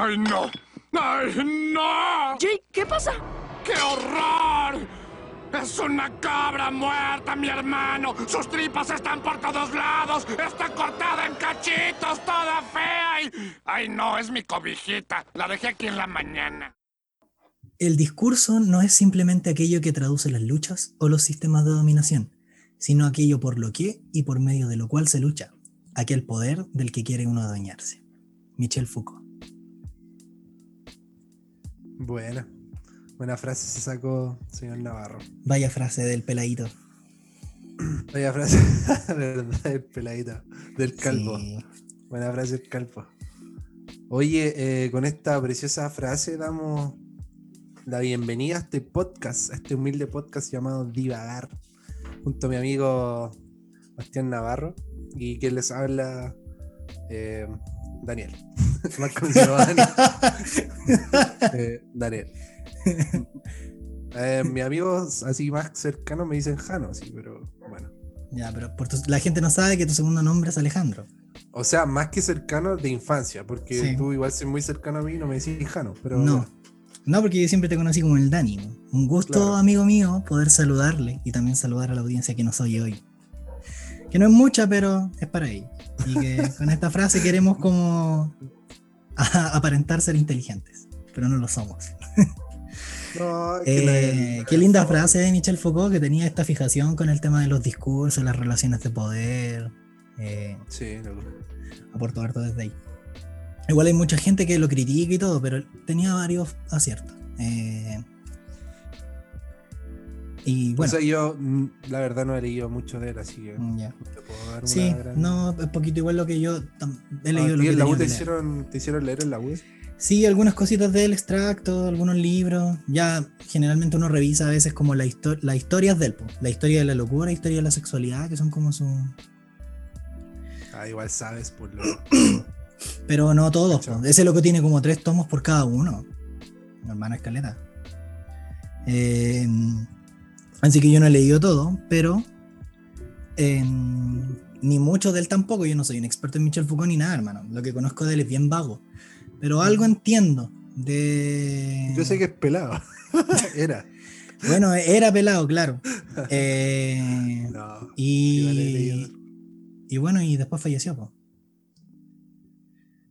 ¡Ay, no! ¡Ay, no! Jake, ¿qué pasa? ¡Qué horror! ¡Es una cabra muerta, mi hermano! ¡Sus tripas están por todos lados! ¡Está cortada en cachitos, toda fea! Y... ¡Ay, no! Es mi cobijita. La dejé aquí en la mañana. El discurso no es simplemente aquello que traduce las luchas o los sistemas de dominación, sino aquello por lo que y por medio de lo cual se lucha, aquel poder del que quiere uno adueñarse. Michel Foucault. Buena. Buena frase se sacó señor Navarro. Vaya frase del peladito. Vaya frase verdad, del peladito. Del calvo. Sí. Buena frase del calvo. Oye, eh, con esta preciosa frase damos la bienvenida a este podcast, a este humilde podcast llamado Divagar, junto a mi amigo Bastián Navarro y que les habla eh, Daniel. Más conocido Daniel. Eh, Daniel. Eh, mis amigos así más cercanos me dicen Jano, sí, pero bueno. Ya, pero por tu- la gente no sabe que tu segundo nombre es Alejandro. O sea, más que cercano de infancia, porque Sí. tú igual ser muy cercano a mí y no me decís Jano, pero No. No, porque yo siempre te conocí como el Dani. ¿no? Un gusto, Claro. amigo mío, poder saludarle y también saludar a la audiencia que nos oye hoy. Que no es mucha, pero es para ella. Y que con esta frase queremos como a- aparentar ser inteligentes, pero no lo somos. No, Eh, qué linda frase de Michel Foucault que tenía esta fijación con el tema de los discursos, las relaciones de poder. Eh, Sí, loco. aportó harto desde ahí. Igual hay mucha gente que lo critica y todo, pero tenía varios aciertos. Eh, y bueno, O sea, yo mm, la verdad no he leído mucho de él, así que mm, te puedo dar una Sí, gran- no, es poquito igual lo que yo he Ah, leído. lo ¿y que en la U te hicieron, te hicieron leer en la U? Sí, algunas cositas del extracto, algunos libros. Ya generalmente uno revisa a veces como la histo- las historias del, po, la historia de la locura, la historia de la sexualidad, que son como su... Ah, igual sabes por lo. Pero no todos. Po. Ese loco tiene como tres tomos por cada uno. Mi hermana escaleta. Eh, así que yo no he leído todo, pero eh, ni mucho de él tampoco. Yo no soy un experto en Michel Foucault ni nada, hermano. Lo que conozco de él es bien vago. Pero algo entiendo de... Yo sé que es pelado. Era. Bueno, era pelado, claro. Eh, No. y, y bueno, y después falleció, po.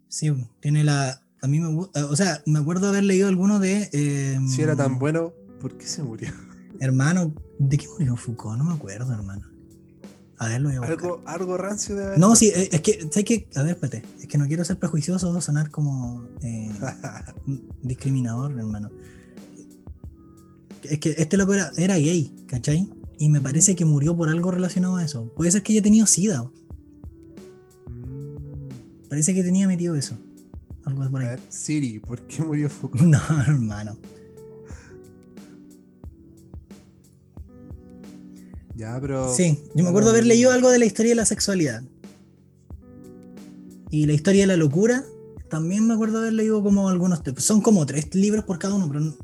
Sí, tiene la. A mí me gusta. O sea, me acuerdo haber leído alguno de. eh, Si era tan bueno, ¿por qué se murió? Hermano, ¿de qué murió Foucault? No me acuerdo, hermano. A ver, lo voy a. Algo, algo rancio de haber No, sí, eh, es que, ¿sabes qué? A ver, espérate. Es que no quiero ser prejuicioso o sonar como eh, discriminador, hermano. Es que este loco era, era gay, ¿cachai? Y me parece que murió por algo relacionado a eso. Puede ser que haya tenido sida. Mm, Parece que tenía metido eso. Algo por A ahí. ver, Siri, ¿por qué murió Foucault? No, hermano. Ya, pero. Sí, yo me acuerdo haber leído algo de la historia de la sexualidad. Y la historia de la locura, también me acuerdo haber leído como algunos. Son como tres libros por cada uno, pero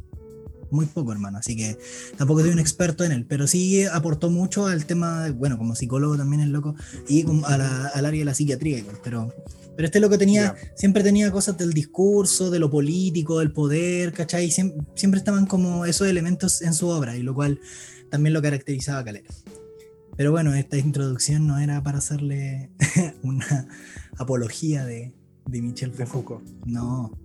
muy poco, hermano. Así que tampoco soy un experto en él, pero sí aportó mucho al tema, bueno, como psicólogo también el loco, y como a la- al área de la psiquiatría igual. Pero, pero este loco tenía, siempre tenía cosas del discurso, de lo político, del poder, ¿cachai? Siem- Siempre, estaban como esos elementos en su obra, y lo cual también lo caracterizaba a Calera. Pero bueno, esta introducción no era para hacerle una apología de, de Michel De Foucault. Foucault. No.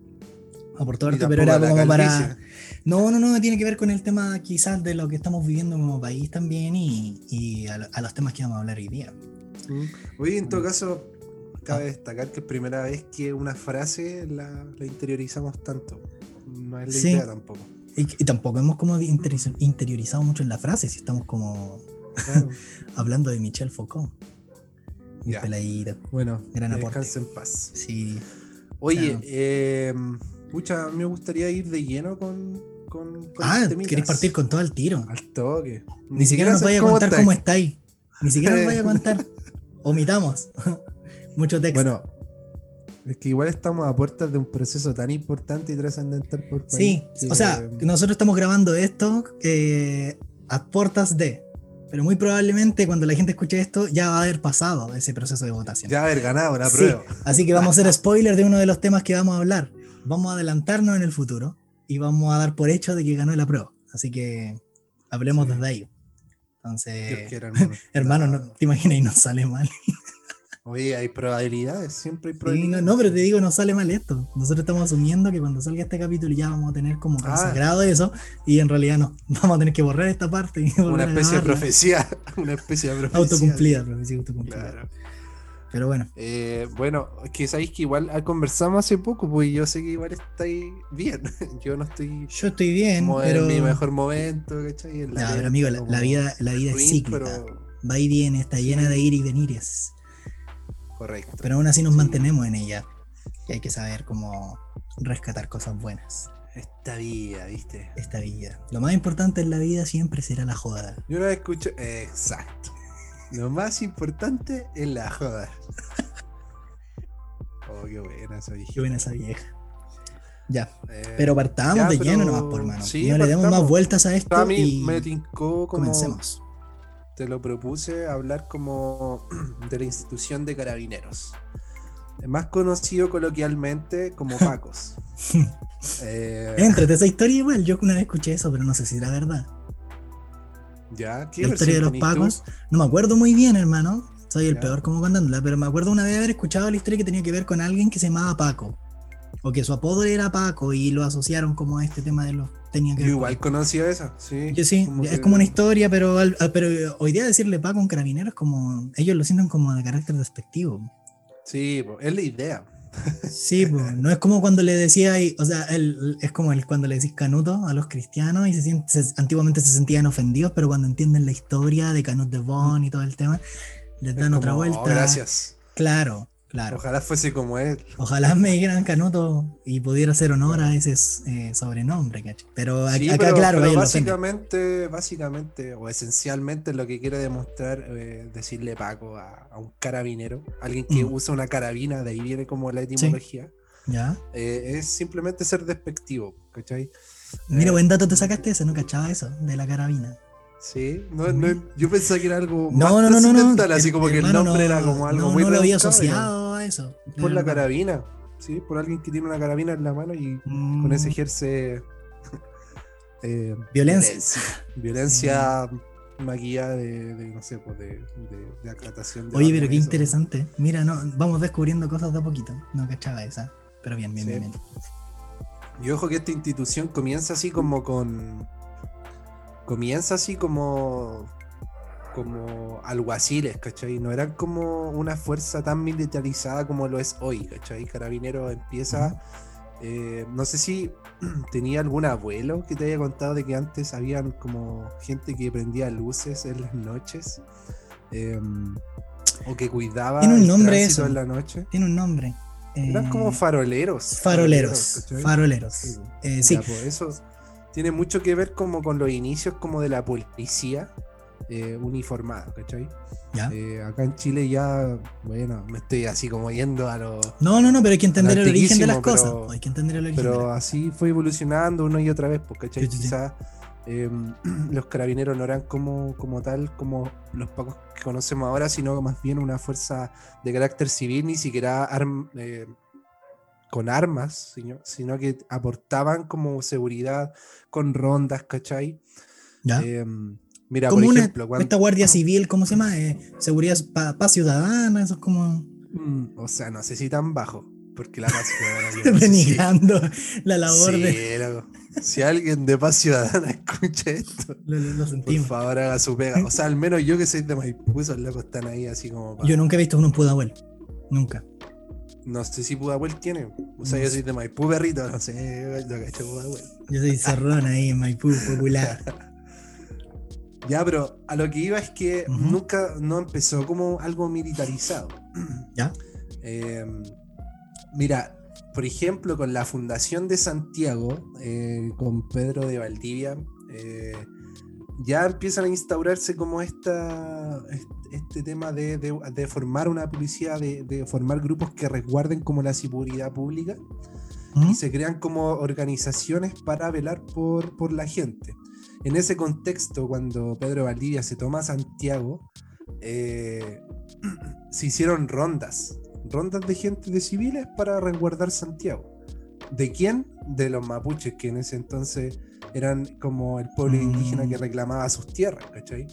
Aportó harto, pero era como para. No, no, no, tiene que ver con el tema quizás de lo que estamos viviendo como país también y, y a, a los temas que vamos a hablar hoy día. Mm. Oye, en todo caso, cabe destecar que es primera vez que una frase la, la interiorizamos tanto. No es la Sí. idea tampoco. Y, y tampoco hemos como interior- interiorizado mucho en la frase, si estamos como Claro. hablando de Michel Foucault. Ya. peladito. bueno, Gran aporte. en paz. Sí. Oye, Claro. eh, pucha, a mí me gustaría ir de lleno con. con, con Ah, temitas. queréis partir con todo el tiro. Al toque. Ni, siquiera nos vaya a contar estáis. cómo estáis. Ni siquiera nos vaya a contar. Omitamos. Mucho texto. Bueno, es que igual estamos a puertas de un proceso tan importante y trascendental por país sí, que- o sea, nosotros estamos grabando esto eh, a puertas de. Pero muy probablemente cuando la gente escuche esto ya va a haber pasado ese proceso de votación. ya haber ganado la Sí, prueba. así que vamos a hacer spoiler de uno de los temas que vamos a hablar. vamos a adelantarnos en el futuro y vamos a dar por hecho de que ganó la prueba. Así que hablemos Sí. desde ahí. Entonces, hermano. hermano, no, te imaginas y nos sale mal. Oye, hay probabilidades, siempre hay Sí, no, probabilidades. no, pero te digo, no sale mal esto. Nosotros estamos asumiendo que cuando salga este capítulo ya vamos a tener como Ah. consagrado eso y en realidad no. Vamos a tener que borrar esta parte y Una especie de profecía. Una especie de profecía. Autocumplida, profecía autocumplida. Claro. Pero bueno, Eh, bueno, que sabéis que igual ah, conversamos hace poco, pues yo sé que igual estáis bien. Yo no estoy yo estoy bien, pero. en mi mejor momento, ¿cachai? En la Ya, pero amigo, la, vida, la vida es cíclica. pero Va y viene, está llena de ir y venires. Correcto. Pero aún así nos mantenemos en ella. Y hay que saber cómo rescatar cosas buenas. Esta vida, ¿viste? Esta vida. Lo más importante en la vida siempre será la joda. Yo vez escucho. Exacto. Lo más importante es la joda. Oh, qué buena esa Qué buena esa vieja. Ya, Eh, pero partamos ya, de lleno nomás, por mano. sí, no le demos más vueltas a esto a mí y me tincó como. comencemos. Te lo propuse hablar como de la institución de carabineros. Más conocido coloquialmente como Pacos. Eh, Entrete esa historia igual. Yo una vez escuché eso, pero no sé si era verdad. ya, ¿qué La historia de los tú? pacos. No me acuerdo muy bien, hermano. Soy el Ya. peor como contándola, pero me acuerdo una vez haber escuchado la historia que tenía que ver con alguien que se llamaba Paco. O que su apodo era Paco y lo asociaron como a este tema de los. Tenía que Yo ver con- igual conocía esa, sí. Yo sí, como es que- como una historia, pero, al- ah, pero hoy día decirle Paco a un carabinero es como. Ellos lo sienten como de carácter despectivo. Sí, es la idea. Sí, pues, no es como cuando le decía, o sea, el- es como el, cuando le decís canuto a los cristianos y se sienten, se- antiguamente se sentían ofendidos, pero cuando entienden la historia de Canut de Bon y todo el tema, les Es dan otra como, vuelta. "Oh, gracias. Claro, claro. Ojalá fuese como él. Ojalá me dijeran canuto y pudiera hacer honor a ese eh, sobrenombre, ¿cachai? Pero Sí, acá, pero, claro, pero básicamente, básicamente, o esencialmente lo que quiere demostrar, eh, decirle Paco a, a un carabinero, alguien que Mm. usa una carabina, de ahí viene como la etimología, ¿Ya? eh, es simplemente ser despectivo, ¿cachai? Mira, buen dato te sacaste ese, no cachaba eso, de la carabina. Sí, no, no, yo pensaba que era algo más No, no, no, no, no. así como que el nombre no, era como algo no, muy no lo había asociado a eso. Por la carabina, sí, por alguien que tiene una carabina en la mano y Mm, con ese ejerce eh, Violencia. violencia maquillada de, de, no sé, pues de, de, de acatación. de Oye, pero qué órdenes, interesante. Mira, no, vamos descubriendo cosas de a poquito. No cachaba esa. Pero bien, bien, Sí. bien, bien. Y ojo que esta institución comienza así como con. Comienza así como. Como alguaciles, ¿cachai? No eran como una fuerza tan militarizada como lo es hoy, ¿cachai? Carabinero empieza. eh, no sé si tenía algún abuelo que te haya contado de que antes habían como gente que prendía luces en las noches. eh, o que cuidaba Tiene un nombre eso. en la noche. Tiene un nombre. Eran Eh, como faroleros. faroleros. Faroleros. Sí. Eh, sí, Ya, pues, eso tiene mucho que ver como con los inicios como de la policía eh, uniformada, ¿cachai? ya. Eh, acá en Chile ya, bueno, me estoy así como yendo a lo... No, no, no, pero hay que entender el origen de las cosas. Hay que entender el origen. de Pero las- así fue evolucionando una y otra vez, porque ¿cachai? Sí, sí, sí. quizás eh, los carabineros no eran como, como tal, como los pacos que conocemos ahora, sino más bien una fuerza de carácter civil, ni siquiera arm- eh, con armas, sino, sino que aportaban como seguridad con rondas, ¿cachai? ¿Ya? Eh, mira, como por una, ejemplo, cuando- esta guardia civil, ¿cómo se llama? Eh, seguridad pa- paz ciudadana, eso es como Mm, o sea, no sé si tan bajo, porque la paz ciudadana no denigrando la labor Sí, de. loco. Si alguien de Paz Ciudadana escucha esto, Lo, lo- lo por sentimos. favor haga su pega. O sea, al menos yo que soy de Maipú, esos locos están ahí así como. pa- Yo nunca he visto uno en Pudahuel. Nunca. No sé si Pudahuel tiene. O sea, No yo soy de Maipú, perrito, no sé, lo que Pudahuel. Yo soy cerrón ahí en Maipú, popular. Ya, pero a lo que iba es que nunca no empezó como algo militarizado. ¿Ya? Eh, mira, por ejemplo, con la fundación de Santiago, eh, con Pedro de Valdivia, eh, ya empiezan a instaurarse como esta, est- este tema de, de- de formar una policía, de, de formar grupos que resguarden como la seguridad pública ¿Mm? y se crean como organizaciones para velar por, por la gente. En ese contexto, cuando Pedro Valdivia se toma Santiago, eh, se hicieron rondas, rondas de gente de civiles para resguardar Santiago. ¿De quién? De los mapuches, que en ese entonces eran como el pueblo indígena que Mm. reclamaba sus tierras, ¿cachai?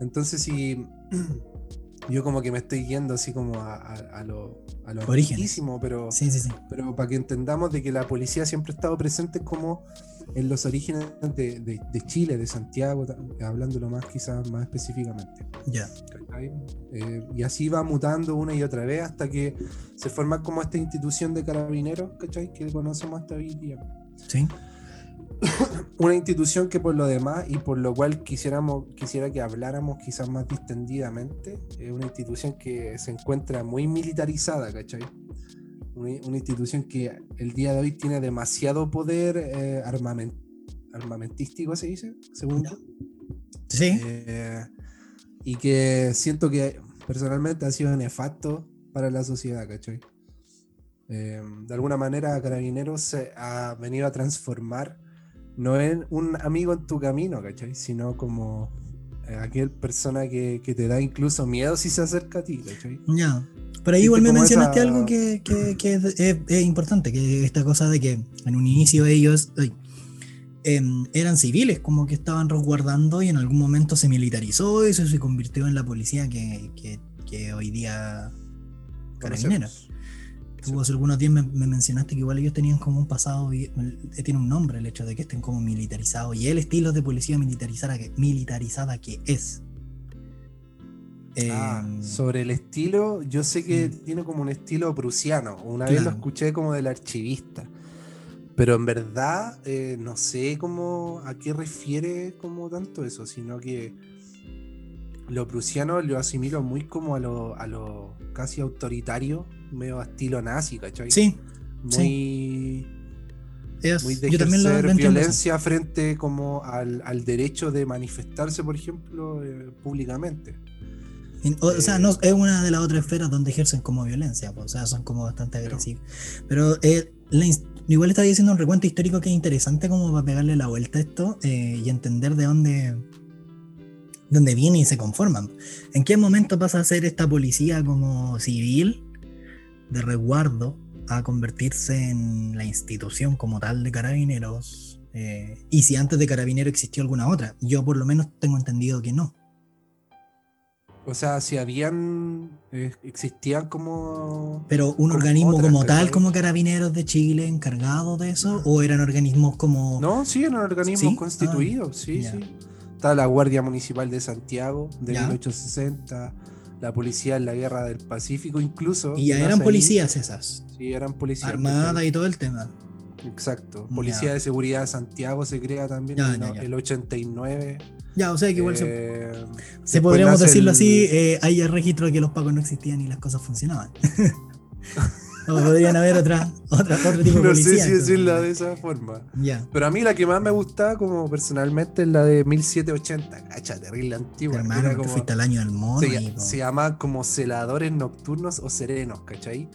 Entonces, si yo como que me estoy yendo así como a, a, a lo, a lo antiquísimo, pero, Sí, sí, sí. pero para que entendamos de que la policía siempre ha estado presente como en los orígenes de, de- de Chile, de Santiago, hablándolo más quizás más específicamente. Ya. Eh, y así va mutando una y otra vez hasta que se forma como esta institución de carabineros, ¿cachai? Que conocemos hasta hoy día. Sí. Una institución que por lo demás y por lo cual quisiéramos, quisiera que habláramos quizás más distendidamente, es una institución que se encuentra muy militarizada, ¿cachai? Una, una institución que el día de hoy tiene demasiado poder eh, armamen- armamentístico, se dice, según yo. Sí. Eh, y que siento que personalmente ha sido nefasto para la sociedad, ¿cachai? Eh, de alguna manera Carabineros se ha venido a transformar no en un amigo en tu camino, ¿cachai? Sino como eh, aquel persona que, que te da incluso miedo si se acerca a ti, ¿cachai? Ya. Pero ahí igual me mencionaste esa- algo que, que- que es, es- es importante, que esta cosa de que en un inicio ellos ay, em, eran civiles, como que estaban resguardando y en algún momento se militarizó y eso se convirtió en la policía que, que- que hoy día carabinera. Tú hace algunos días me, me mencionaste que igual ellos tenían como un pasado, eh, tiene un nombre el hecho de que estén como militarizados y el estilo de policía militarizada que, militarizada que es. Ah, Em, sobre el estilo, yo sé que tiene como un estilo prusiano. Una vez lo escuché como del archivista. Pero en verdad eh, no sé cómo a qué refiere como tanto eso, sino que lo prusiano lo asimilo muy como a lo, a lo casi autoritario, medio estilo nazi, ¿cachai? sí, Muy, es- muy de yo también lo, lo violencia frente como al, al derecho de manifestarse, por ejemplo, eh, públicamente. En- O, o sea, Eh, no, es una de las otras esferas donde ejercen como violencia, pues, o sea, son como bastante Pero- agresivos. Pero eh, la igual estaba diciendo un recuento histórico que es interesante como para pegarle la vuelta a esto eh, y entender de dónde, dónde viene y se conforman. ¿En qué momento pasa a ser esta policía como civil de resguardo a convertirse en la institución como tal de carabineros? Eh, y si antes de carabinero existió alguna otra. Yo por lo menos tengo entendido que no. O sea, si habían, eh, existían como... Pero un Como organismo otras, como tal, como Carabineros de Chile, encargado de eso, o eran organismos como. No, sí, eran organismos ¿Sí? constituidos, sí, sí. Está la Guardia Municipal de Santiago de Ya. 1860, la policía en la Guerra del Pacífico incluso. y ya eran ahí. policías esas. Sí, eran policías. Armada y todo el tema. Exacto. Ya. Policía de Seguridad de Santiago se crea también Ya, en ya, el- ya. el 89. Ya, o sea que igual se, Eh, se podríamos decirlo el- así, eh, hay el registro de que los pacos no existían y las cosas funcionaban. o podrían haber otra, otra, otro tipo de no policía. sé si decirla de esa forma. Ya, Pero a mí la que más me gustaba como personalmente es la de 1780. Cacha, terrible antigua. hermano, era que como- fuiste al año del mono. se, po. se llamaban como celadores nocturnos o serenos, ¿cachai?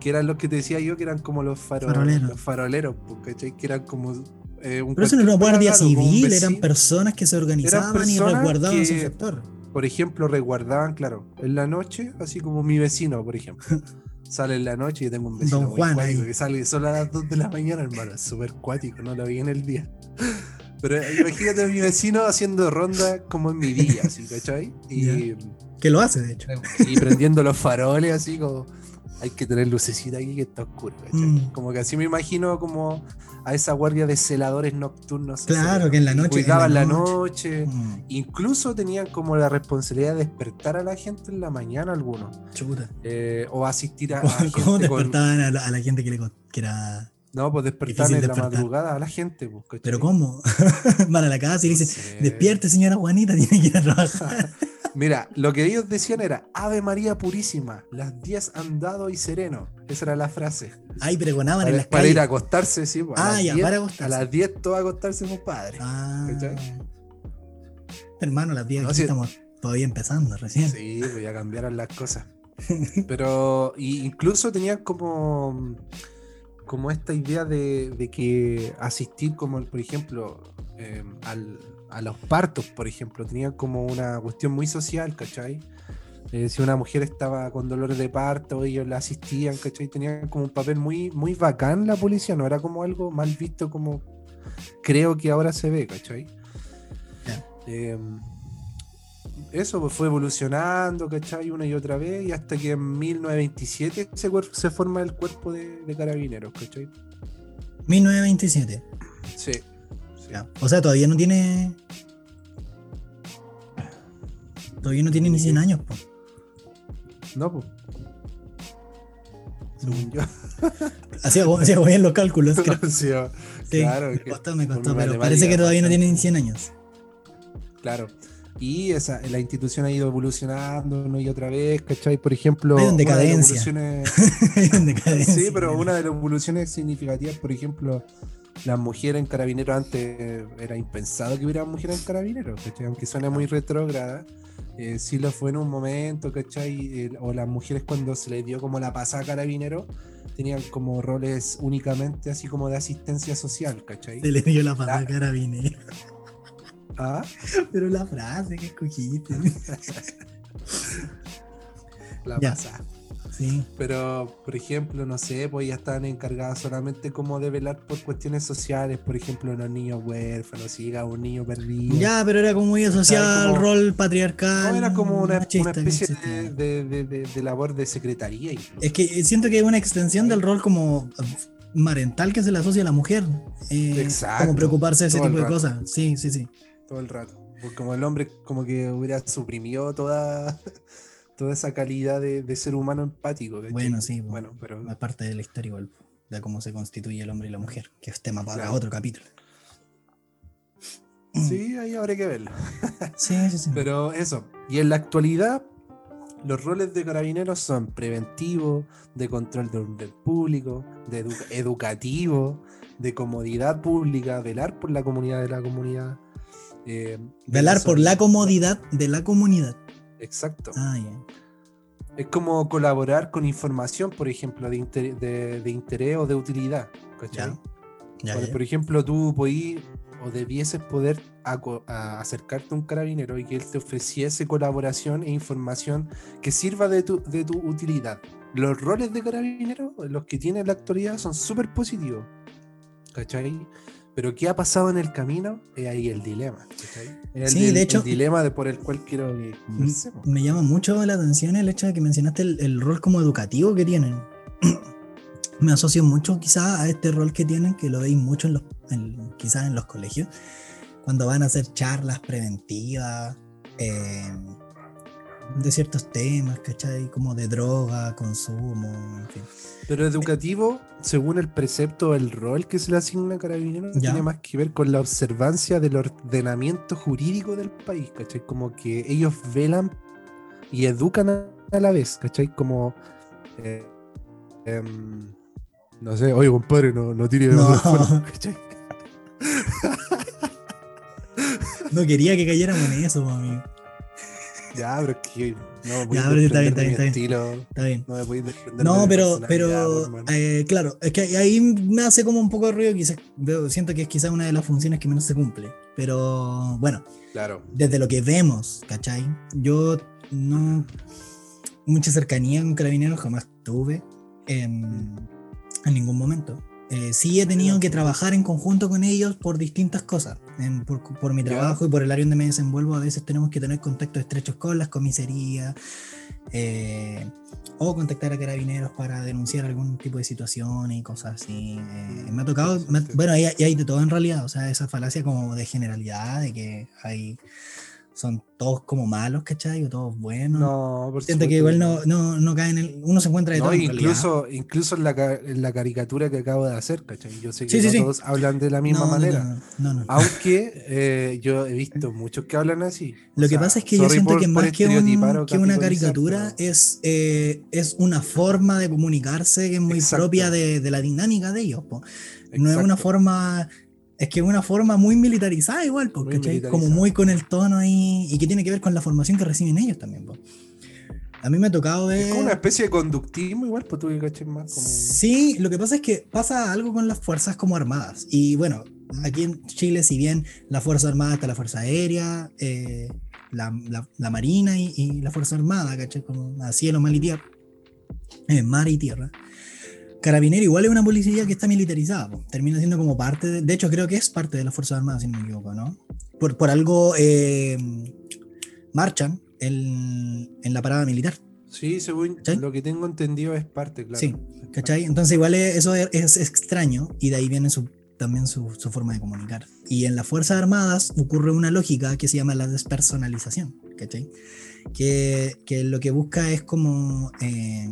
Que eran los que te decía yo que eran como los, faro- Faroleros. los faroleros, pues, ¿cachai? Que eran como eh, un Pero eso no era guardia civil, eran personas que se organizaban y resguardaban que- su sector. Por ejemplo, resguardaban, claro, en la noche, así como mi vecino, por ejemplo. Sale en la noche y tengo un vecino Don muy Juan cuático ahí. que sale solo a las 2 de la mañana, hermano. Es súper cuático, no lo vi en el día. Pero imagínate a mi vecino haciendo ronda como en mi día, así, ¿cachai? Y, Que lo hace, de hecho. y prendiendo los faroles, así como. Hay que tener lucecita aquí que está oscuro. Mm. Como que así me imagino como a esa guardia de celadores nocturnos. Claro, así, que en la noche- Cuidaban la la noche. noche. Mm, Incluso tenían como la responsabilidad de despertar a la gente en la mañana algunos. eh, o asistir a, ¿Cómo gente con- despertaban a la, a la gente que, le, que era... No, pues despertar en la despertar. madrugada a la gente. Pues. ¿Pero cómo? Van a la casa y dicen, Sí. despierte señora Juanita, tiene que ir a trabajar. Mira, lo que ellos decían era Ave María Purísima, las 10 andado y sereno. Esa era la frase. Ay, pregonaban en Para, las para calles. ir a acostarse, sí. pues, Ah, ya, 10, para acostarse. A las 10 todo a acostarse, compadre. Ah. ¿Cachai? Hermano, las 10 No, aquí sí. estamos todavía empezando recién. Sí, pues ya cambiaron las cosas. Pero y incluso tenían como, como esta idea de, de que asistir como, por ejemplo, eh, al- a los partos, por ejemplo, tenían como una cuestión muy social, ¿cachai? Eh, si una mujer estaba con dolores de parto, ellos la asistían, ¿cachai? Tenían como un papel muy, muy bacán la policía, no era como algo mal visto como creo que ahora se ve, ¿cachai? Eh, eso pues, fue evolucionando, ¿cachai? Una y otra vez, y hasta que en 1927 se, se forma el cuerpo de, de carabineros, ¿cachai? 1927. Sí. Ya. O sea, todavía no tiene. Todavía no tiene ni 100 años, po. No, pues. Según yo. Hacía, hacía bien los cálculos. creo. Sí, claro, me costó, me costó, pero parece que todavía no bastante. tiene ni 100 años. Claro. Y esa, la institución ha ido evolucionando una y otra vez, ¿cachai? Por ejemplo, Ha ido en una de las decadencia. evoluciones- decadencia. sí, pero una de las evoluciones significativas, por ejemplo, las mujeres en carabineros antes era impensado que hubiera mujeres en carabineros, ¿cachai? Aunque suene muy retrógrada, eh, sí lo fue en un momento, ¿cachai? O las mujeres cuando se les dio como la pasada a carabineros, tenían como roles únicamente así como de asistencia social, ¿cachai? Se le dio la pasada La- carabinero. Ah, Pero la frase que escogiste. la pasada. Sí. Pero, por ejemplo, no sé, pues ya están encargadas solamente como de velar por cuestiones sociales, por ejemplo, los niños huérfanos, si llega un niño perdido. Ya, pero era como muy asociado al rol patriarcal. No, era como una, machista una especie de, de- de- labor de secretaría. incluso. Es que siento que es una extensión del rol como marental que se le asocia a la mujer. eh, Exacto, como preocuparse de ese todo tipo de cosas. Sí, sí, sí. todo el rato. Porque como el hombre como que hubiera suprimido toda, toda esa calidad de, de ser humano empático. ¿cachai? Bueno, sí, Bueno, pero Es parte de la historia igual, de cómo se constituye el hombre y la mujer, que es tema para Claro. otro capítulo. sí, ahí habrá que verlo. Sí, sí, sí. Pero eso. Y en la actualidad, los roles de carabineros son preventivo, de control de orden público, de edu- educativo, de comodidad pública, velar por la comunidad de la comunidad. eh, Velar por la comunidad de la comunidad. Exacto. Ah. Es como colaborar con información, por ejemplo, de, inter- de, de interés o de utilidad. Por, ejemplo, tú podías o debieses poder a acercarte a un carabinero y que él te ofreciese colaboración e información que sirva de tu, de tu utilidad. Los roles de carabinero, los que tiene en la actualidad, son súper positivos. ¿Cachai? Pero ¿qué ha pasado en el camino? Es ahí el dilema. el, Sí, dil- de hecho- el dilema de por el cual quiero que conversemos. Me llama mucho la atención el hecho de que mencionaste el, el rol como educativo que tienen. Me asocio mucho quizás a este rol que tienen, que lo veis mucho en los, en- quizás en los colegios, cuando van a hacer charlas preventivas eh, de ciertos temas, ¿cachai? Como de droga, consumo, en fin. Pero educativo, según el precepto, el rol que se le asigna a Carabineros, Ya. tiene más que ver con la observancia del ordenamiento jurídico del país, ¿cachai? Como que ellos velan y educan a, la vez, ¿cachai? Como. eh, em, no sé, oye, compadre, no, no tire de No. fuera, ¿cachai? No quería que cayéramos en eso, amigo. Ya, pero es que no podéis Ya, pero está bien, está bien, estilo, Está bien. No me No, pero, pero eh, claro, es que ahí me hace como un poco de ruido, quizás veo, siento que es quizás una de las funciones que menos se cumple. Pero bueno, Claro. desde lo que vemos, ¿cachai? Yo no mucha cercanía con carabineros jamás tuve en, en ningún momento. Eh, sí he tenido que trabajar en conjunto con ellos por distintas cosas. En- por, por mi trabajo y por el área donde me desenvuelvo, a veces tenemos que tener contactos estrechos con las comisarías eh, o contactar a carabineros para denunciar algún tipo de situación y cosas así. Eh, me ha tocado, me bueno, ahí hay de todo en realidad, o sea, esa falacia como de generalidad, de que hay, son todos como malos, ¿cachai? O todos buenos. No, por Siento que igual no, no, no cae en el. Uno se encuentra de No, todo. en incluso, incluso en la, ca- en la caricatura que acabo de hacer, ¿cachai? Yo sé que Sí, no sí. todos hablan de la misma manera. No, no, no. Aunque eh, yo he visto muchos que hablan así. Lo O que sea, pasa es que yo siento por- que más que, un- que una caricatura pero- es, eh, es una forma de comunicarse que es muy Exacto. propia de, de la dinámica de ellos. po. No es una forma. Es que es una forma muy militarizada igual, ¿cachai? Como militarizada. muy con el tono ahí. Y que tiene que ver con la formación que reciben ellos también. po. A mí me ha tocado ver. Es como una especie de conductismo, igual, pues tú que caché más como. Sí, lo que pasa es que pasa algo con las fuerzas como armadas. Y bueno, aquí en Chile, si bien la Fuerza Armada está la Fuerza Aérea, eh, la, la, Marina y, la Fuerza Armada, ¿cachai? Como a cielo, mar y tierra. Eh, mar y tierra. Carabinero igual es una policía que está militarizada, termina siendo como parte, de, de, hecho creo que es parte de las Fuerzas Armadas, si no me equivoco, ¿no? Por, por algo eh, marchan en, en, la parada militar. Sí, según lo que tengo entendido es parte, claro. Sí, ¿cachai? Entonces igual eso es, es, extraño y de ahí viene su, también su, su, forma de comunicar. Y en las Fuerzas Armadas ocurre una lógica que se llama la despersonalización, ¿cachai? Que, que lo que busca es como... Eh,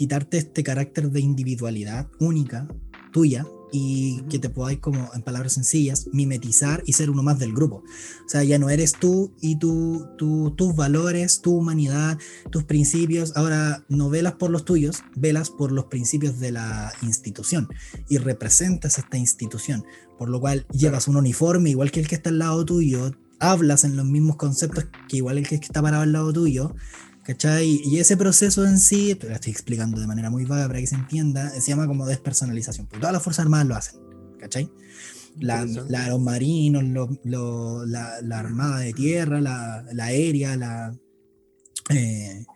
quitarte este carácter de individualidad única, tuya, y que te podáis, como en palabras sencillas, mimetizar y ser uno más del grupo. O sea, ya no eres tú y tu, tus valores, tu humanidad, tus principios. Ahora no velas por los tuyos, velas por los principios de la institución y representas esta institución. Por lo cual llevas un uniforme igual que el que está al lado tuyo, hablas en los mismos conceptos que igual el que está parado al lado tuyo, ¿Cachai? Y ese proceso en sí, te lo estoy explicando de manera muy vaga para que se entienda, se llama como despersonalización, porque todas las Fuerzas Armadas lo hacen, ¿cachai? La, los marinos, la, Armada de Tierra, la, aérea, la... Eh,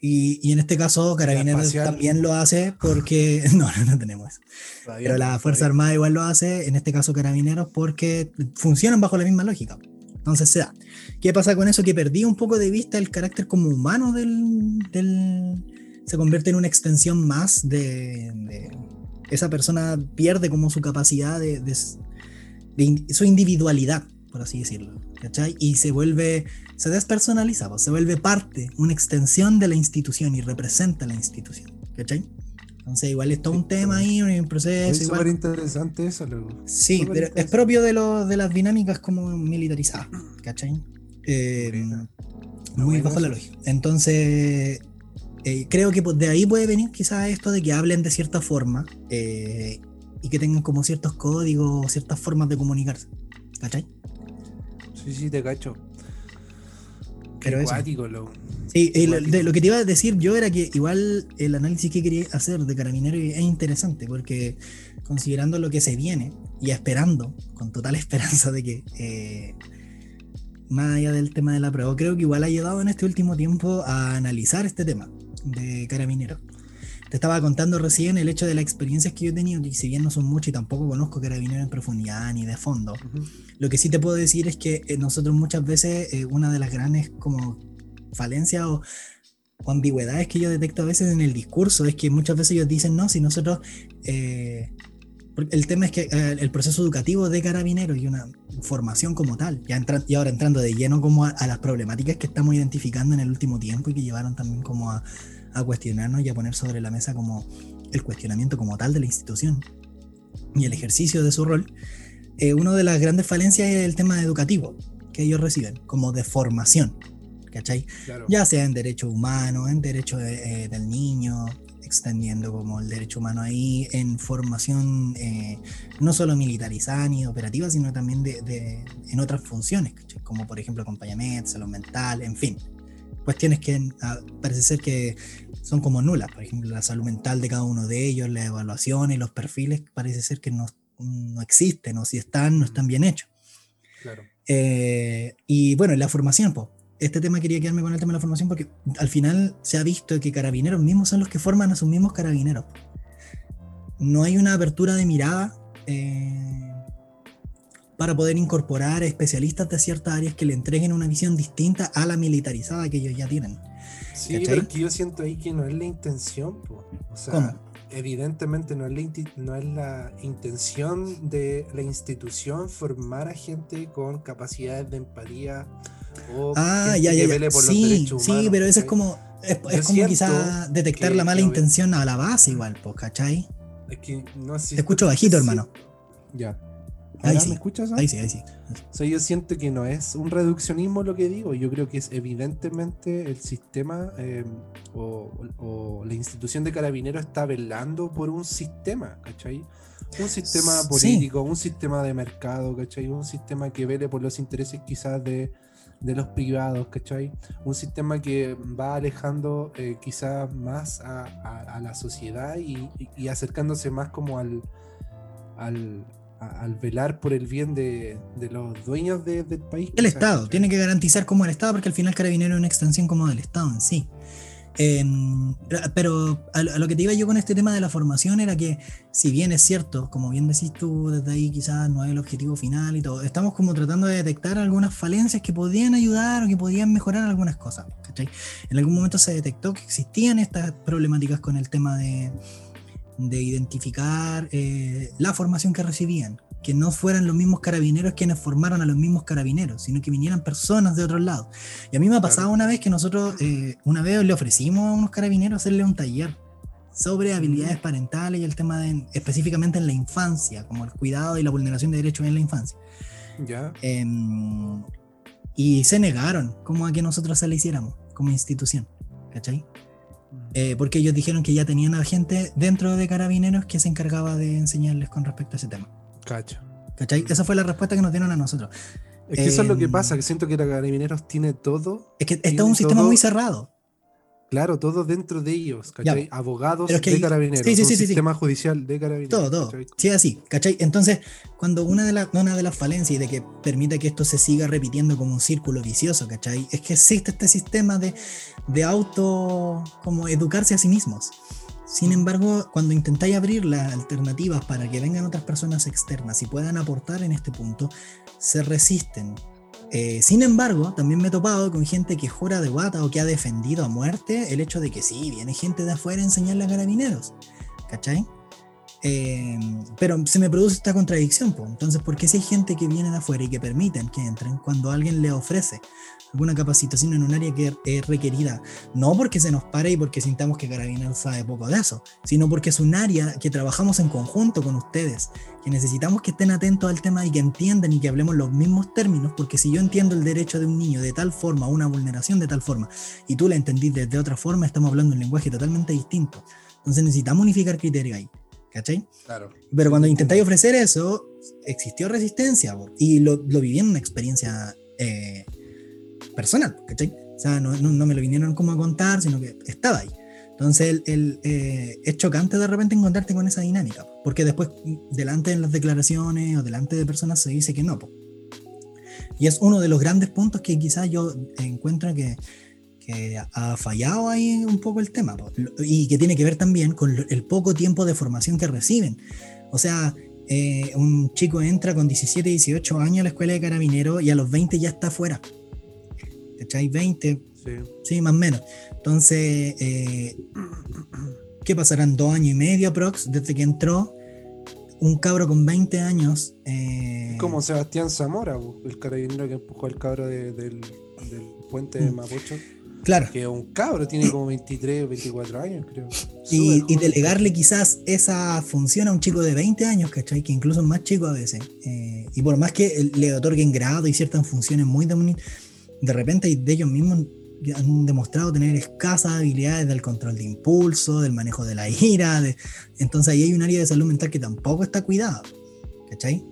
y, en este caso Carabineros también lo hace porque... No, no, no tenemos eso. Pero la Fuerza Armada igual lo hace, en este caso Carabineros, porque funcionan bajo la misma lógica. Entonces se da. ¿Qué pasa con eso? Que perdí un poco de vista el carácter como humano del. se convierte en una extensión más de, esa persona pierde como su capacidad de, su individualidad, por así decirlo. ¿cachai? Y se vuelve, se despersonaliza, pues, se vuelve parte, una extensión de la institución y representa la institución. ¿cachai? Entonces, igual está un tema ahí, un proceso. Es súper interesante eso, luego. Sí, pero es propio de, lo, de las dinámicas como militarizadas, ¿cachai? Eh, muy bajo la lógica. Entonces, eh, creo que de ahí puede venir quizás esto de que hablen de cierta forma eh, y que tengan como ciertos códigos, ciertas formas de comunicarse, ¿cachai? Sí, sí, te cacho. Pero eso. Sí, lo, que te iba a decir yo era que igual el análisis que quería hacer de Carabinero es interesante, porque considerando lo que se viene y esperando, con total esperanza de que, eh, más allá del tema de la prueba, creo que igual ha ayudado en este último tiempo a analizar este tema de Carabinero. Te estaba contando recién el hecho de las experiencias que yo he tenido, y si bien no son muchas y tampoco conozco Carabinero en profundidad ni de fondo, lo que sí te puedo decir es que eh, nosotros muchas veces, eh, una de las grandes como falencias o, ambigüedades que yo detecto a veces en el discurso es que muchas veces ellos dicen, no, si nosotros... Eh, el tema es que el proceso educativo de carabineros y una formación como tal, ya y ahora entrando de lleno como a, las problemáticas que estamos identificando en el último tiempo y que llevaron también como a, a cuestionarnos y a poner sobre la mesa como el cuestionamiento como tal de la institución y el ejercicio de su rol, eh, una de las grandes falencias es el tema educativo que ellos reciben, como de formación, ¿cachai? Ya sea en derechos humanos, en derechos eh, del niño, extendiendo como el derecho humano ahí, en formación eh, no solo militarizada ni operativa, sino también de, en otras funciones, como por ejemplo acompañamiento, salud mental, en fin. Cuestiones que ah, parece ser que son como nulas, por ejemplo, la salud mental de cada uno de ellos, la evaluación y los perfiles parece ser que no, no existen o si están, no están bien hechos. Claro. Eh, y bueno, la formación, pues, este tema quería quedarme con el tema de la formación porque al final se ha visto que carabineros mismos son los que forman a sus mismos carabineros. No hay una apertura de mirada eh, para poder incorporar especialistas de ciertas áreas que le entreguen una visión distinta a la militarizada que ellos ya tienen. Sí, pero que yo siento ahí que no es la intención, o sea, evidentemente no es, la no es la intención de la institución formar a gente con capacidades de empatía o ah, ya, ya, ya. sí, Sí, pero eso es como, es, como quizá detectar la mala intención a la base igual, pues, ¿cachai? Es que no Te escucho bajito, hermano. Ya. Ahí sí. ¿Me escuchas? Ahí sí, ahí sí. O sea, yo siento que no es un reduccionismo lo que digo, yo creo que es evidentemente el sistema eh, o, la institución de carabineros está velando por un sistema, ¿cachai? Un sistema político, un sistema de mercado, ¿cachai? Un sistema que vele por los intereses quizás de, los privados, ¿cachai? Un sistema que va alejando eh, quizás más a, la sociedad y, acercándose más como al, al al velar por el bien de, los dueños del país. El Estado, tiene que garantizar como el Estado, porque al final Carabinero es una extensión como del Estado en sí. Em, pero a, lo que te iba yo con este tema de la formación era que, si bien es cierto, como bien decís tú, desde ahí quizás no es el objetivo final y todo, estamos como tratando de detectar algunas falencias que podían ayudar o que podían mejorar algunas cosas. En algún momento se detectó que existían estas problemáticas con el tema de, de identificar eh, la formación que recibían, que no fueran los mismos carabineros quienes formaron a los mismos carabineros, sino que vinieran personas de otros lados. Y a mí me ha pasado una vez que nosotros, eh, una vez le ofrecimos a unos carabineros hacerle un taller sobre habilidades parentales y el tema de, específicamente en la infancia, como el cuidado y la vulneración de derechos en la infancia. Ya. Em, y se negaron como a que nosotros se le hiciéramos como institución, ¿cachai? Eh, porque ellos dijeron que ya tenían a gente dentro de carabineros que se encargaba de enseñarles con respecto a ese tema. Cacho. ¿Cachai? Esa fue la respuesta que nos dieron a nosotros. Es que eso es lo que pasa, em, que siento que Carabineros tiene todo. Es que está un sistema muy cerrado. Claro, todo dentro de ellos, ¿cachai? Abogados de carabineros, sí, sí, sistema judicial de carabineros. Todo, todo. Sí, así, ¿cachai? Entonces, cuando una de, las una de las falencias y de que permite que esto se siga repitiendo como un círculo vicioso, ¿cachai? Es que existe este sistema de, de auto, como educarse a sí mismos. Sin embargo, cuando intentáis abrir las alternativas para que vengan otras personas externas y puedan aportar en este punto, se resisten eh, sin embargo, también me he topado con gente que jura de guata o que ha defendido a muerte el hecho de que sí, viene gente de afuera a enseñarle a carabineros. ¿Cachai? Eh, pero se me produce esta contradicción. pues. Entonces, ¿por qué si hay gente que viene de afuera y que permiten que entren cuando alguien le ofrece alguna capacitación en un área que es requerida? No porque se nos pare y porque sintamos que Carabineros sabe poco de eso, sino porque es un área que trabajamos en conjunto con ustedes, que necesitamos que estén atentos al tema y que entiendan y que hablemos los mismos términos, porque si yo entiendo el derecho de un niño de tal forma, una vulneración de tal forma, y tú la entendís de otra forma, estamos hablando un lenguaje totalmente distinto. Entonces necesitamos unificar criterios ahí. ¿Cachai? Claro. Pero cuando intentáis ofrecer eso, existió resistencia y lo, lo, viví en una experiencia eh, personal, ¿cachai? O sea, no, no, me lo vinieron como a contar, sino que estaba ahí. Entonces el, eh, es chocante de repente encontrarte con esa dinámica, porque después delante de las declaraciones o delante de personas se dice que no. Y es uno de los grandes puntos que quizás yo encuentro que que ha fallado ahí un poco el tema y que tiene que ver también con el poco tiempo de formación que reciben. O sea, eh, un chico entra con 17, 18 años a la escuela de carabinero y a los 20 ya está fuera. ¿Cachai? 20, sí. sí, más o menos. Entonces, eh, ¿qué pasarán? Dos años y medio, prox, desde que entró. Un cabro con 20 años. Eh, Como Sebastián Zamora, el carabinero que empujó al cabro del, del, puente de. Mapocho. Claro. Que un cabro tiene como 23 o 24 años, creo. Y, delegarle quizás esa función a un chico de 20 años, ¿cachai? Que incluso es más chico a veces. Eh, y por más que le otorguen grado y ciertas funciones muy de, de repente de ellos mismos han demostrado tener escasas habilidades del control de impulso, del manejo de la ira. entonces ahí hay un área de salud mental que tampoco está cuidada, ¿cachai?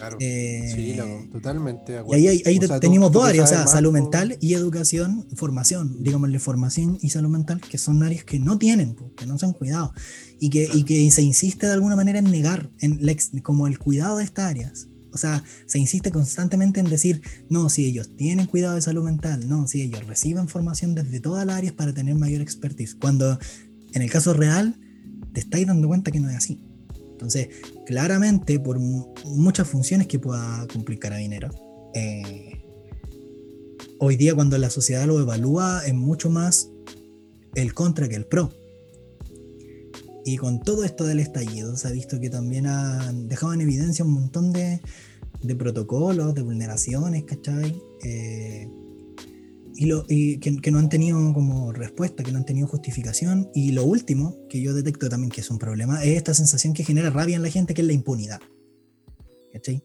Claro. Eh, sí, totalmente. Y ahí, ahí tenemos dos áreas, o sea, salud mental y educación, formación, digámosle formación y salud mental, que son áreas que no tienen, que no se han cuidado, y que, y que se insiste de alguna manera en negar en como el cuidado de estas áreas. O sea, se insiste constantemente en decir, no, si ellos tienen cuidado de salud mental, no, si ellos reciben formación desde todas las áreas para tener mayor expertise, cuando en el caso real te estáis dando cuenta que no es así. Entonces, claramente, por muchas funciones que pueda cumplir Carabinero, eh, hoy día cuando la sociedad lo evalúa es mucho más el contra que el pro. Y con todo esto del estallido, se ha visto que también han dejado en evidencia un montón de, de protocolos, de vulneraciones, ¿cachai? Eh, y, lo, que, no han tenido como respuesta, que no han tenido justificación. Y lo último, que yo detecto también que es un problema, es esta sensación que genera rabia en la gente, que es la impunidad. ¿Cachai?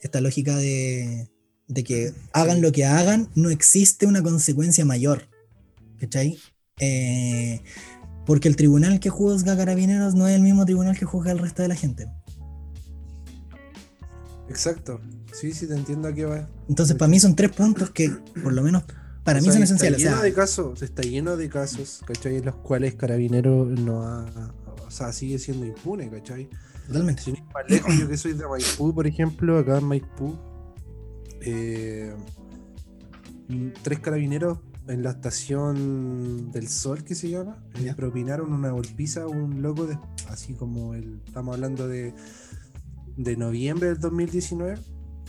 Esta lógica de, de que hagan lo que hagan, no existe una consecuencia mayor. ¿Cachai? Eh, porque el tribunal que juzga a carabineros no es el mismo tribunal que juzga al resto de la gente. Exacto. Sí, sí, te entiendo a qué va. Entonces, para mí son tres puntos que, por lo menos, para mí son esenciales. Está lleno de casos, está lleno de casos, ¿cachai? En los cuales Carabinero no ha, o sea, sigue siendo impune, ¿cachai? Totalmente. Sin más lejos, yo que soy de Maipú, por ejemplo, acá en Maipú, eh, mm, tres carabineros en la estación del Sol, que se llama, eh, Ya. propinaron una golpiza a un loco, de, así como el, estamos hablando de, de noviembre del 2019.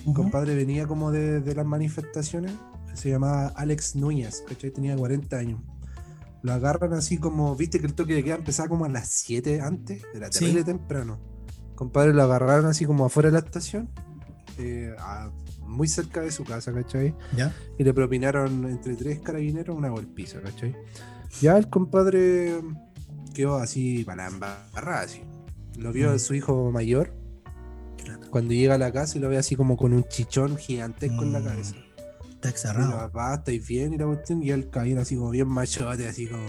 Ujú. compadre venía como de, de las manifestaciones, se llamaba Alex Núñez, ¿cachai? Tenía 40 años. Lo agarran así como, viste que el toque de queda empezaba como a las 7 antes, era Sí. terrible temprano. Compadre, lo agarraron así como afuera de la estación, eh, a- muy cerca de su casa, ¿cachai? ¿Ya? Y le propinaron entre tres carabineros una golpiza, ¿cachai? Ya el compadre quedó así para la embarrada, así. Lo vio Mm. su hijo mayor cuando llega a la casa y lo ve así como con un chichón gigantesco en la Mm, cabeza. Está la ¿estáis bien? Y la cuestión, y él caballero así como bien machote, así como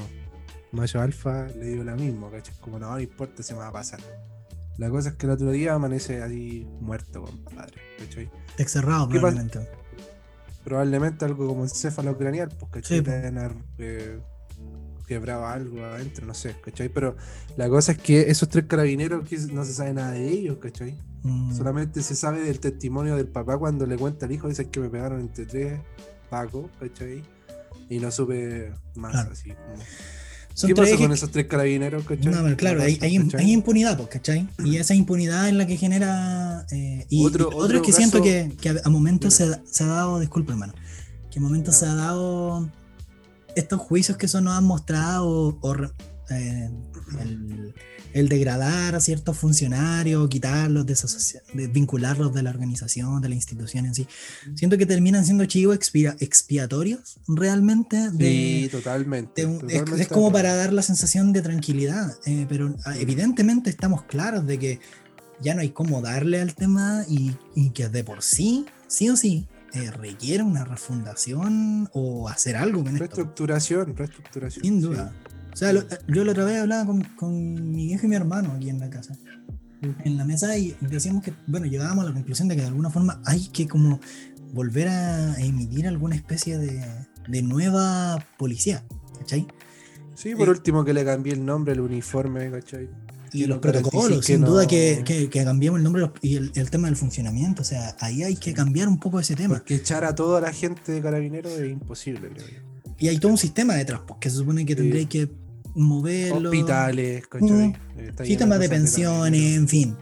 macho alfa, le digo lo mismo, ¿cachai? Como no, no importa, se me va a pasar. La cosa es que el otro día amanece así muerto, compadre, ¿cachai? Está cerrado, ¿Qué pasa? probablemente. Probablemente algo como encéfalo craneal, pues, ¿cachai? Sí, eh, quebrado algo adentro, no sé, ¿cachai? Pero la cosa es que esos tres carabineros que no se sabe nada de ellos, ¿cachai? Mm, Solamente se sabe del testimonio del papá cuando le cuenta al hijo, dice que me pegaron entre tres Paco, ¿cachai? Y no supe más Claro. así. como- son ¿Qué pasó con esos tres carabineros, cachai? No, pero claro, hay, hay, hay impunidad, pues, ¿cachai? Y esa impunidad es la que genera. eh, y Otro- y otro, otro es que siento caso- que, que a, momentos se, se ha dado, disculpa hermano, que a momentos se ha dado estos juicios que eso nos han mostrado, o, eh, el, el degradar a ciertos funcionarios, quitarlos, vincularlos de la organización, de la institución en sí. Siento que terminan siendo chivos expiatorios realmente de, Sí, totalmente. de un- es, totalmente es como para dar la sensación de tranquilidad, eh, pero ah, evidentemente estamos claros de que ya no hay cómo darle al tema y, y que de por sí, sí o sí, eh, requiere una refundación o hacer algo con esto. Reestructuración, reestructuración. Sin sí. duda. O sea, lo- yo la otra vez hablaba con, con mi viejo y mi hermano aquí en la casa, en la mesa, y decíamos que, bueno, llegábamos a la conclusión de que de alguna forma hay que como volver a emitir alguna especie de, de nueva policía, ¿cachai? Sí, por último que le cambié el nombre, el uniforme, ¿cachai? Y los protocolos, sin no- duda que, que, que cambiemos el nombre y el, el tema del funcionamiento, o sea, ahí hay que cambiar un poco ese tema. Porque echar a toda la gente de carabineros es imposible, creo yo. Y hay todo un sistema detrás, porque se supone que Sí. tendréis que moverlo. Hospitales. Mm. Eh, Sistemas de pensiones, en fin,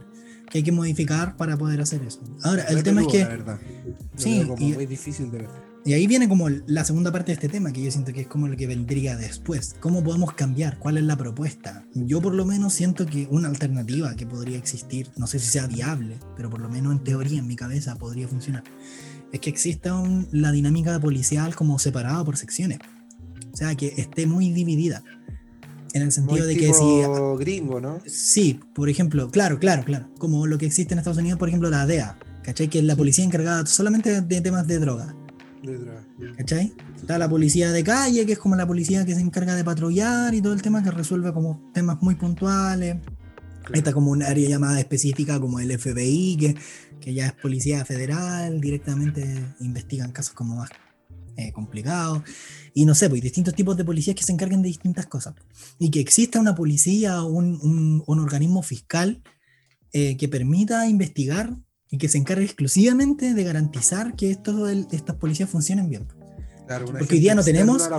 que hay que modificar para poder hacer eso. Ahora, el tema es que, verdad. Sí, y- muy difícil de ver. Y ahí viene como la segunda parte de este tema, que yo siento que es como lo que vendría después. ¿Cómo podemos cambiar? ¿Cuál es la propuesta? Yo por lo menos siento que una alternativa que podría existir, no sé si sea viable, pero por lo menos en teoría, en mi cabeza, podría funcionar, es que exista un- la dinámica policial como separada por secciones. O sea, que esté muy dividida. En el sentido Muy de que si gringo, ¿no? Sí, por ejemplo, claro, claro, claro. Como lo que existe en Estados Unidos, por ejemplo, la DEA, ¿cachai? Que es la policía encargada solamente de temas de droga, Detrás. ¿cachai? Está la policía de calle, que es como la policía que se encarga de patrullar y todo el tema que resuelve como temas muy puntuales. Está como un área llamada específica como el FBI, que, que ya es policía federal, directamente investigan casos como más eh, complicados. Y no sé, pues distintos tipos de policías que se encargan de distintas cosas. Y que exista una policía o un, un- un organismo fiscal eh, que permita investigar y que se encargue exclusivamente de garantizar que estos, estas policías funcionen bien. Claro, Porque hoy día no tenemos- la.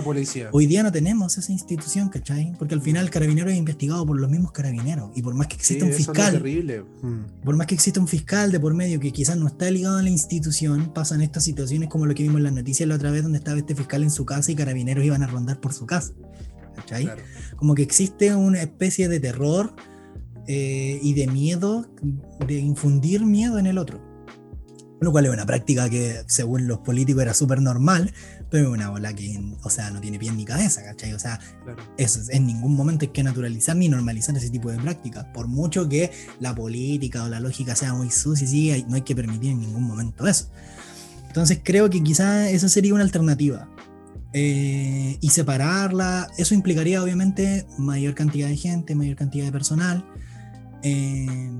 Hoy día no tenemos esa institución, ¿cachai? Porque al final el carabinero es investigado por los mismos carabineros. Y por más que Sí, exista un es lo fiscal, terrible. Mm. por más que exista un fiscal de por medio que quizás no está ligado a la institución, pasan estas situaciones como lo que vimos en las noticias la otra vez, donde estaba este fiscal en su casa y carabineros iban a rondar por su casa. ¿Cachai? Claro. Como que existe una especie de terror eh, y de miedo, de infundir miedo en el otro. Lo cual es una práctica que, según los políticos, era súper normal, pero es una bola que, o sea, no tiene pie ni cabeza, ¿cachai? O sea, claro. eso, en ningún momento hay que naturalizar ni normalizar ese tipo de prácticas. Por mucho que la política o la lógica sea muy sucia, sí, no hay que permitir en ningún momento eso. Entonces creo que quizás esa sería una alternativa. Eh, y separarla, eso implicaría obviamente mayor cantidad de gente, mayor cantidad de personal. Eh,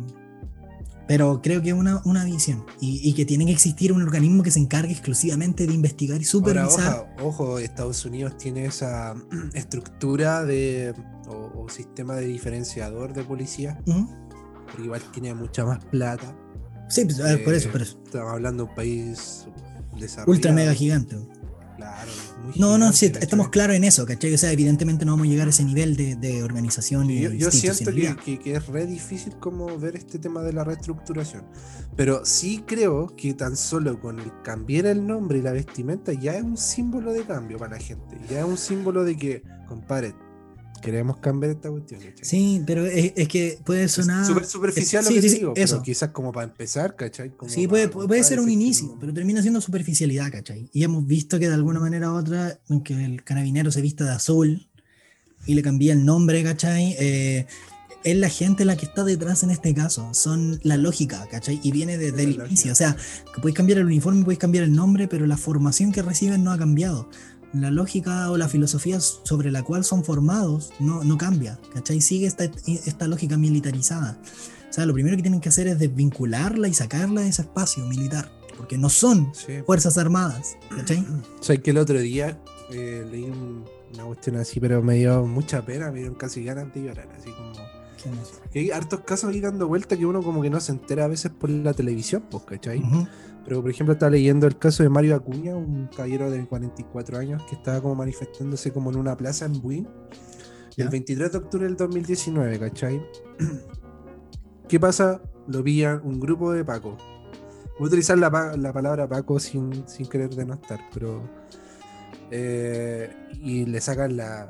pero creo que es una, una visión. Y, y que tiene que existir un organismo que se encargue exclusivamente de investigar y Ahora, supervisar. ojo, ojo, Estados Unidos tiene esa estructura de o, o sistema de diferenciador de policía Ujú. pero igual tiene mucha más plata. Sí, pues, a ver, por eso, Eh, por eso. Estamos hablando de un país desarrollado. Ultra mega gigante. Claro, muy No, no, sí, ¿cachai? estamos claros en eso, ¿cachai? O sea, evidentemente no vamos a llegar a ese nivel de, de organización y Yo, yo siento que- que es re difícil como ver este tema de la reestructuración. Pero sí creo que tan solo con el cambiar el nombre y la vestimenta ya es un símbolo de cambio para la gente. Ya es un símbolo de que, compadre, queremos cambiar esta cuestión. ¿cachai? Sí, pero es, es que puede Es sonar. súper superficial sí, lo que sí, digo, eso. pero quizás como para empezar, ¿cachai? Como Sí, puede, puede ser un es inicio, no- pero termina siendo superficialidad, ¿cachai? Y hemos visto que de alguna manera u otra, aunque el carabinero se vista de azul y le cambia el nombre, ¿cachai? Eh, es la gente la que está detrás en este caso, son la lógica, ¿cachai? Y viene desde el inicio, o sea, que podéis cambiar el uniforme, podéis cambiar el nombre, pero la formación que reciben no ha cambiado. La lógica o la filosofía sobre la cual son formados no, no cambia, ¿cachai? Sigue esta, esta lógica militarizada. O sea, lo primero que tienen que hacer es desvincularla y sacarla de ese espacio militar, porque no son Sí. fuerzas armadas, ¿cachai? O sea, que el otro día eh, leí un- una cuestión así, pero me dio mucha pena, me dieron casi ganas de llorar, así como... Que hay hartos casos ahí dando vuelta que uno como que no se entera a veces por la televisión, pues, ¿cachai? Ujú. Pero por ejemplo estaba leyendo el caso de Mario Acuña, un caballero de 44 años que estaba como manifestándose como en una plaza en Buin el 23 de octubre del 2019, ¿cachai? ¿Qué pasa? Lo pillan un grupo de Paco. Voy a utilizar la, la palabra Paco sin, sin querer denostar, pero... eh, y le sacan la,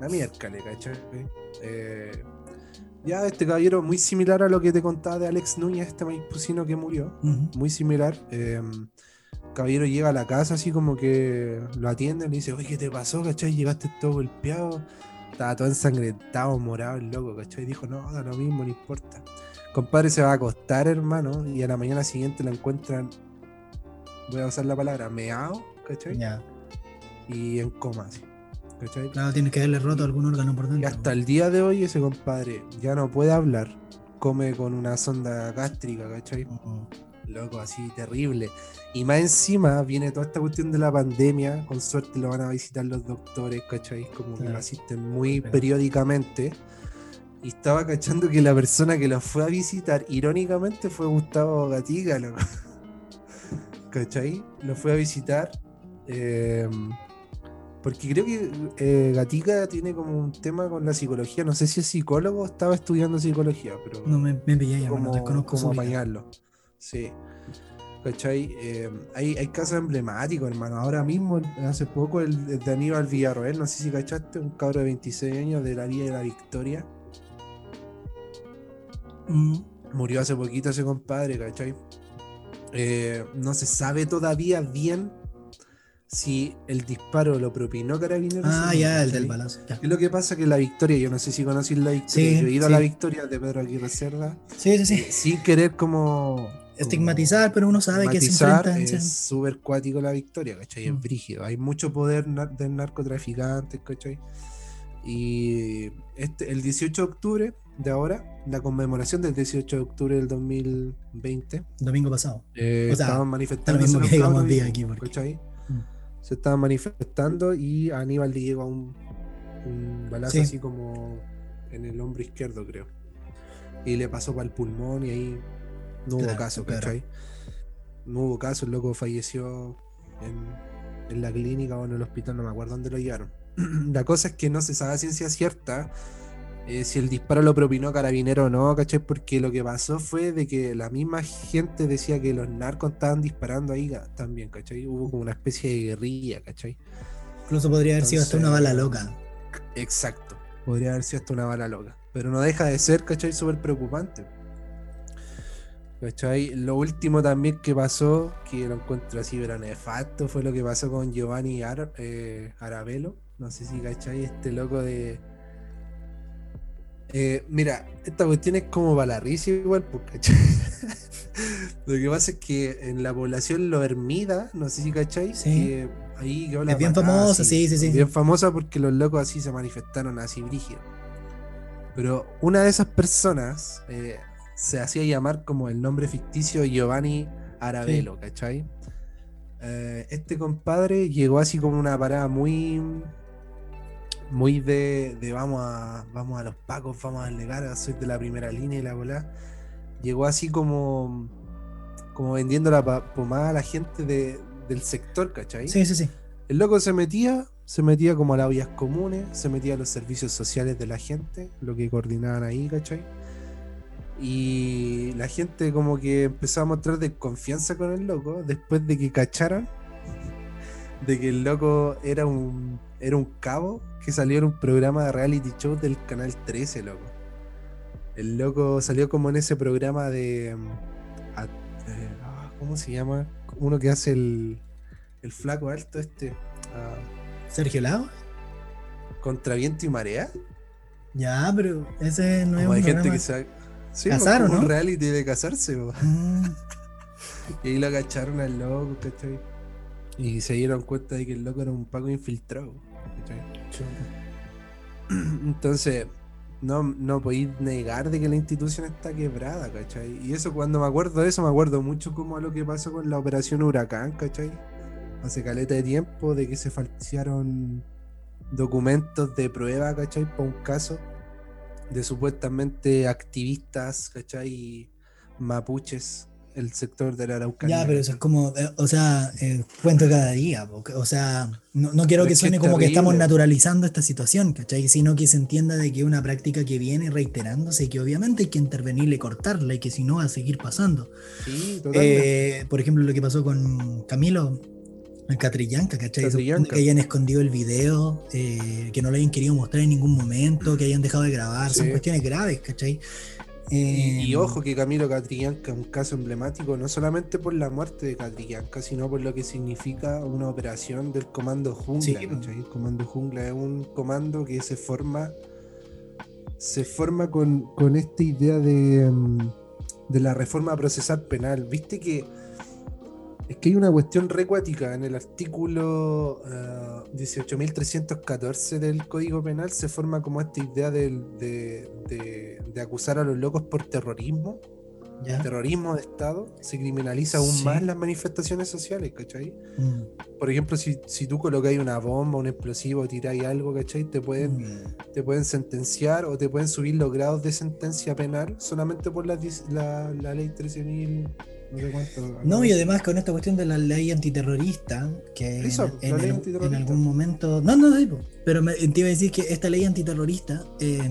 la miércoles, ¿cachai? Eh, ya este caballero muy similar a lo que te contaba de Alex Núñez, este maipucino que murió muy similar. eh, caballero llega a la casa así como que lo atiende, le dice, oye, ¿qué te pasó? ¿Cachai? Llegaste todo golpeado, estaba todo ensangrentado, morado, el loco, ¿cachai? Dijo, no, da lo mismo, no importa. Compadre se va a acostar, hermano, y a la mañana siguiente lo encuentran, voy a usar la palabra, meao, ¿cachai? Ya. Y en coma, así, ¿cachai? Claro, tienes que haberle roto algún órgano por Y hasta el día de hoy ese compadre ya no puede hablar, come con una sonda gástrica, ¿cachai? Loco, así terrible. Y más encima viene toda esta cuestión de la pandemia. Con suerte lo van a visitar los doctores, ¿cachai? Como que lo asisten muy Pero- periódicamente. Y estaba cachando que la persona que lo fue a visitar, irónicamente, fue Gustavo Gatica, loco. ¿Cachai? Lo fue a visitar. eh, porque creo que eh, Gatica tiene como un tema con la psicología. No sé si es psicólogo o estaba estudiando psicología, pero No me, me pillé ya, como, hermano, desconozco vida. apañarlo. Sí. ¿Cachai? Eh, hay, hay casos emblemáticos, hermano. Ahora mismo, hace poco, el, el de Aníbal Villarroel, no sé si cachaste, un cabro de 26 años de la Vía de la Victoria. Mm, Murió hace poquito ese compadre, ¿cachai? Eh, no se sabe todavía bien si el disparo lo propinó Carabineros. Ah, no, ya, el del balazo. ya. ¿Qué es lo que pasa? Que la Victoria, yo no sé si conocís la Victoria, Sí, yo he ido sí. a la Victoria de Pedro Aguirre Cerda, Sí, sí, sí. eh, sin querer como... Estigmatizar, pero uno sabe que se enfrentan. es súper cuático la victoria, ¿cachai? Mm. Es brígido. Hay mucho poder nar- del narcotraficante, ¿cachai? Y este, el 18 de octubre de ahora, la conmemoración del 18 de octubre del 2020, Domingo pasado. eh, O sea, estaban manifestando. mismo que digamos día aquí, porque- ¿cachai? Mm. Se estaban manifestando y a Aníbal le llegó un, un balazo Sí. así como en el hombro izquierdo, creo. Y le pasó para el pulmón y ahí no hubo Claro, caso, claro. ¿cachai? No hubo caso, el loco falleció en, en la clínica o en el hospital, no me acuerdo dónde lo llevaron. la cosa es que no se sabe a ciencia cierta eh, si el disparo lo propinó carabinero o no, ¿cachai? Porque lo que pasó fue de que la misma gente decía que los narcos estaban disparando ahí también, ¿cachai? Hubo como una especie de guerrilla, ¿cachai? Incluso podría haber sido hasta una bala loca. Exacto. Podría haber sido hasta una bala loca. Pero no deja de ser, ¿cachai? Súper preocupante. ¿Cachai? Lo último también que pasó, que lo encuentro así, pero nefasto, fue lo que pasó con Giovanni Ar- eh, Arabelo. No sé si, ¿cachai? Este loco de. Eh, mira, esta cuestión es como para la risa igual, ¿cachai? lo que pasa es que en la población lo Hermida, no sé si, ¿cachai? Sí. Que ahí la Es bien famosa, sí, sí, sí. Bien famosa porque los locos así se manifestaron así brígidos. Pero una de esas personas eh, se hacía llamar como el nombre ficticio Giovanni Arabelo, ¿cachai? Eh, este compadre llegó así como una parada muy muy de, de vamos a vamos a los pacos, vamos a legar, soy de la primera línea y la bola. Llegó así como como vendiendo la pomada a la gente de- del sector, ¿cachai? Sí, sí, sí. El loco se metía, se metía como a las vías comunes, se metía a los servicios sociales de la gente, lo que coordinaban ahí, ¿cachai? Y la gente como que empezó a mostrar desconfianza con el loco después de que cacharon de que el loco era un, era un cabo que salió en un programa de reality show del canal 13, loco. El loco salió como en ese programa de... mm, a- eh, ah, ¿Cómo se llama? Uno que hace el, el flaco alto este. ah, Sergio Lago. contra viento y marea. Ya, pero ese no es Como un hay gente que se... Sí, Casaron, como un reality de casarse. Mm, Y ahí lo agacharon al loco, ¿cachai? Y se dieron cuenta de que el loco era un paco infiltrado. Entonces, no, no podéis negar de que la institución está quebrada, ¿cachai? Y eso cuando me acuerdo de eso, me acuerdo mucho como a lo que pasó con la operación Huracán, ¿cachai? Hace caleta de tiempo de que se falsearon documentos de prueba, ¿cachai? Para un caso de supuestamente activistas, ¿cachai? Mapuches, el sector de la Araucanía. Ya, pero eso es como, eh, o sea, eh, cuento cada día. porque, o sea, no, no quiero Pero que que suene es como que estamos naturalizando esta situación, ¿cachai? Sino que se entienda de que es una práctica que viene reiterándose y que obviamente hay que intervenirle y cortarla y que si no va a seguir pasando. Sí, totalmente. Eh, por ejemplo, lo que pasó con Camilo, el Catrillanca, ¿cachai? Catrillanca. Que hayan escondido el video, eh, que no lo hayan querido mostrar en ningún momento, que hayan dejado de grabar, son Sí. cuestiones graves, ¿cachai? Y, y Eh, ojo que Camilo Catrillanca es un caso emblemático, no solamente por la muerte de Catrillanca, sino por lo que significa una operación del Comando Jungla. Sí. ¿cachai? El Comando Jungla es un comando que se forma, se forma con, con esta idea de, mm, de la reforma procesal penal. Viste que es que hay una cuestión recuática en el artículo eh, 18.314 del Código Penal, se forma como esta idea de, de- de acusar a los locos por terrorismo, ya. terrorismo de Estado, se criminaliza aún Sí. más las manifestaciones sociales, ¿cachai? Mm, Por ejemplo, si, si tú colocáis una bomba, un explosivo, tiráis algo, ¿cachai? Te pueden, mm. te pueden sentenciar o te pueden subir los grados de sentencia penal solamente por la, la, la ley 13.000, no sé cuánto. No, y además con esta cuestión de la ley antiterrorista, que Eso, en, la en ley el- antiterrorista. en algún momento. No, no, po, pero me, te iba a decir que esta ley antiterrorista, eh,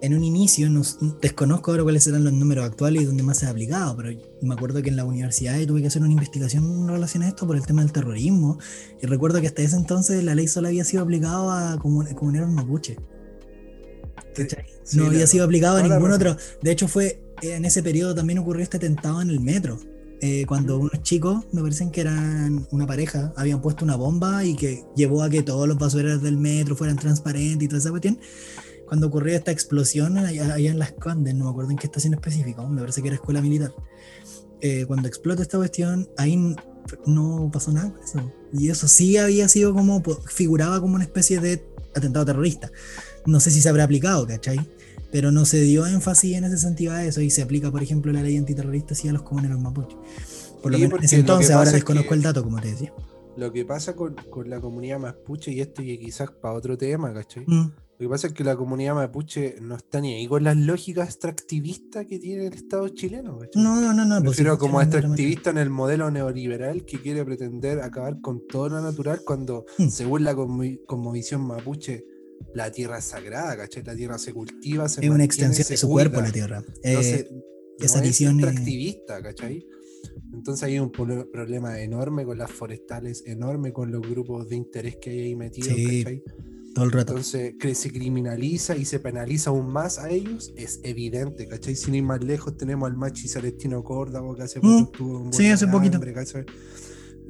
en un inicio, no, desconozco ahora cuáles serán los números actuales y dónde más se ha aplicado, pero me acuerdo que en la universidad tuve que hacer una investigación en relación a esto por el tema del terrorismo. Y recuerdo que hasta ese entonces la ley solo había sido aplicada a comun- comuneros mapuche. ¿cachai? Sí, no había sido aplicado a ningún otro. De hecho, fue en ese periodo también ocurrió este atentado en el metro. eh, cuando Mm. unos chicos, me parecen que eran una pareja, habían puesto una bomba y que llevó a que todos los basureros del metro fueran transparentes y toda esa cuestión. Cuando ocurrió esta explosión allá, allá en Las Condes, no me acuerdo en qué estación específica, me parece que era escuela militar. eh, cuando explota esta cuestión, ahí no pasó nada con eso. Y eso sí había sido como, figuraba como una especie de atentado terrorista. No sé si se habrá aplicado, ¿cachai? Pero no se dio énfasis en ese sentido a eso y se aplica, por ejemplo, la ley antiterrorista sí a los comuneros mapuche. Por lo Sí, menos en ese entonces, ahora desconozco el dato, como te decía. Lo que pasa con, con la comunidad mapuche, y esto y quizás para otro tema, ¿cachai? Mm, Lo que pasa es que la comunidad mapuche no está ni ahí con las lógicas extractivistas que tiene el Estado chileno, ¿cachai? No, no, no, no. Me pues, como extractivista en el modelo neoliberal que quiere pretender acabar con todo lo natural cuando, Hmm. según la conmovisión mapuche, la tierra es sagrada, ¿cachai? La tierra se cultiva, se. Es una extensión de su cuerpo la tierra. No Eh, esa no es visión es- extractivista, ¿cachai? Entonces hay un pro- problema enorme con las forestales, enorme con los grupos de interés que hay ahí metidos, Sí. ¿cachai? todo el rato. Entonces, que se criminaliza y se penaliza aún más a ellos, es evidente, ¿cachai? Sin ir más lejos, tenemos al Machi Celestino Córdoba, que hace Mm, poco estuvo en sí, hace poquito.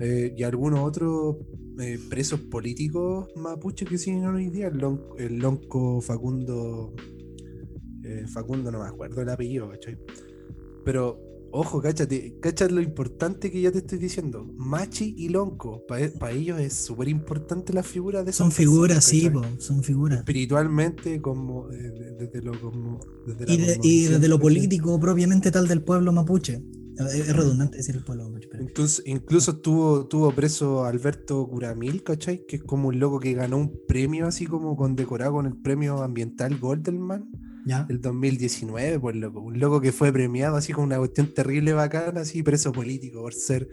Eh, y algunos otros eh, presos políticos mapuche que siguen hoy día, el, lon- el lonco Facundo, eh, Facundo no me acuerdo el apellido, ¿cachai? Pero, ojo, cáchate, cáchate lo importante que ya te estoy diciendo. Machi y Lonco, para ellos es súper importante la figura de Son figuras, sí, po, son figuras. espiritualmente como eh, de- desde lo como desde Y, de- y cosmovisión, desde lo político propiamente tal del pueblo mapuche. Es redundante decir el pueblo mapuche. Pero... Entonces, incluso estuvo, tuvo preso Alberto Curamil, ¿cachai? Que es como un loco que ganó un premio así como condecorado con el premio ambiental Goldelman. ¿Ya? El 2019, pues loco. Un loco que fue premiado así con una cuestión terrible bacana, así preso político por ser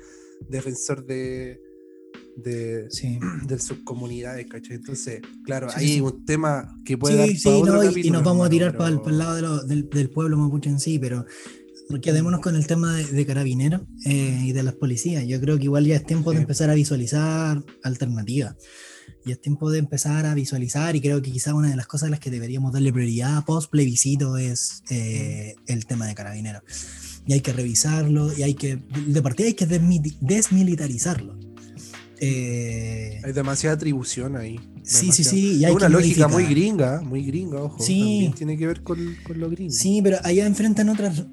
defensor de, de, Sí. de sus comunidades, ¿cachai? Entonces, claro, Sí, hay sí. un tema que puede dar Sí, pa' sí, otro no, y- y, capítulo, nos vamos a tirar para el, pero- lado de lo- del, del pueblo mapuche en sí, pero quedémonos con el tema de, de carabineros eh, y de las policías. Yo creo que igual ya es tiempo de Sí. empezar a visualizar alternativas. Y es tiempo de empezar a visualizar y creo que quizá una de las cosas a las que deberíamos darle prioridad post plebiscito es eh, el tema de carabineros. Y hay que revisarlo y hay que, de partida hay que desmilitarizarlo. Eh, Hay demasiada atribución ahí. Sí, sí, sí, y Es hay una lógica muy modificar. gringa, muy gringa, ojo. Sí. También tiene que ver con, con lo gringo. Sí, pero allá enfrentan otras.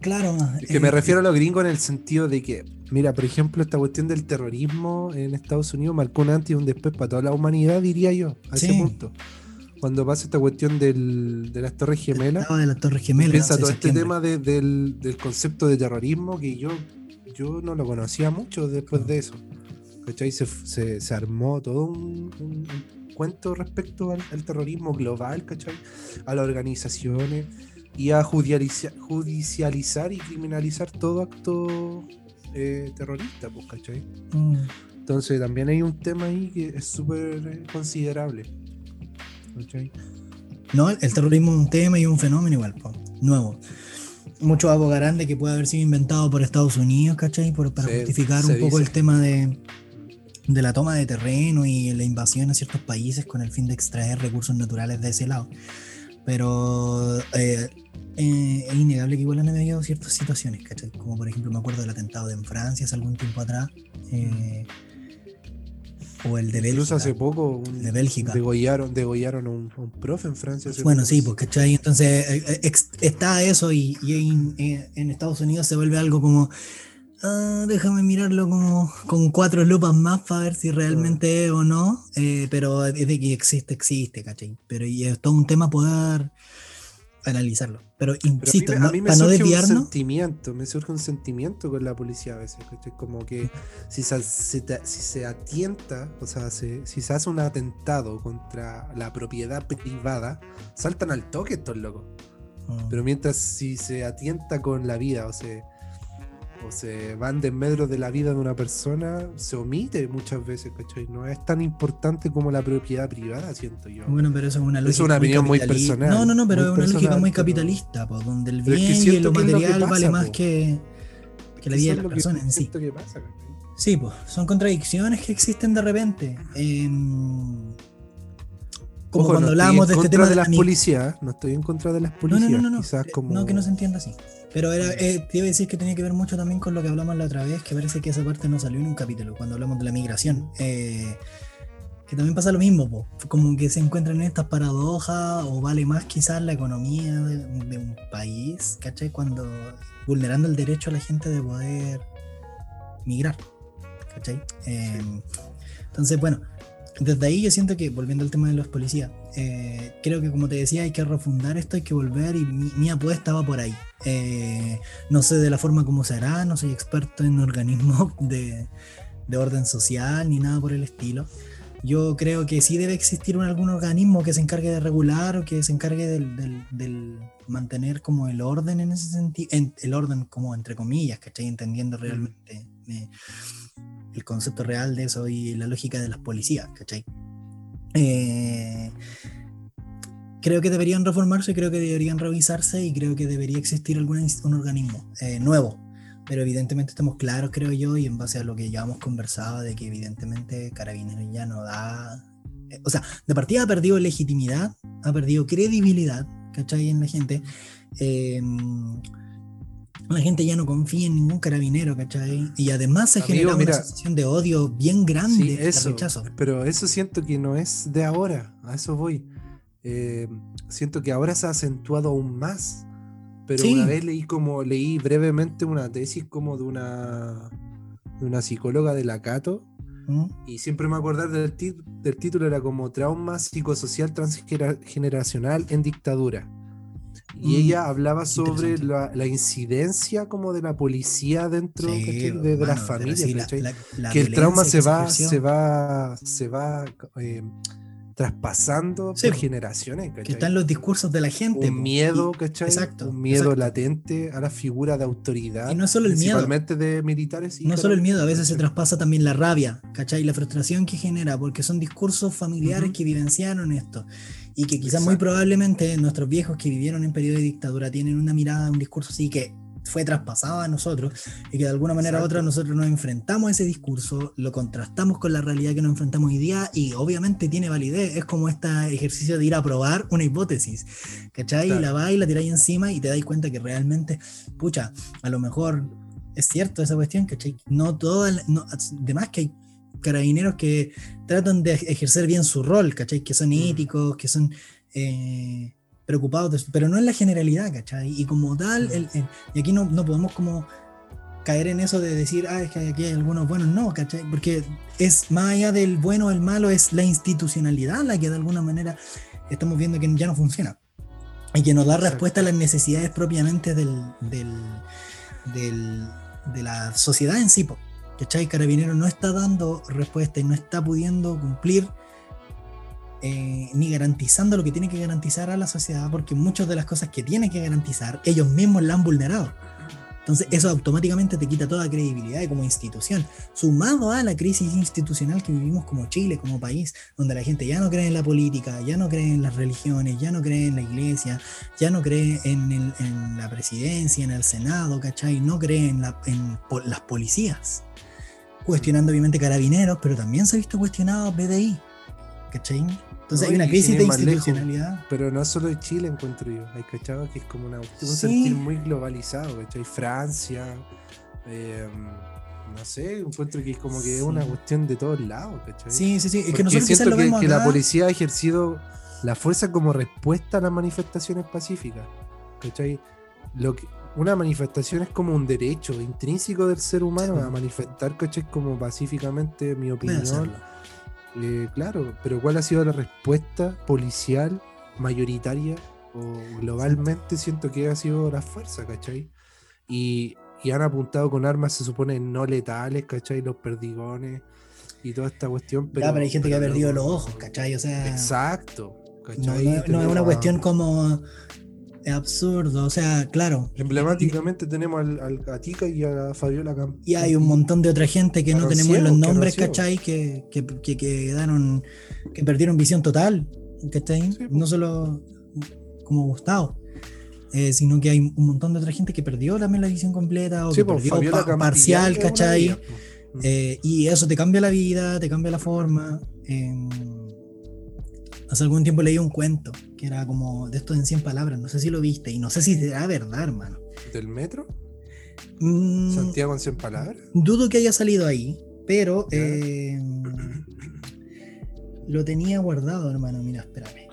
Claro. Es que eh, me refiero a lo gringo en el sentido de que, mira, por ejemplo, esta cuestión del terrorismo en Estados Unidos marcó un antes y un después para toda la humanidad, diría yo, a ese Sí. punto. Cuando pasa esta cuestión del- de las Torres Gemelas, de las Torres Gemelas. piensa 11 de todo este tema de- del, del concepto de terrorismo que yo, yo no lo conocía mucho después de eso. ¿Cachai? Se, se- se armó todo un, un- un cuento respecto al, al terrorismo global, ¿cachai? A las organizaciones y a judicializa- judicializar y criminalizar todo acto eh, terrorista, pues, ¿cachai? Mm, Entonces también hay un tema ahí que es súper eh, considerable. ¿cachai? No, el el terrorismo es un tema y un fenómeno igual, po, nuevo. Muchos abogarán de que puede haber sido inventado por Estados Unidos, ¿cachai? Por, para Se- justificar se un poco dice. el tema de, de la toma de terreno y la invasión a ciertos países con el fin de extraer recursos naturales de ese lado. Pero eh, eh, es innegable que igual han habido ciertas situaciones, ¿cachai? Como por ejemplo me acuerdo del atentado de en Francia hace algún tiempo atrás. eh, o el de Incluso Bélgica. hace poco un- de Bélgica. degollaron, degollaron a un, a un profe en Francia. hace Bueno, poco. sí, pues, ¿cachai? Entonces eh, ex- está eso y, y en, en Estados Unidos se vuelve algo como, ah, déjame mirarlo como con cuatro lupas más para ver si realmente es o no, pero es de que existe, existe, ¿cachai? Pero y es todo un tema poder analizarlo. Pero Pero insisto, a mí, me- a no- mí me para no surge un sentimiento, me surge un sentimiento con la policía a veces, ¿cachai? Como que si se, si atienta, o sea, se- si se hace un atentado contra la propiedad privada, saltan al toque estos locos. mm, Pero mientras si se atienta con la vida, o se, o se van de de la vida de una persona, se omite muchas veces, ¿cachai? No es tan importante como la propiedad privada, siento yo. Bueno, pero eso es una Es lógica. una opinión muy personal, No, no, no, pero muy es una lógica muy capitalista, po, donde el Pero es que bien y lo es material vale más que, que la vida es de la que persona en sí. que pasa. Sí, pues, son contradicciones que existen de repente. Em, como Ojo, cuando no hablábamos de este tema de las policías, no estoy en contra de las policías, no, no, no, no. quizás eh, como... No, que no se entienda así. Pero era, eh, te iba a decir que tenía que ver mucho también con lo que hablamos la otra vez, que parece que esa parte no salió en un capítulo, cuando hablamos de la migración. Eh, que también pasa lo mismo, po. como que se encuentran en estas paradojas, o vale más quizás la economía de, de un país, ¿cachai? Cuando vulnerando el derecho a la gente de poder migrar, ¿cachai? Eh, entonces, bueno, desde ahí yo siento que, volviendo al tema de los policías, eh, creo que como te decía, hay que refundar esto, hay que volver y mi, mi apuesta va por ahí. Eh, no sé de la forma como se hará, no soy experto en organismos de, de orden social ni nada por el estilo. Yo creo que sí debe existir un- algún organismo que se encargue de regular o que se encargue del, del- del mantener como el orden en ese sentido, el orden como entre comillas, ¿cachai? Entendiendo realmente eh, el concepto real de eso y la lógica de las policías, ¿cachai? Eh, creo que deberían reformarse, creo que deberían revisarse y creo que debería existir algún un organismo eh, nuevo. Pero evidentemente estamos claros, creo yo, y en base a lo que ya hemos conversado, de que evidentemente Carabineros ya no da... eh, o sea, de partida ha perdido legitimidad, ha perdido credibilidad, ¿cachai? En la gente. La gente ya no confía en ningún carabinero, ¿cachai? Y además se Amigo, genera una sensación de odio bien grande, Sí, eso, rechazo. pero eso siento que no es de ahora, a eso voy. Eh, siento que ahora se ha acentuado aún más. Pero Sí. una vez leí como, leí brevemente una tesis como de una, de una psicóloga de la Cato, ¿Mm? y siempre me acordar del, del título, era como Trauma psicosocial transgeneracional en dictadura. Y Mm, ella hablaba sobre la, la incidencia como de la policía dentro Sí, de, de las familias, sí, la- la- que el trauma se que va, se va, se va eh, traspasando Sí, por po. generaciones, que ¿cachai? están los discursos de la gente. un miedo, y- ¿cachai? exacto, Un miedo exacto. latente a la figura de autoridad. Y no solo el miedo. Principalmente de militares. y No solo el miedo, a veces se traspasa también la rabia, ¿cachai? La frustración que genera, porque son discursos familiares Ujú. que vivenciaron esto. Y que quizás muy probablemente nuestros viejos que vivieron en periodo de dictadura tienen una mirada, un discurso así que fue traspasado a nosotros y que de alguna manera u otra nosotros nos enfrentamos a ese discurso, lo contrastamos con la realidad que nos enfrentamos hoy día y obviamente tiene validez. Es como este ejercicio de ir a probar una hipótesis, ¿cachai? Claro. Y la vas y la tiráis encima y te dais cuenta que realmente, pucha, a lo mejor es cierto esa cuestión, ¿cachai? No todas, no, además que hay carabineros que tratan de ejercer bien su rol, ¿cachai? Que son Mm. éticos, que son eh, preocupados, de pero no en la generalidad, ¿cachai? Y como tal, Mm. el- el- y aquí no, no podemos como caer en eso de decir, ah, es que aquí hay algunos buenos, no, ¿cachai? Porque es más allá del bueno o el malo, es la institucionalidad la que de alguna manera estamos viendo que ya no funciona. Y que nos da respuesta a las necesidades propiamente del, del, del- de la sociedad en sí. ¿Cachai? Carabinero no está dando respuesta y no está pudiendo cumplir eh, ni garantizando lo que tiene que garantizar a la sociedad, porque muchas de las cosas que tiene que garantizar, ellos mismos la han vulnerado. Entonces, eso automáticamente te quita toda credibilidad como institución, sumado a la crisis institucional que vivimos como Chile, como país, donde la gente ya no cree en la política, ya no cree en las religiones, ya no cree en la iglesia, ya no cree en, el- en la presidencia, en el Senado, ¿cachai? No cree en, la- en las policías. Cuestionando obviamente carabineros, pero también se ha visto cuestionado PDI, ¿cachai? Entonces No, hay una crisis de lejos, institucionalidad. Pero no solo de Chile encuentro yo. Hay cachado que es como una, un Sí. sentir muy globalizado, ¿cachai? Francia, eh, no sé, encuentro que es como que es una cuestión de todos lados, ¿cachai? Sí, sí, sí. Es que nosotros quizás siento lo que, vemos que la policía ha ejercido la fuerza como respuesta a las manifestaciones pacíficas. ¿Cachai? Lo que, una manifestación es como un derecho intrínseco del ser humano Sí. a manifestar, ¿cachai? Como pacíficamente mi opinión. Eh, claro, pero ¿cuál ha sido la respuesta policial mayoritaria o globalmente? Siento que ha sido la fuerza, ¿cachai? Y, y han apuntado con armas, se supone, no letales, ¿cachai? Los perdigones y toda esta cuestión. Pero, ya, pero hay gente que ha perdido los ojos, ¿cachai? O sea, Exacto. no, ¿cachai? no- no es una cuestión como es absurdo, o sea, claro. Emblemáticamente tenemos al, al Gatica y a Fabiola Camp. Y hay un montón de otra gente que no tenemos los nombres, quedaron ¿cachai? Que, que, que quedaron, que perdieron visión total, ¿cachai? Sí, no solo como Gustavo, eh, sino que hay un montón de otra gente que perdió también la visión completa o Sí, que perdió pa- parcial, ¿cachai? Eh, y eso te cambia la vida, te cambia la forma. eh, hace algún tiempo leí un cuento que era como de estos en 100 palabras, no sé si lo viste y no sé si será verdad, hermano. ¿Del metro? Mm, Santiago en 100 palabras. dudo que haya salido ahí, pero eh, lo tenía guardado, hermano. Mira, espérame.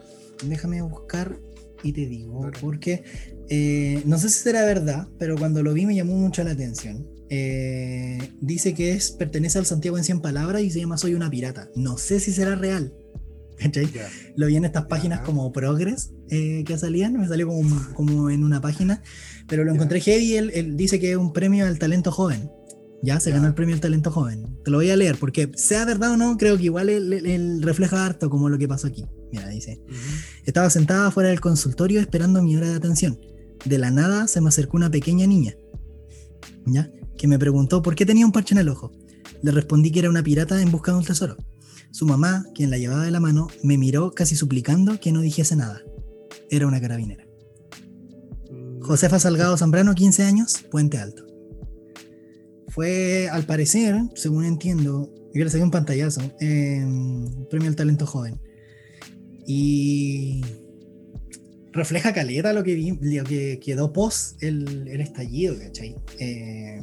Déjame buscar y te digo, porque eh, no sé si será verdad, pero cuando lo vi me llamó mucho la atención. Eh, dice que es pertenece al Santiago en 100 palabras y se llama Soy una pirata. No sé si será real. Lo vi en estas páginas como Progress eh, que salían, me salió como, como en una página, pero lo encontré heavy. Él, él dice que es un premio al talento joven. Ya se ganó el premio al talento joven. Te lo voy a leer porque, sea verdad o no, creo que igual él, él- refleja harto como lo que pasó aquí. Mira, dice. Estaba sentada fuera del consultorio esperando mi hora de atención. De la nada se me acercó una pequeña niña, ¿ya? Que me preguntó por qué tenía un parche en el ojo. Le respondí que era una pirata en busca de un tesoro. Su mamá, quien la llevaba de la mano, me miró casi suplicando que no dijese nada. Era una carabinera. Josefa Salgado Zambrano, 15 años, Puente Alto. Fue, al parecer, según entiendo, yo le saqué un pantallazo, eh, premio al talento joven. Y refleja caleta lo que, vi- lo que quedó post el, el estallido, ¿cachai? Eh,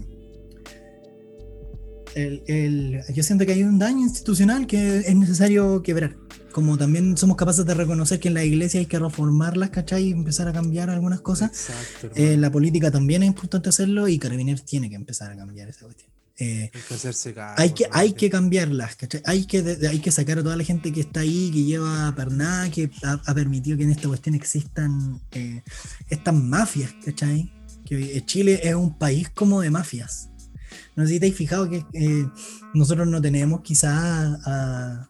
el- el- yo siento que hay un daño institucional que es necesario quebrar. Como también somos capaces de reconocer que en la iglesia hay que reformarlas, ¿cachai? Y empezar a cambiar algunas cosas. Exacto. Eh, la política también es importante hacerlo y Carabineros tiene que empezar a cambiar esa cuestión. Eh, Hay que hacerse cargo, hay que, hay que cambiarlas, ¿cachai? Hay que, de- hay que sacar a toda la gente que está ahí, que lleva perná, que ha, ha permitido que en esta cuestión existan eh, estas mafias, ¿cachai? Que eh, Chile es un país como de mafias. No sé si te has fijado que eh, nosotros no tenemos quizás a-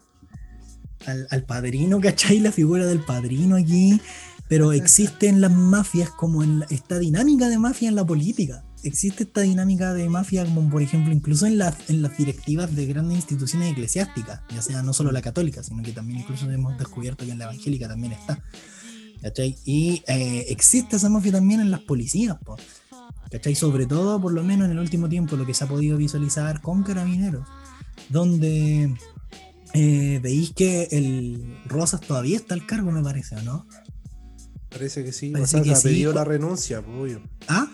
al, al padrino, ¿cachai? La figura del padrino aquí, pero existen las mafias como en la- esta dinámica de mafia en la política. Existe esta dinámica de mafia como por ejemplo incluso en las, en las directivas de grandes instituciones eclesiásticas, ya sea no solo la católica, sino que también incluso hemos descubierto que en la evangélica también está. ¿Cachai? Y eh, existe esa mafia también en las policías, po, ¿cachai? Sobre todo, por lo menos en el último tiempo, lo que se ha podido visualizar con carabineros, donde eh, veis que el Rosas todavía está al cargo, me parece, ¿o no? Parece que sí. Parece o sea, que se ha sí, pedido po- la renuncia, pues, obvio. ¿Ah?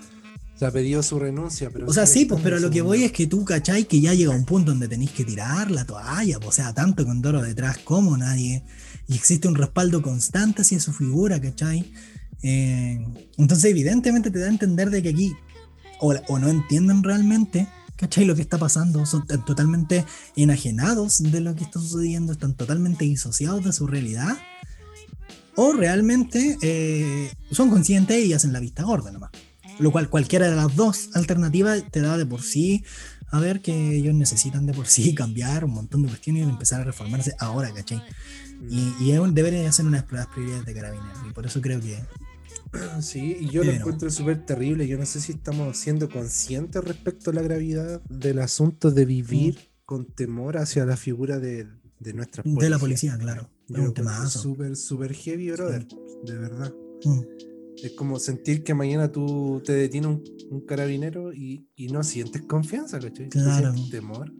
Se ha pedido su renuncia, pero. O sea, sí, pues, pero lo que voy es que tú, ¿cachai? Que ya llega un punto donde tenéis que tirar la toalla, pues, o sea, tanto con Doro detrás como nadie. Y existe un respaldo constante hacia su figura, ¿cachai? Eh, entonces, evidentemente te da a entender de que aquí, o, no entienden realmente, ¿cachai? Lo que está pasando, son totalmente enajenados de lo que está sucediendo, están totalmente disociados de su realidad. O realmente eh, son conscientes y hacen la vista gorda nomás. Lo cual cualquiera de las dos alternativas te da de por sí a ver que ellos necesitan de por sí cambiar un montón de cuestiones y empezar a reformarse ahora, ¿cachai? Y, y es un, debería ser una de las prioridades de Carabineros. Y por eso creo que Sí, y yo lo encuentro súper terrible. Yo no sé si estamos siendo conscientes respecto a la gravedad del asunto de vivir con temor hacia la figura de, de nuestra de la policía, claro. Es un temazo. súper, súper heavy, brother. De verdad. Mm. Es como sentir que mañana tú te detiene un, un carabinero y, y no sientes confianza, ¿cachai? Claro. sientes temor.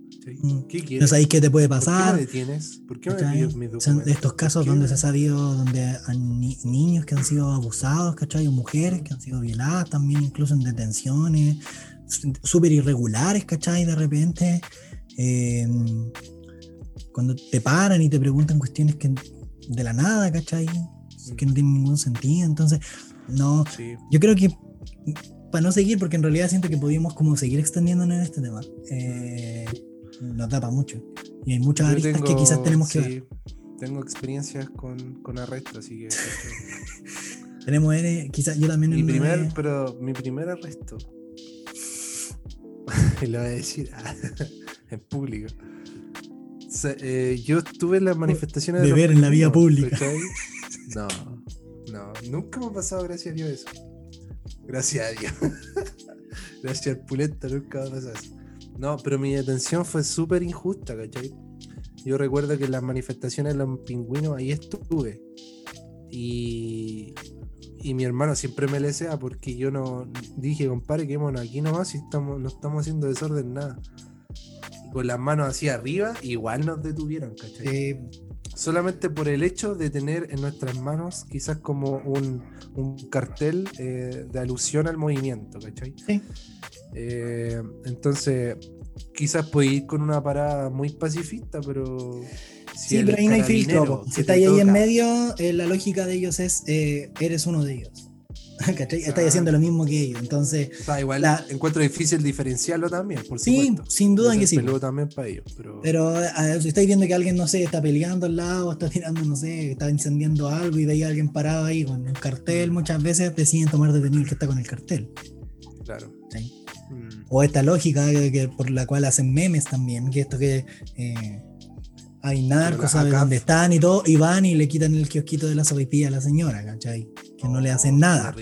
Mm. ¿Qué No quieres? sabéis qué te puede ¿Por qué pasar. me detienes? ¿Por qué me ¿cachai? pides mis Son de estos ¿Por casos donde me- se ha sabido donde hay ni- niños que han sido abusados, ¿cachai? O mujeres que han sido violadas también, incluso en detenciones, súper irregulares, ¿cachai? De repente, eh, cuando te paran y te preguntan cuestiones que de la nada, ¿cachai? Que no tienen ningún sentido. Entonces, no, Sí. yo creo que para no seguir, porque en realidad siento que podíamos como seguir extendiéndonos en este tema. eh, nos da para mucho. Y hay muchas Yo aristas que tengo- quizás tenemos que ver. sí, Tengo experiencias con, con arrestos, así que. Tenemos N, quizás yo también mi primer, pero mi primer arresto. y lo voy a decir en público. Eh, yo estuve en las manifestaciones de Beber en la vía pública. No, no, nunca me ha pasado, gracias a Dios, eso. Gracias a Dios. gracias al pulenta, nunca me ha pasado eso. No, pero mi detención fue súper injusta, ¿cachai? Yo recuerdo que en las manifestaciones de los pingüinos ahí estuve. Y, y mi hermano siempre me le sea porque yo no dije, compadre, quedémonos aquí nomás y estamos, no estamos haciendo desorden nada. Y con las manos así arriba, igual nos detuvieron, ¿cachai? eh, Solamente por el hecho de tener en nuestras manos quizás como un, un cartel eh, de alusión al movimiento, ¿cachai? Sí. Eh, entonces, quizás puede ir con una parada muy pacifista, pero... si sí, pero ahí no hay filtro. Si te estáis ahí en medio, eh, la lógica de ellos es, eh, eres uno de ellos. ¿Cachai? Estáis Claro. haciendo lo mismo que ellos. Entonces, O sea, igual La- encuentro difícil diferenciarlo también, por sí, supuesto. sin duda Puede que sí. también para ellos, pero... Pero si estáis viendo que alguien, no sé, está peleando al lado, está tirando, no sé, está incendiando algo y veis a alguien parado ahí con un cartel, muchas veces deciden tomar detenido el que está con el cartel. Claro. Mm. O esta lógica que, que por la cual hacen memes también, que esto que eh, hay narcos, ¿sabes dónde están y todo? Y van y le quitan el kiosquito de la sopaipilla a la señora, ¿cachai? Que no le hacen Oh, nada.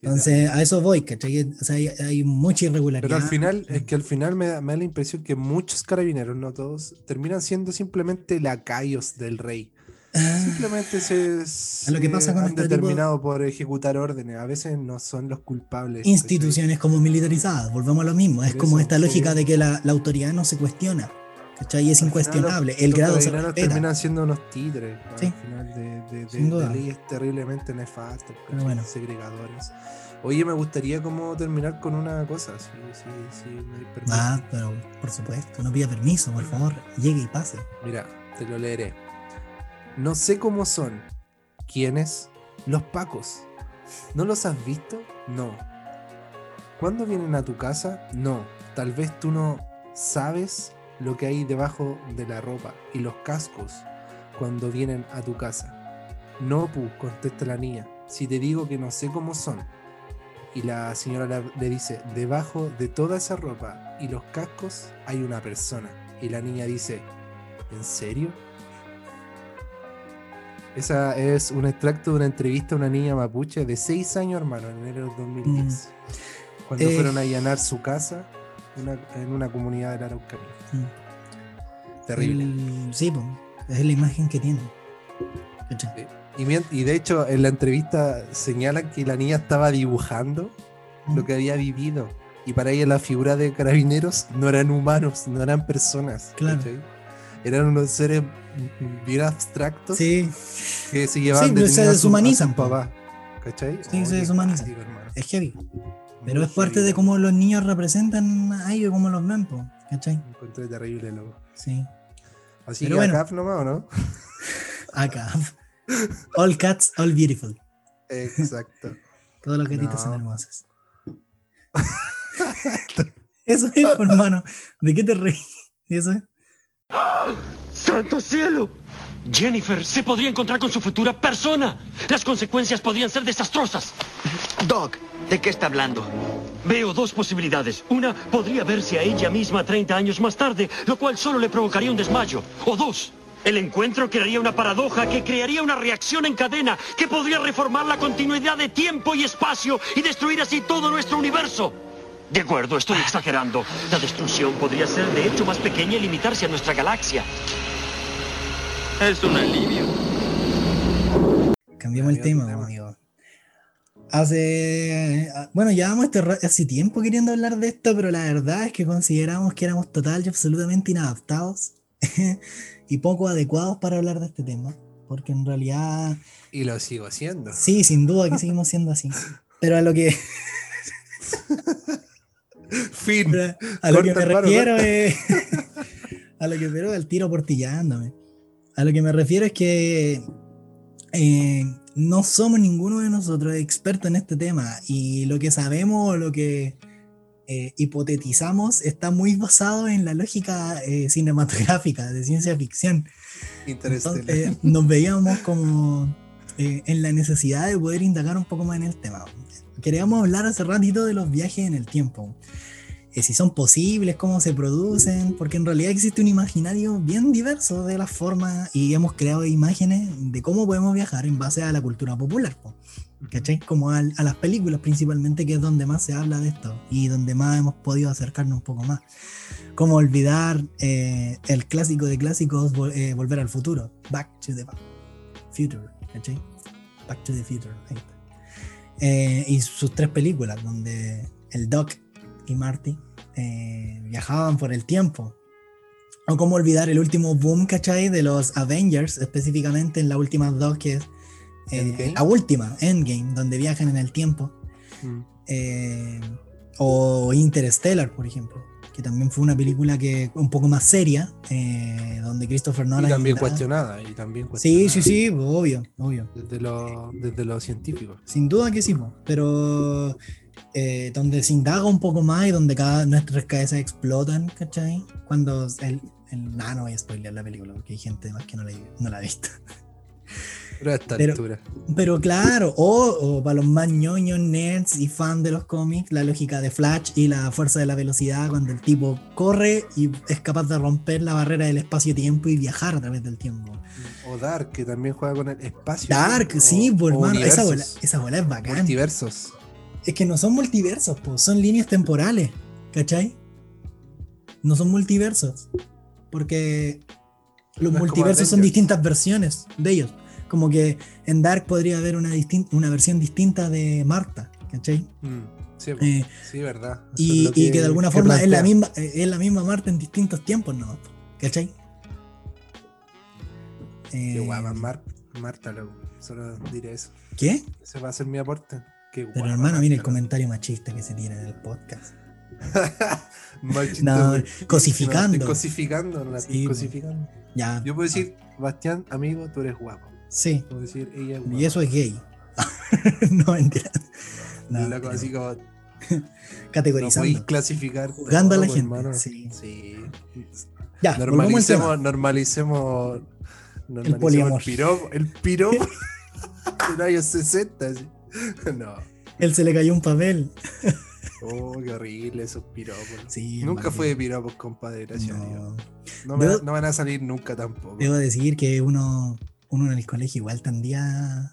Entonces, a eso voy, ¿cachai? O sea, hay, hay mucha irregularidad. Pero al final, es que al final me da, me da la impresión que muchos carabineros, no todos, terminan siendo simplemente lacayos del rey. Ah, Simplemente se, se lo que pasa con han este tipo- determinado por ejecutar órdenes. A veces no son los culpables. instituciones como militarizadas, volvemos a lo mismo. Es como esta sí. lógica de que la, la autoridad no se cuestiona, ¿cachai? Es. Al final incuestionable. los- el grado se carabineros respeta. terminan siendo unos títeres. ¿no? Sí. Al final de, de- de- duda. de leyes terriblemente nefastas, Pero bueno. segregadores. Oye, me gustaría como terminar con una cosa, si, si, si me permites. Ah, pero por supuesto, no pida permiso, por favor, llegue y pase. Mira, te lo leeré. No sé cómo son. ¿Quiénes? Los pacos. ¿No los has visto? No. ¿Cuándo vienen a tu casa? No. Tal vez tú no ¿sabes lo que hay debajo de la ropa y los cascos cuando vienen a tu casa? No, pu, contesta la niña. Si te digo que no sé cómo son. Y la señora le- dice, debajo de toda esa ropa y los cascos hay una persona. Y la niña dice, ¿en serio? Esa es un extracto de una entrevista a una niña mapuche de 6 años, hermano, en enero del 2010. Cuando Eh. fueron a allanar su casa una- en una comunidad de la Araucanía. Mm. Terrible. El- sí, es la imagen que tiene. Y, de hecho, en la entrevista señalan que la niña estaba dibujando lo que había vivido. Y para ella la figura de carabineros no eran humanos, no eran personas. Claro. ¿cachai? Eran unos seres mm, bien abstractos Sí, que se llevaban Sí, pero se deshumanizan, papá. ¿Cachai? Sí, Oh, se deshumanizan. es heavy. Pero es parte de cómo los niños representan a ellos, cómo los ven, po, ¿cachai? Me encontré terrible, loco. Sí. Así Pero que bueno. acá nomás, ¿o no? Acá. All cats, all beautiful. Exacto. Todos los gatitos No. son hermosos. Eso es, hermano. ¿De qué te reís? Eso es. ¡Santo cielo! Jennifer se podría encontrar con su futura persona. Las consecuencias podrían ser desastrosas. Doc, ¿de qué está hablando? Veo dos posibilidades. Una, podría verse a ella misma 30 años más tarde, lo cual solo le provocaría un desmayo. O dos, el encuentro crearía una paradoja que crearía una reacción en cadena que podría reformar la continuidad de tiempo y espacio y destruir así todo nuestro universo. De acuerdo, estoy exagerando. La destrucción podría ser de hecho más pequeña y limitarse a nuestra galaxia. Es un alivio. Cambiamos el tema, amigo. Hace. Bueno, llevamos este ra- hace tiempo queriendo hablar de esto, pero la verdad es que consideramos que éramos total y absolutamente inadaptados y poco adecuados para hablar de este tema. Porque en realidad, Y lo sigo haciendo. sí, sin duda que seguimos siendo así. Pero a lo que, Fin. pero a lo que me refiero es. A lo que pero el tiro portillándome. A lo que me refiero es que eh, no somos ninguno de nosotros expertos en este tema y lo que sabemos o lo que eh, hipotetizamos está muy basado en la lógica eh, cinematográfica de ciencia ficción. Interestelar. Entonces nos veíamos como en la necesidad de poder indagar un poco más en el tema. Queríamos hablar hace ratito de los viajes en el tiempo. Eh, si son posibles, cómo se producen, porque en realidad existe un imaginario bien diverso de las formas y hemos creado imágenes de cómo podemos viajar en base a la cultura popular. po, ¿Cachai? Como al- a las películas principalmente, que es donde más se habla de esto y donde más hemos podido acercarnos un poco más. Cómo olvidar eh, el clásico de clásicos, vol- eh, Volver al futuro, Back to the Future, ¿cachai? Back to the Future, ahí está. Eh, y sus tres películas, donde el Doc y Marty eh, viajaban por el tiempo. O cómo olvidar el último boom, ¿cachai? De los Avengers, específicamente en la última dos, que es eh, la última, Endgame, donde viajan en el tiempo. Mm. Eh, o Interstellar, por ejemplo, que también fue una película que un poco más seria, eh, donde Christopher Y Nolan... también da- cuestionada. Y también Sí, cuestionada. sí, sí, obvio, obvio. Desde lo, desde lo científico. Sin duda que sí, pero eh, donde se indaga un poco más y donde cada nuestras cabezas explotan, ¿cachai? Cuando el... el nah, no voy a spoilear la película porque hay gente más que no la, no la ha visto. Pero a esta Pero- altura. Pero claro, o, o para los más ñoños, nerds y fan de los cómics, la lógica de Flash y la fuerza de la velocidad, cuando el tipo corre y es capaz de romper la barrera del espacio-tiempo y viajar a través del tiempo. O Dark, que también juega con el espacio. Dark, sí, pues hermano, esa bola, esa bola es bacán. Multiversos. Es que no son multiversos, pues, son líneas temporales, ¿cachai? No son multiversos. Porque los No multiversos son distintas versiones de ellos. Como que en Dark podría haber una, versión distinta de Marta, ¿cachai? Mm, Sí, po. Eh, sí, verdad. Y, que de alguna forma es la, misma, eh, es la misma Marta en distintos tiempos, ¿no? ¿Cachai? Qué Eh, guapa, Mar- Marta, loco. Solo diré eso. ¿Qué? Ese va a ser mi aporte. Qué Pero guapa, hermano, mira el comentario machista que se tiene en el podcast. No, cosificando. No, cosificando, no la Sí, cosificando. Ya. Yo puedo decir, Bastián, amigo, tú eres guapo. Sí. Puedo decir, ella es guapa. Y eso es gay. no, mentira. No, mentira. así como No categorizando. podéis clasificar. Juzgando a la gente, hermano. sí. Sí. ya. Normalicemos, normalicemos, normalicemos poliamor. el piropo, el piropo del año 60. así. No. Él se le cayó un papel. Oh, qué horrible esos piropos. Sí, nunca fue de piropos, compadre, gracias a Dios. No. No, me- Debo- no van a salir nunca tampoco. Debo decir que uno, uno en el colegio igual tendía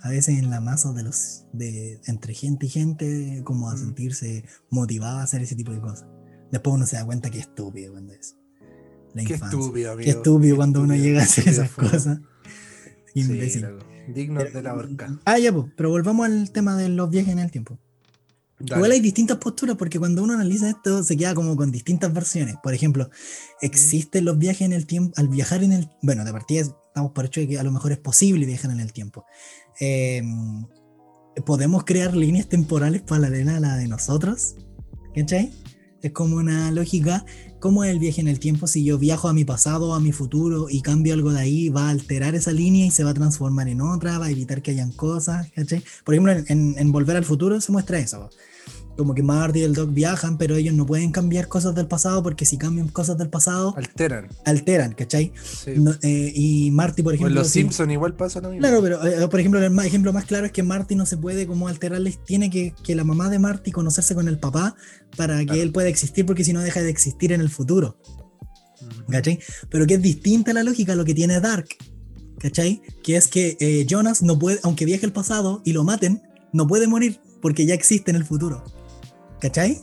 a veces en la masa de los de entre gente y gente como a Mm. sentirse motivado a hacer ese tipo de cosas. Después uno se da cuenta que es estúpido cuando es la Qué infancia. estúpido, amigo. Qué estúpido cuando uno llega a hacer esas fue. cosas. Imbécil. Dignos de la horca. Ah, ya, pues, pero volvamos al tema de los viajes en el tiempo. Dale. Igual hay distintas posturas porque cuando uno analiza esto se queda como con distintas versiones. Por ejemplo, existen los viajes en el tiempo, al viajar en el, bueno, de partida estamos por hecho de que a lo mejor es posible viajar en el tiempo. Eh, Podemos crear líneas temporales paralelas a la de nosotros, ¿cachai? Es como una lógica, ¿cómo es el viaje en el tiempo? Si yo viajo a mi pasado a mi futuro y cambio algo de ahí, va a alterar esa línea y se va a transformar en otra, va a evitar que hayan cosas. Por ejemplo, en Volver al Futuro se muestra eso. Como que Marty y el Doc viajan, pero ellos no pueden cambiar cosas del pasado porque si cambian cosas del pasado, Alteran. alteran, ¿cachai? Sí. No, eh, y Marty, por o en ejemplo... los si- Simpsons igual pasa lo mismo. Claro, pero eh, por ejemplo, el ejemplo más claro es que Marty no se puede como alterarles, tiene que, que la mamá de Marty conocerse con el papá para que Claro. él pueda existir porque si no deja de existir en el futuro. ¿cachai? Pero que es distinta la lógica a lo que tiene Dark, ¿cachai? Que es que eh, Jonas no puede, aunque viaje al pasado y lo maten, no puede morir porque ya existe en el futuro, ¿cachai?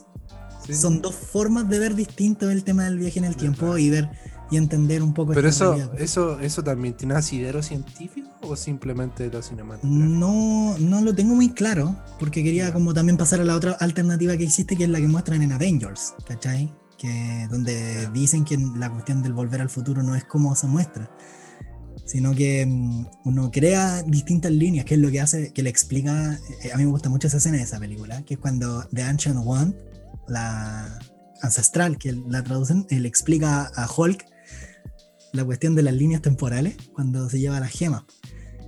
Sí. Son dos formas de ver distinto el tema del viaje en el tiempo y ver y entender un poco Pero eso, realidad. eso, eso también tiene asidero científico o simplemente de lo cinematográfico. No, no lo tengo muy claro, porque quería como también pasar a la otra alternativa que existe, que es la que muestran en Avengers, ¿cachai? Que donde dicen que la cuestión del volver al futuro no es como se muestra, sino que mm, uno crea distintas líneas, que es lo que hace, que le explica, eh, a mí me gusta mucho esa escena de esa película, que es cuando The Ancient One, la ancestral, que la traducen, eh, le explica a Hulk la cuestión de las líneas temporales cuando se lleva las gemas.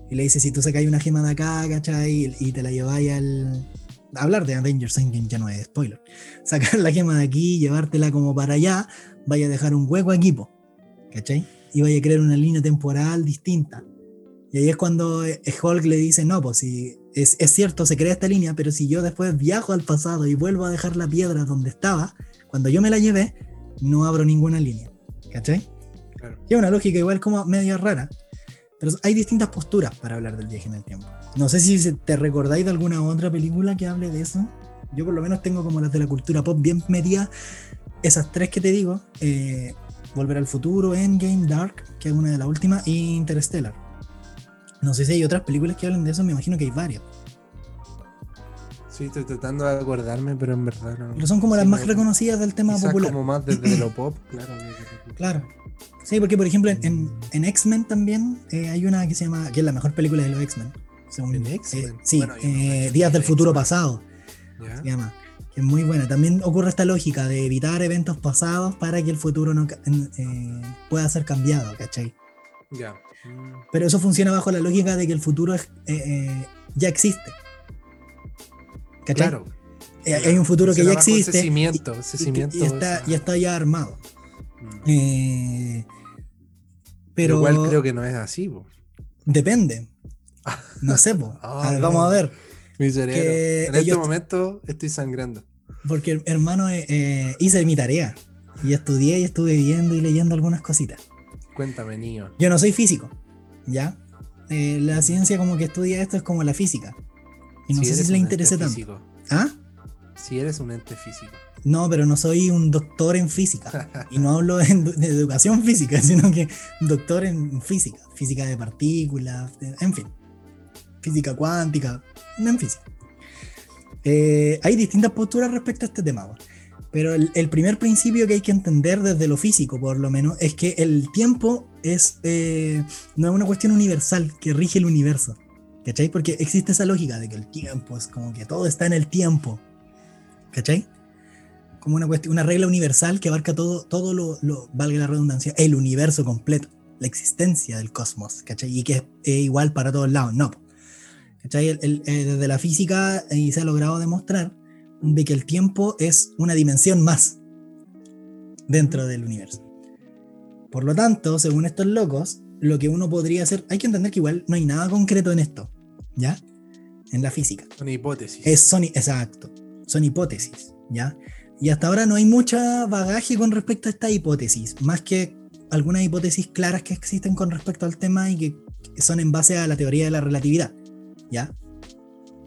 Y le dice, si tú sacáis una gema de acá, ¿cachai? Y, y te la lleváis al... Hablar de Avengers Endgame ya no es spoiler. Sacar la gema de aquí, llevártela como para allá, vaya a dejar un hueco aquí, po, ¿cachai? Y vaya a crear una línea temporal distinta. Y ahí es cuando eh, Hulk le dice, no, pues si es, es cierto, se crea esta línea, pero si yo después viajo al pasado y vuelvo a dejar la piedra donde estaba, cuando yo me la llevé, no abro ninguna línea. ¿Cachai? Claro. Y es una lógica igual como media rara. Pero hay distintas posturas para hablar del viaje en el tiempo. No sé si te recordáis de alguna otra película que hable de eso. Yo por lo menos tengo como las de la cultura pop bien metidas. Esas tres que te digo. eh, Volver al futuro, Endgame, Dark, que es una de las últimas, y Interstellar. No sé si hay otras películas que hablen de eso, me imagino que hay varias. Sí, estoy tratando de acordarme, pero en verdad no. Pero son como las Sí, más no, reconocidas del tema popular. como más desde lo pop, claro. Claro. Sí, porque por ejemplo en, en- en X-Men también eh, hay una que se llama, que es la mejor película de los X-Men. según- ¿En eh, X-Men? sí, Bueno, yo no eh, Días de del Futuro. Pasado ¿Ya? se llama. Es muy buena. También ocurre esta lógica de evitar eventos pasados para que el futuro no eh, pueda ser cambiado, ¿cachai? Ya. Mm, Pero eso funciona bajo la lógica de que el futuro es- eh, eh, ya existe. ¿Cachai? Claro. Hay un futuro que ya existe. Ese cimiento, ese cimiento. y está, ya está ya armado. Mm. Pero igual creo que no es así, depende. No sé, po. Ah, A ver, no. vamos a ver. Mi cerebro. Que En este momento estoy sangrando. Porque hermano, eh, eh, hice mi tarea. Y estudié y estuve viendo y leyendo algunas cositas. Cuéntame, niño. Yo no soy físico, ¿ya? Eh, la ciencia como que estudia esto es como la física. Y no sé eres si le interese tanto. físico. ¿Ah? Si eres un ente físico. No, pero no soy un doctor en física. Y no hablo en- de educación física, sino que doctor en física. Física de partículas, de- en fin. Física cuántica, física. Eh, hay distintas posturas respecto a este tema. Pero el, el primer principio que hay que entender desde lo físico, por lo menos, es que el tiempo es, eh, no es una cuestión universal que rige el universo. ¿Cachai? Porque existe esa lógica de que el tiempo es como que todo está en el tiempo. ¿Cachai? Como una, cuestión, una regla universal que abarca todo, todo lo, lo- valga la redundancia, el universo completo, la existencia del cosmos, ¿cachai? Y que es, es igual para todos lados, no. El- el- eh, desde la física, y se ha logrado demostrar, de que el tiempo es una dimensión más dentro del universo. Por lo tanto, según estos locos, lo que uno podría hacer, hay que entender que igual no hay nada concreto en esto, ¿ya? En la física. Una hipótesis. Es son, exacto, son hipótesis, ¿ya? Y hasta ahora no hay mucha bagaje con respecto a esta hipótesis, más que algunas hipótesis claras que existen con respecto al tema y que son en base a la teoría de la relatividad, ¿ya?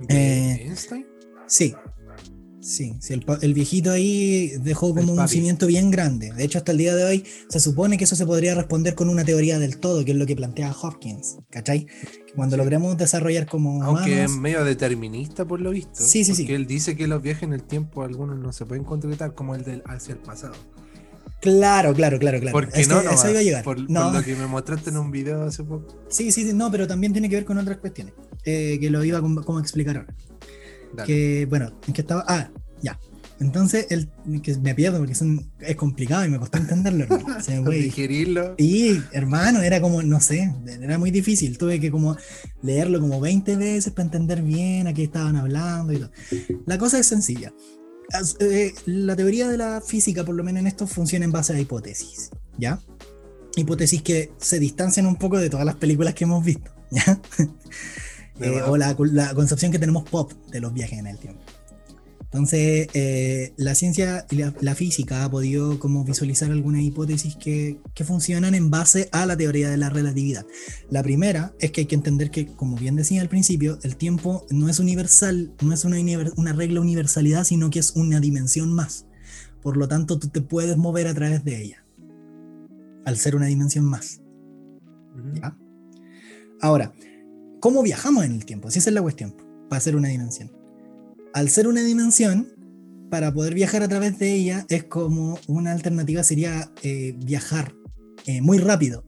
¿De eh, Einstein? Sí. Sí, sí, el, viejito ahí dejó como un cimiento bien grande. De hecho, hasta el día de hoy se supone que eso se podría responder con una teoría del todo, que es lo que plantea Hopkins, ¿cachai? Que cuando logremos desarrollar como Aunque es medio determinista por lo visto. Sí, sí, sí. Porque él dice que los viajes en el tiempo algunos no se pueden concretar como el del hacia el pasado. Claro, claro, claro, claro. Porque Es no, eso iba a llegar. Por, por no, lo que me mostraste en un video hace poco. sí, sí, sí, no, pero también tiene que ver con otras cuestiones, eh, que lo iba como a explicar ahora. Dale. Que, bueno, ¿en qué estaba? Ah, ya. Entonces, el, que me pierdo porque son, es complicado y me costó entenderlo, hermano. O sea, güey, Digerirlo. Y, hermano, era como, no sé, era muy difícil. Tuve que como leerlo como 20 veces para entender bien a qué estaban hablando y todo. La cosa es sencilla. Eh, la teoría de la física, por lo menos en esto, funciona en base a hipótesis, ¿ya? Hipótesis que se distancian un poco de todas las películas que hemos visto, ¿ya? Eh, o la, la concepción que tenemos pop de los viajes en el tiempo. Entonces, eh, la ciencia y la, la física ha podido como visualizar algunas hipótesis que, que funcionan en base a la teoría de la relatividad. La primera es que hay que entender que, como bien decía al principio, el tiempo no es universal, no es una, una regla universalidad, sino que es una dimensión más. Por lo tanto, tú te puedes mover a través de ella, al ser una dimensión más. ¿ya? Ahora, ¿cómo viajamos en el tiempo? Si esa es la cuestión, para ser una dimensión. Al ser una dimensión, para poder viajar a través de ella, es como una alternativa sería eh, viajar eh, muy rápido,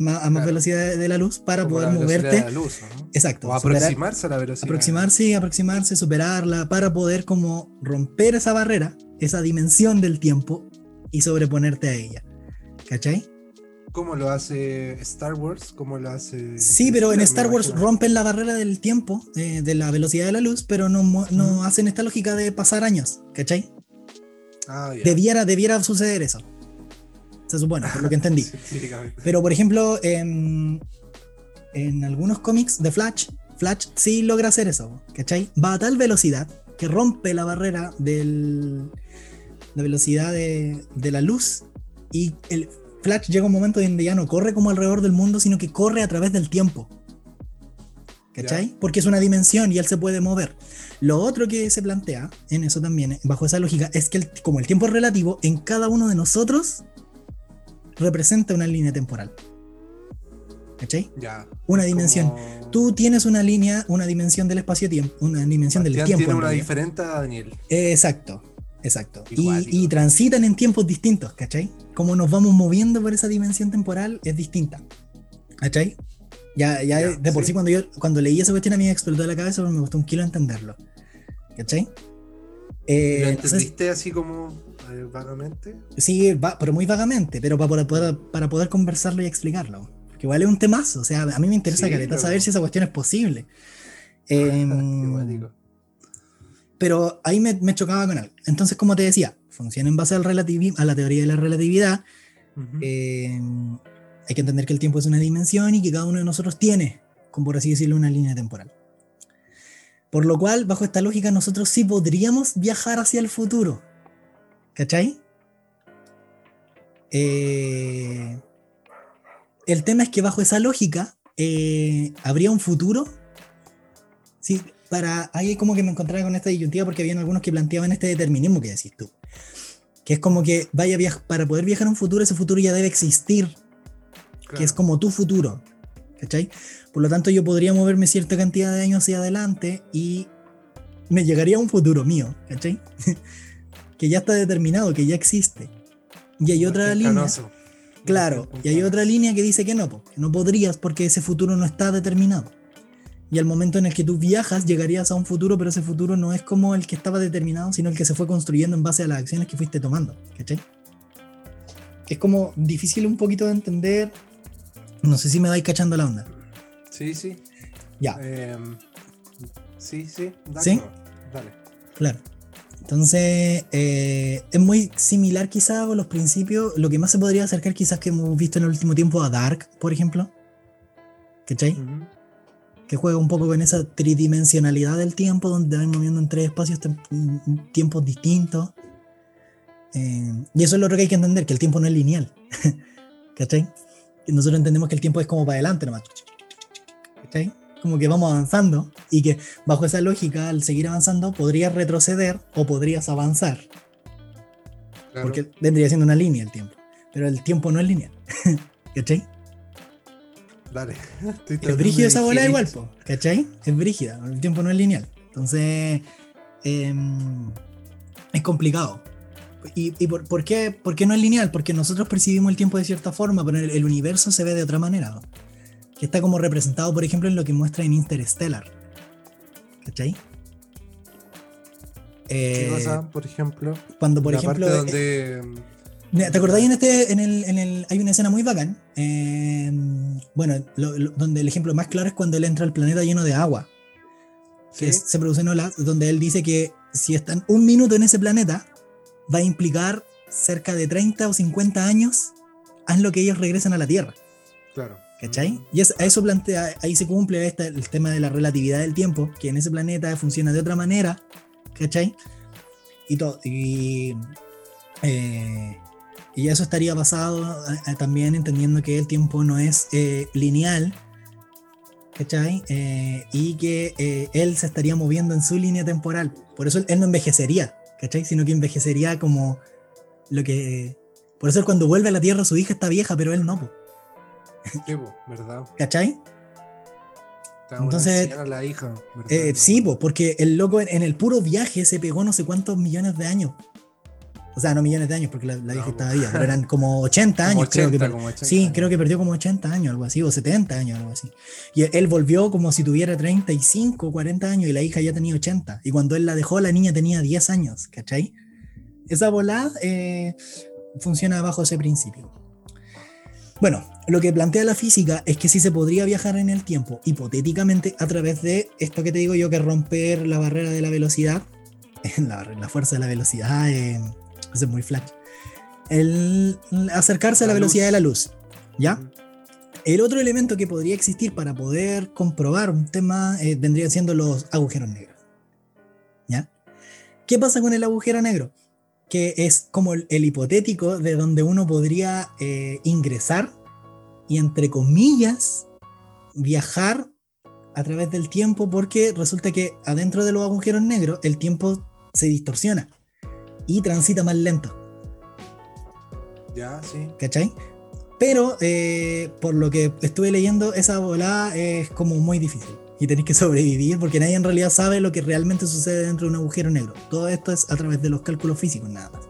a más Claro. velocidad de, la luz, para Como poder la velocidad moverte. de la luz, ¿no? Exacto. O superar- aproximarse a la velocidad. aproximarse, aproximarse, superarla, para poder como romper esa barrera, esa dimensión del tiempo y sobreponerte a ella. ¿Cachai? ¿Cómo lo hace Star Wars? ¿Cómo lo hace.? Sí, pero en Star Wars imagino. rompen la barrera del tiempo, eh, de la velocidad de la luz, pero no, no hacen esta lógica de pasar años, ¿cachai? Ah, ya. Debiera, debiera suceder eso. Se supone, por lo que entendí. Pero, por ejemplo, en, en algunos cómics de Flash, Flash sí logra hacer eso, ¿cachai? Va a tal velocidad que rompe la barrera de la velocidad de, de la luz y el Flash llega un momento donde ya no corre como alrededor del mundo, sino que corre a través del tiempo. ¿Cachai? Porque es una dimensión y él se puede mover. Lo otro que se plantea en eso también, bajo esa lógica, es que el- como el tiempo es relativo, en cada uno de nosotros representa una línea temporal. ¿Cachai? Ya. Una dimensión. como- Tú tienes una línea, una dimensión del espacio-tiempo, una dimensión del Sebastián tiempo. tiene en una diferente a Daniel. Eh, Exacto, exacto. Qué Y, y transitan en tiempos distintos, ¿cachai? Como nos vamos moviendo por esa dimensión temporal es distinta. ¿Cachai? Ya, ya, Ya, de por sí, sí. cuando yo cuando leí esa cuestión a mí me explotó la cabeza, me costó un kilo entenderlo. ¿Cachai? Eh, ¿Lo entonces, entendiste así como eh, vagamente? Sí, va- pero muy vagamente, pero para poder, para poder conversarlo y explicarlo. Porque igual es un temazo, o sea, a mí me interesa Sí, caleta saber si esa cuestión es posible. Cuático. pero ahí me, me chocaba con algo. Entonces, como te decía, funciona en base al a la teoría de la relatividad. Eh, hay que entender que el tiempo es una dimensión y que cada uno de nosotros tiene, como por así decirlo, una línea temporal. Por lo cual, bajo esta lógica, nosotros sí podríamos viajar hacia el futuro. ¿Cachai? Eh, el tema es que bajo esa lógica, eh, ¿habría un futuro? Sí, para, ahí como que me encontraba con esta disyuntiva porque habían algunos que planteaban este determinismo que decís tú. Que es como que vaya para poder viajar a un futuro, ese futuro ya debe existir, que es Claro. como tu futuro. ¿Cachai? Por lo tanto, yo podría moverme cierta cantidad de años hacia adelante y me llegaría a un futuro mío, ¿cachai? que ya está determinado, que ya existe. Y hay otra línea. Canoso. Claro, y hay otra línea que dice que no, que no podrías porque ese futuro no está determinado. Y al momento en el que tú viajas, llegarías a un futuro, pero ese futuro no es como el que estaba determinado, sino el que se fue construyendo en base a las acciones que fuiste tomando. ¿Cachai? Es como difícil un poquito de entender. No sé si me vais cachando la onda. Sí, sí. Ya. Em, sí, sí. dale ¿Sí? Dale. Claro. Entonces, eh, es muy similar quizá a los principios. Lo que más se podría acercar quizás que hemos visto en el último tiempo a Dark, por ejemplo. ¿Cachai? Ujú. Que juega un poco con esa tridimensionalidad del tiempo, donde vas moviendo en tres espacios, tiempos distintos. Eh, y eso es lo otro que hay que entender, que el tiempo no es lineal. ¿Cachai? Nosotros entendemos que el tiempo es como para adelante nomás. ¿Cachai? Como que vamos avanzando y que bajo esa lógica, al seguir avanzando, podrías retroceder o podrías avanzar. Claro. Porque vendría siendo una línea el tiempo. Pero el tiempo no es lineal. ¿Cachai? Dale. Estoy Es de esa bola igual, po, ¿cachai? Es brígida, el tiempo no es lineal. Entonces, em, es complicado. ¿Y, y por, por qué, por qué no es lineal? Porque nosotros percibimos el tiempo de cierta forma, pero el, el universo se ve de otra manera. ¿no? Que está como representado, por ejemplo, en lo que muestra en Interstellar. ¿Cachai? ¿Qué Eh, cosa, por ejemplo? cuando, por la ejemplo, parte eh, donde. Mira, ¿Te acordáis en este, en el, en el, hay una escena muy bacán? eh, bueno, lo- lo- donde el ejemplo más claro es cuando él entra al planeta lleno de agua, que Sí. es- se producen olas, donde él dice que si están un minuto en ese planeta, va a implicar cerca de 30 o 50 años haz lo que ellos regresen a la Tierra, Claro. ¿cachai? Y es- eso plantea, ahí se cumple esta- el tema de la relatividad del tiempo, que en ese planeta funciona de otra manera, ¿cachai? Y todo, y, eh, y eso estaría basado eh, eh, también entendiendo que el tiempo no es eh, lineal, ¿cachai? Eh, y que eh, él se estaría moviendo en su línea temporal. Por eso él, no envejecería, ¿cachai? Sino que envejecería como lo que... Por eso cuando vuelve a la Tierra su hija está vieja, pero él no, po, Sí, po, ¿verdad? ¿cachai? Está Entonces, la hija. ¿verdad? Eh, sí, po, porque el loco en, en el puro viaje se pegó no sé cuántos millones de años. O sea, no millones de años porque la, la vieja No, estaba viva, pero eran como 80 Como años, creo que 80, como 80 Sí, años. creo que perdió como 80 años, algo así, o 70 años, algo así. Y él volvió como si tuviera 35, 40 años y la hija ya tenía 80. Y cuando él la dejó, la niña tenía 10 años, ¿cachai? Esa volada eh, funciona bajo ese principio. Bueno, lo que plantea la física es que sí se podría viajar en el tiempo, hipotéticamente, a través de esto que te digo yo, que romper la barrera de la velocidad, la, la fuerza de la velocidad, eh, es muy flash. El acercarse a la, velocidad de la luz, ¿ya? El otro elemento que podría existir para poder comprobar un tema eh, vendrían siendo los agujeros negros. ¿Ya? ¿Qué pasa con el agujero negro? Que es como el, el hipotético de donde uno podría eh, ingresar y entre comillas viajar a través del tiempo porque resulta que adentro de los agujeros negros el tiempo se distorsiona y transita más lento. Ya, sí. ¿cachai? Pero eh, por lo que estuve leyendo, esa volada es como muy difícil. Y tenéis que sobrevivir porque nadie en realidad sabe lo que realmente sucede dentro de un agujero negro. Todo esto es a través de los cálculos físicos, nada más.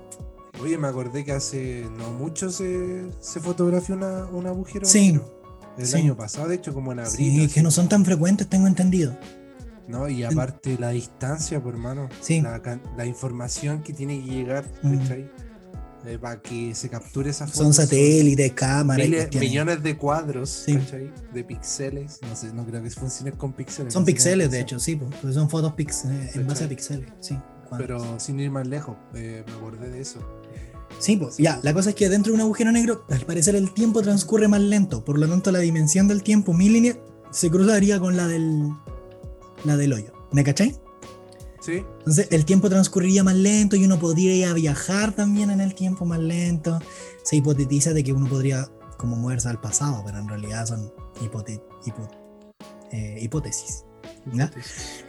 Oye, me acordé que hace no mucho se, se fotografió una, un agujero. Sí. negro. El Sí. año pasado, de hecho, como en abril. Sí, que no son tan frecuentes, tengo entendido. No, y aparte la distancia, por hermano. Sí. La, la información que tiene que llegar, Mm. ¿cachai? Eh, para que se capture esa foto. Son satélites, cámaras. millones de cuadros, Sí. ¿cachai? De píxeles. No sé, no creo que funcione con píxeles. Son no píxeles, de hecho, sí, pues, porque son fotos eh, en base a píxeles, sí. cuadros. Pero sin ir más lejos, eh, me acordé de eso. Sí, pues, ya, la cosa es que dentro de un agujero negro, al parecer el tiempo transcurre más lento, por lo tanto la dimensión del tiempo, mi línea, se cruzaría con la del, la del hoyo. ¿Me cachai? Sí, Entonces el tiempo transcurriría más lento y uno podría viajar también en el tiempo más lento. Se hipotetiza de que uno podría como moverse al pasado, pero en realidad son hipote- hipo- eh, hipótesis.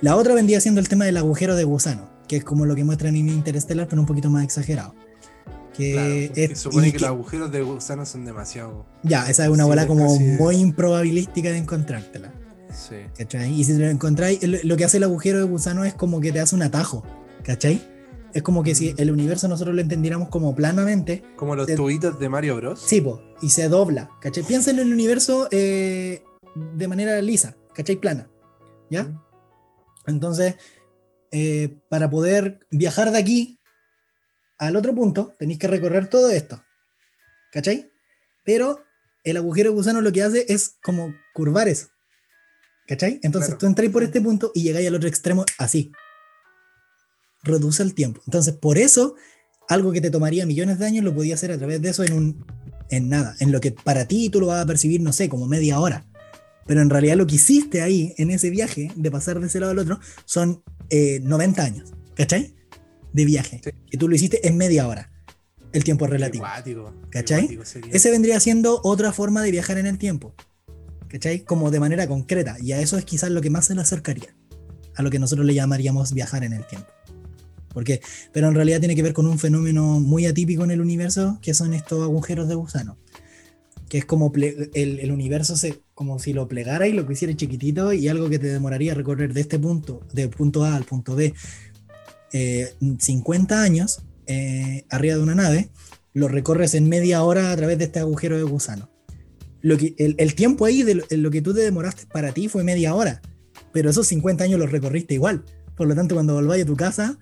La otra vendría siendo el tema del agujero de gusano, que es como lo que muestran en Interstellar, pero un poquito más exagerado. Que Claro, es- supone que, que- los agujeros de gusano son demasiado. Ya, esa es una bola como casi- muy improbabilística de encontrártela. Sí. ¿Cachai? Y si te lo encontráis, lo que hace el agujero de gusano es como que te hace un atajo. ¿Cachai? Es como que si el universo nosotros lo entendiéramos como planamente, Como los Eh, tubitos de Mario Bros. sí, po, y se dobla. ¿Cachai? Piensa en el universo eh, de manera lisa, ¿cachai? Plana. ¿Ya? Mm. Entonces, eh, para poder viajar de aquí al otro punto, tenéis que recorrer todo esto. ¿Cachai? Pero el agujero de gusano lo que hace es como curvar eso. ¿Cachai? Entonces Claro. tú entráis por este punto y llegáis al otro extremo así. reduce el tiempo. Entonces, por eso, algo que te tomaría millones de años lo podía hacer a través de eso en un en nada, en lo que para ti tú lo vas a percibir, no sé, como media hora. Pero en realidad lo que hiciste ahí, en ese viaje, de pasar de ese lado al otro, son eh, 90 años, ¿cachai? De viaje. Sí. Que tú lo hiciste en media hora. El tiempo relativo. Cuático, ¿Cachai? Ese vendría siendo otra forma de viajar en el tiempo. ¿Cachai? Como de manera concreta. Y a eso es quizás lo que más se le acercaría. A lo que nosotros le llamaríamos viajar en el tiempo. Porque, pero en realidad tiene que ver con un fenómeno muy atípico en el universo, que son estos agujeros de gusano. Que es como el, el universo se, como si lo plegara y lo hiciera chiquitito y algo que te demoraría recorrer de este punto, de punto A al punto B, eh, 50 años eh, arriba de una nave, lo recorres en media hora a través de este agujero de gusano. Lo que, el, el tiempo ahí de lo, que tú te demoraste para ti fue media hora, pero esos 50 años los recorriste igual. Por lo tanto, cuando volváis a tu casa,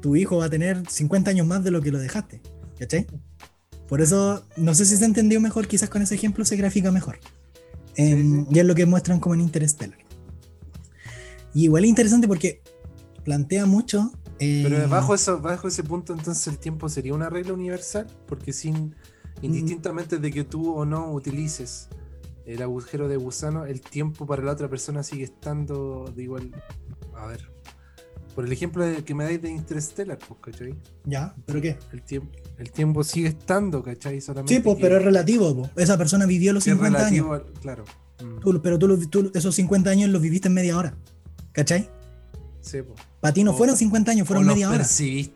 tu hijo va a tener 50 años más de lo que lo dejaste. ¿Cachai? Por eso, no sé si se entendió mejor, quizás con ese ejemplo se grafica mejor. Em, Y es lo que muestran como en Interstellar. Y igual es interesante porque plantea mucho. eh, Pero bajo, eso, bajo ese punto, entonces el tiempo sería una regla universal, porque sin, indistintamente de que tú o no utilices el agujero de gusano, el tiempo para la otra persona sigue estando de igual. A ver, por el ejemplo que me dais de Interstellar, pues, ¿cachai? Ya, ¿pero qué? El tiempo, el tiempo sigue estando, ¿cachai? Solamente Sí, pues, que- pero es relativo. po. Esa persona vivió los que es 50 años. relativo, al- claro. Mm, Tú- pero tú, tú esos 50 años los viviste en media hora. ¿Cachai? sí, pues. Para ti no O- fueron 50 años, fueron media hora.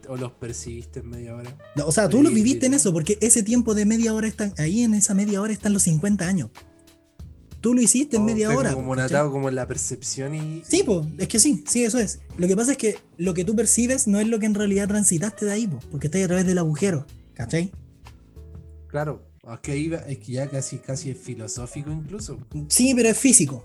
o los percibiste en media hora. O sea, tú los Sí, viviste en eso, porque ese tiempo de media hora está ahí en esa media hora están los 50 años. Tú lo hiciste en O media hora. Como natado como en la percepción y. Sí, pues, es que sí, sí, eso es. Lo que pasa es que lo que tú percibes no es lo que en realidad transitaste de ahí, po, porque estás a través del agujero, ¿cachai? Claro, es que ahí va- es que ya casi, casi es filosófico incluso. Sí, pero es físico.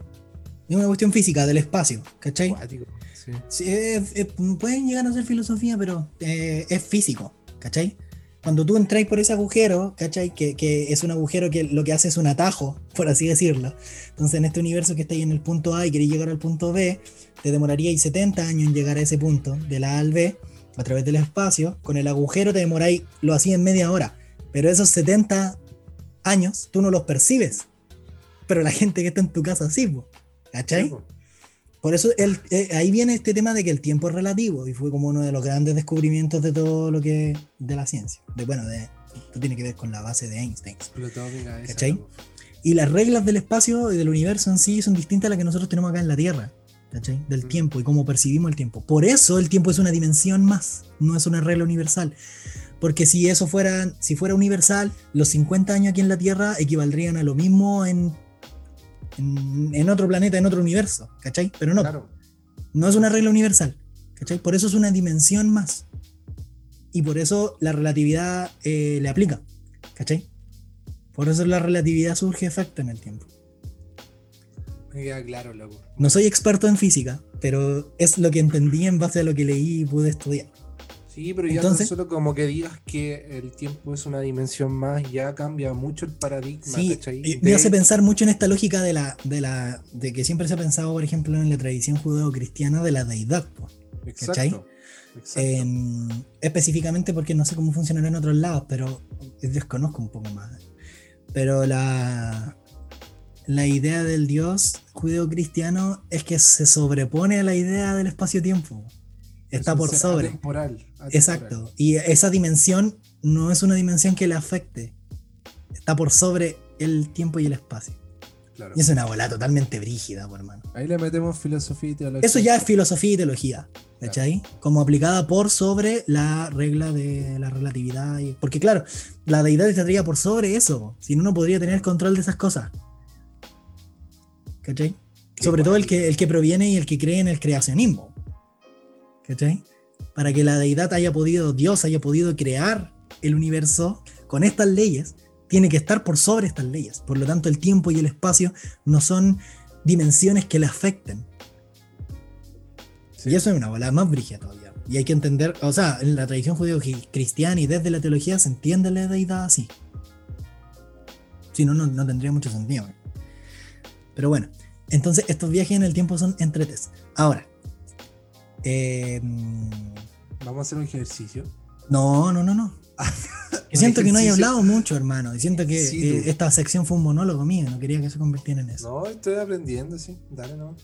Es una cuestión física del espacio, ¿cachai? Cuático, sí. Sí, es- es- pueden llegar a ser filosofía, pero eh, es físico, ¿cachai? Cuando tú entráis por ese agujero, ¿cachai? Que, que es un agujero que lo que hace es un atajo, por así decirlo. Entonces, en este universo que estáis en el punto A y queréis llegar al punto B, te demoraríais 70 años en llegar a ese punto, de la A al B, a través del espacio. Con el agujero te demoráis, lo hacía en media hora. Pero esos 70 años tú no los percibes. Pero la gente que está en tu casa sí, ¿cachai? Sí. Por eso el- eh, ahí viene este tema de que el tiempo es relativo y fue como uno de los grandes descubrimientos de todo lo que de la ciencia. De, bueno, de, esto tiene que ver con la base de Einstein. ¿Cachai? Y las reglas del espacio y del universo en sí son distintas a las que nosotros tenemos acá en la Tierra. ¿Cachai? Del Mm. tiempo y cómo percibimos el tiempo. Por eso el tiempo es una dimensión más, no es una regla universal. Porque si eso fuera, si fuera universal, los 50 años aquí en la Tierra equivaldrían a lo mismo en, en, en otro planeta, en otro universo. ¿Cachai? Pero no, Claro. no es una regla universal. ¿cachai? Por eso es una dimensión más. Y por eso la relatividad eh, le aplica. ¿Cachai? Por eso la relatividad surge efecto en el tiempo. Me queda claro, loco. No soy experto en física, pero es lo que entendí en base a lo que leí y pude estudiar. Sí, pero ya Entonces- solo como que digas que el tiempo es una dimensión más, ya cambia mucho el paradigma, Sí, me hace pensar mucho en esta lógica de la, de la de que siempre se ha pensado, por ejemplo, en la tradición judeo-cristiana de la deidad. po. ¿cachai? Exacto. exacto. Específicamente porque no sé cómo funcionará en otros lados, pero desconozco un poco más. Pero la, la idea del Dios judeo-cristiano es que se sobrepone a la idea del espacio-tiempo. Es Está un por sobre. atemporal. Exacto. Y esa dimensión no es una dimensión que le afecte. Está por sobre el tiempo y el espacio. Claro. Y es una bola totalmente brígida, por hermano. Ahí le metemos filosofía y teología. Eso ya es filosofía y teología, ¿cachai? Como aplicada por sobre la regla de la relatividad. y- porque claro, la deidad estaría por sobre eso, si no, no podría tener control de esas cosas. ¿Cachai? Qué sobre todo el que, el que proviene y el que cree en el creacionismo. ¿Cachai? Para que la deidad haya podido, Dios haya podido crear el universo con estas leyes, tiene que estar por sobre estas leyes. Por lo tanto, el tiempo y el espacio no son dimensiones que le afecten. Sí. Y eso es una bola más brígida todavía. Y hay que entender, o sea, en la tradición judío-cristiana y desde la teología se entiende la deidad así. Si no, no, no tendría mucho sentido. Pero bueno, entonces estos viajes en el tiempo son entretes. Ahora, eh, Vamos a hacer un ejercicio. No, no, no, no. Siento que no he hablado mucho, hermano. Y siento que Sí, eh, esta sección fue un monólogo mío. No quería que se convirtiera en eso. No, estoy aprendiendo, sí. Dale, no.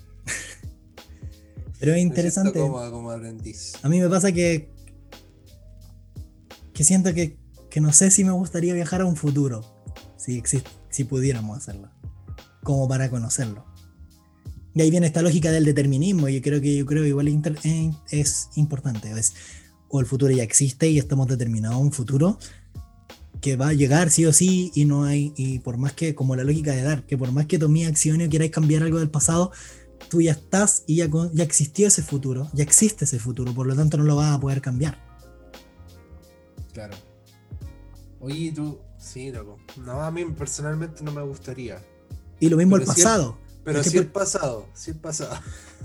Pero es interesante. Como, como aprendiz. A mí me pasa que. Que siento que, que no sé si me gustaría viajar a un futuro. Si, exist- si pudiéramos hacerlo. Como para conocerlo. Y ahí viene esta lógica del determinismo. Y yo creo que yo creo igual es, eh, es importante. Es, o el futuro ya existe y estamos determinados a un futuro que va a llegar sí o sí y no hay y por más que como la lógica de dar que por más que tomé acciones o queráis cambiar algo del pasado tú ya estás y ya, ya existió ese futuro, ya existe ese futuro, por lo tanto no lo vas a poder cambiar. Claro. Oye, tú. Sí, loco. No, a mí personalmente no me gustaría. Y lo mismo Pero el- pasado. Pero sí el por- pasado. Sí el pasado.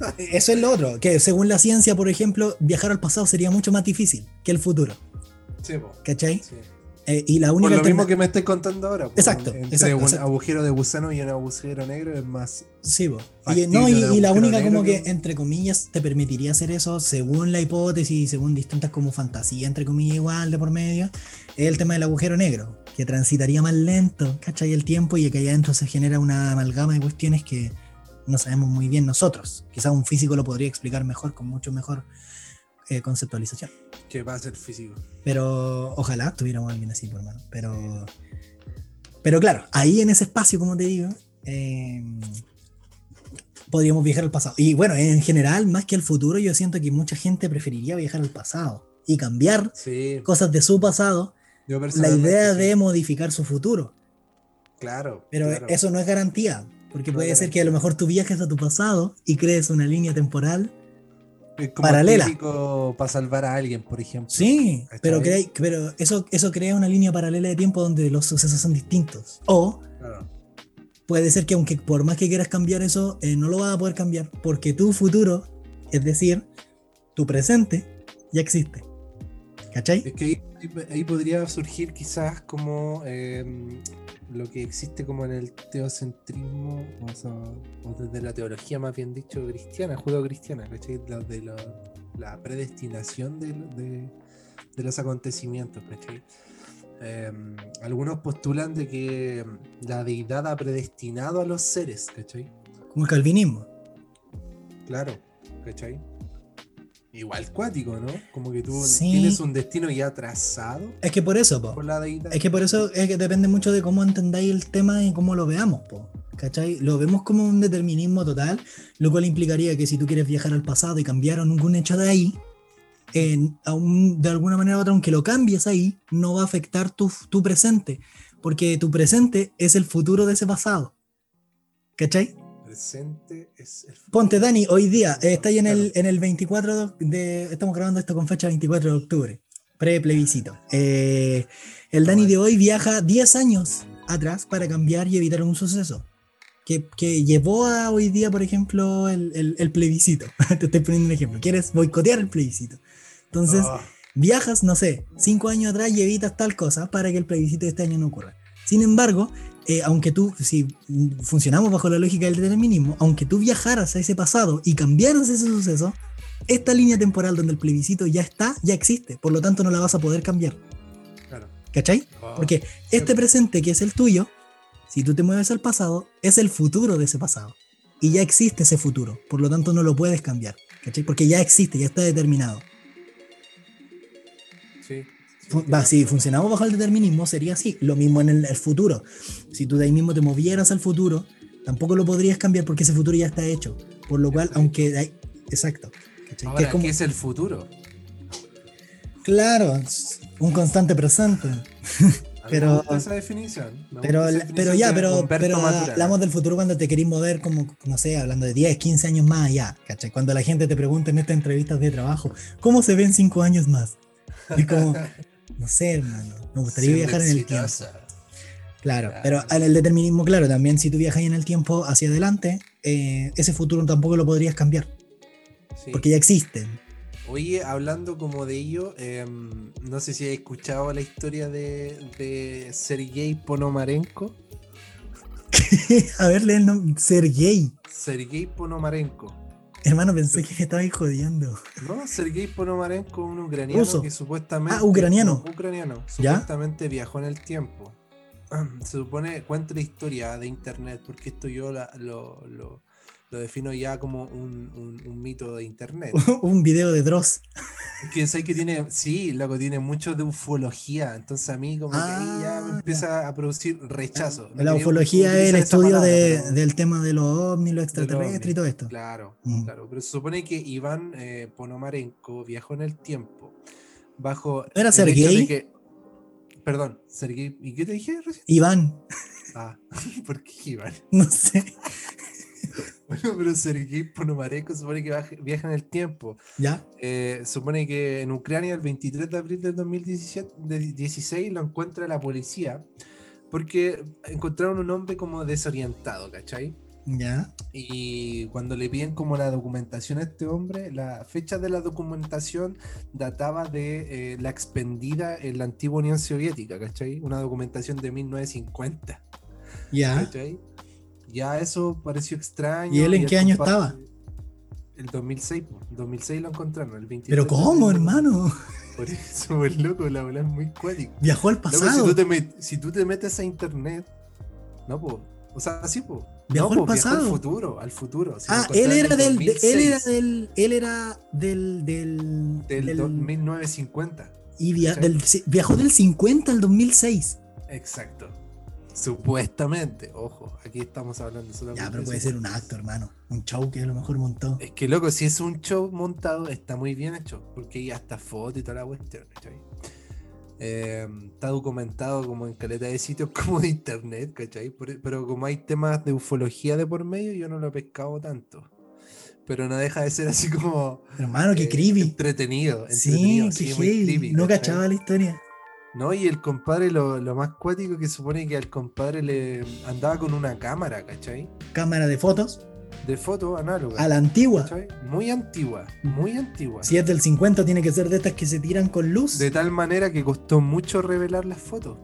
Eso es lo otro, que según la ciencia, por ejemplo, viajar al pasado sería mucho más difícil que el futuro, Sí, po. ¿cachai? Sí. Eh, y la Por única lo mismo que me estoy contando ahora. po. Exacto, Entre exacto, un exacto. agujero de gusano y un agujero negro es más. Sí, po. y, no, y, la única como que, que- entre comillas, te permitiría hacer eso según la hipótesis y según distintas como fantasía, entre comillas, igual de por medio, es el tema del agujero negro, que transitaría más lento, ¿cachai? El tiempo y que ahí adentro se genera una amalgama de cuestiones que no sabemos muy bien nosotros. Quizás un físico lo podría explicar mejor, con mucho mejor eh, conceptualización. que va a ser físico. Pero ojalá tuviéramos alguien así, por hermano. Pero, pero claro, ahí en ese espacio, como te digo, eh, podríamos viajar al pasado. Y bueno, en general, más que al futuro, yo siento que mucha gente preferiría viajar al pasado y cambiar Sí. cosas de su pasado, Yo la idea sí. de modificar su futuro. Claro. Pero claro. eso no es garantía, porque No puede ser que a lo mejor tú viajes a tu pasado y crees una línea temporal. Como paralela. para salvar a alguien, por ejemplo. Sí, pero, crea- pero eso, eso crea una línea paralela de tiempo donde los sucesos son distintos. O Claro. puede ser que aunque por más que quieras cambiar eso, eh, no lo vas a poder cambiar, porque tu futuro, es decir, tu presente, ya existe. ¿Cachai? Es que ahí, podría surgir quizás como eh, lo que existe como en el teocentrismo, o, sea, o desde la teología más bien dicho cristiana, judeocristiana, ¿cachai? La, de la, la predestinación de, de- de los acontecimientos, ¿cachai? Eh, algunos postulan de que la deidad ha predestinado a los seres, ¿cachai? Como el calvinismo. Claro, ¿cachai? Igual cuático, ¿no? Como que tú Sí. tienes un destino ya trazado Es que por eso, po. por la deidad. Es que por eso es que depende mucho de cómo entendáis el tema y cómo lo veamos, po. ¿Cachai? Lo vemos como un determinismo total, lo cual implicaría que si tú quieres viajar al pasado y cambiar algún hecho de ahí, en- aún de alguna manera u otra, aunque lo cambies ahí, no va a afectar tu, tu presente, porque tu presente es el futuro de ese pasado. ¿Cachai? Presente es el futuro. Ponte, Dani, hoy día eh, está ahí en el, en el 24 de. Estamos grabando esto con fecha 24 de octubre, pre-plebiscito. Eh, el Dani de hoy viaja 10 años atrás para cambiar y evitar un suceso que, que llevó a hoy día, por ejemplo, el, el- el plebiscito. Te estoy poniendo un ejemplo. Quieres boicotear el plebiscito. Entonces, Ah, viajas, no sé, cinco años atrás y evitas tal cosa para que el plebiscito de este año no ocurra. Sin embargo, eh, aunque tú, si funcionamos bajo la lógica del determinismo, aunque tú viajaras a ese pasado y cambiaras ese suceso, esta línea temporal donde el plebiscito ya está, ya existe, por lo tanto no la vas a poder cambiar. claro. ¿Cachai? Ah, Porque este presente que es el tuyo, si tú te mueves al pasado, es el futuro de ese pasado. Y ya existe ese futuro, por lo tanto no lo puedes cambiar. ¿Cachai? Porque ya existe, ya está determinado. Si funcionamos bajo el determinismo, sería así. Lo mismo en el, el futuro. Si tú de ahí mismo te movieras al futuro, tampoco lo podrías cambiar porque ese futuro ya está hecho. Por lo cual, aunque. exacto. ¿cachai? Que Ahora, es como- ¿qué es el futuro? Claro, un constante presente. Pero- esa definición. Pero, esa pero definición ya, pero, pero hablamos del futuro cuando te querís mover como, no sé, hablando de 10, 15 años más allá, ¿cachai? Cuando la gente te pregunta en estas entrevistas de trabajo, ¿cómo se ven 5 años más? Y como, no sé, hermano, me gustaría viajar en el tiempo. Claro, Claro. pero el determinismo, claro, también si tú viajas en el tiempo hacia adelante, eh, ese futuro tampoco lo podrías cambiar, Sí. porque ya existe. Oye, hablando como de ello, em, no sé si has escuchado la historia de, de Sergei Ponomarenko. A ver, lee el nombre, Sergei. Sergei Ponomarenko. Hermano, pensé que me estabais jodiendo. No, Sergei Ponomarenko, un ucraniano Ruso. que supuestamente. Ah, ucraniano. no, ucraniano. ¿Ya? Supuestamente viajó en el tiempo. Se supone, cuenta la historia de internet, porque esto yo la- lo, lo- lo defino ya como un, un- un mito de internet. Un video de Dross. que sé que tiene, sí, loco, tiene mucho de ufología. Entonces a mí, como que ahí ya me Ah, empieza a producir rechazo. No La ufología es el estudio palabra, de- del tema de los ovnis, los del extraterrestres y todo esto. Claro, Mm. claro. Pero se supone que Iván eh, Ponomarenko viajó en el tiempo bajo. ¿No era Sergei? que- Perdón, Sergei. ¿Y qué te dije recién? Iván, Ah, ¿por qué Iván? no sé. Bueno, pero Sergei Ponomarenko supone que viaja en el tiempo. ¿Ya? Eh, supone que en Ucrania el 23 de abril del 2017, de 16 lo encuentra la policía porque encontraron un hombre como desorientado, ¿cachai? ¿Ya? Y cuando le piden como la documentación a este hombre, la fecha de la documentación databa de eh, la expendida en la antigua Unión Soviética, ¿cachai? Una documentación de 1950, ¿Ya? ¿cachai? Ya eso pareció extraño. ¿Y él en el qué año estaba? El 2006, po. 2006 lo encontraron, el 23 ¿Pero cómo, hermano? Por eso, pues, loco, la bola es muy cuática. Viajó al Loco, pasado. si, tú te met- si tú te metes a internet, no, po. O sea, sí, po. Viajó no, al po, viajó pasado. al futuro, al futuro. Si Ah, él era del, de- él era 2006, del, él era del, del, del, del- do- 1950. y del- viajó del 50 al 2006. Exacto. Supuestamente, ojo, aquí estamos hablando solamente. Ya, pero de puede ser un acto, hermano. Un show que a lo mejor montó. Es que loco, si es un show montado, está muy bien hecho, porque hay hasta foto y toda la cuestión, ¿cachai? Eh, está documentado como en caleta de sitios como de internet, ¿cachai? Por- pero como hay temas de ufología de por medio, yo no lo he pescado tanto. Pero no deja de ser así como Hermano, qué eh, creepy. entretenido. Sí, qué sí, muy creepy, no ¿cachai? cachaba la historia. No, y el compadre, lo, lo más cuático que supone que al compadre le andaba con una cámara, ¿cachai? Cámara de fotos. De foto análoga. A la antigua. ¿cachai? Muy antigua, muy antigua. Si es del 50, tiene que ser de estas que se tiran con luz. De tal manera que costó mucho revelar las fotos.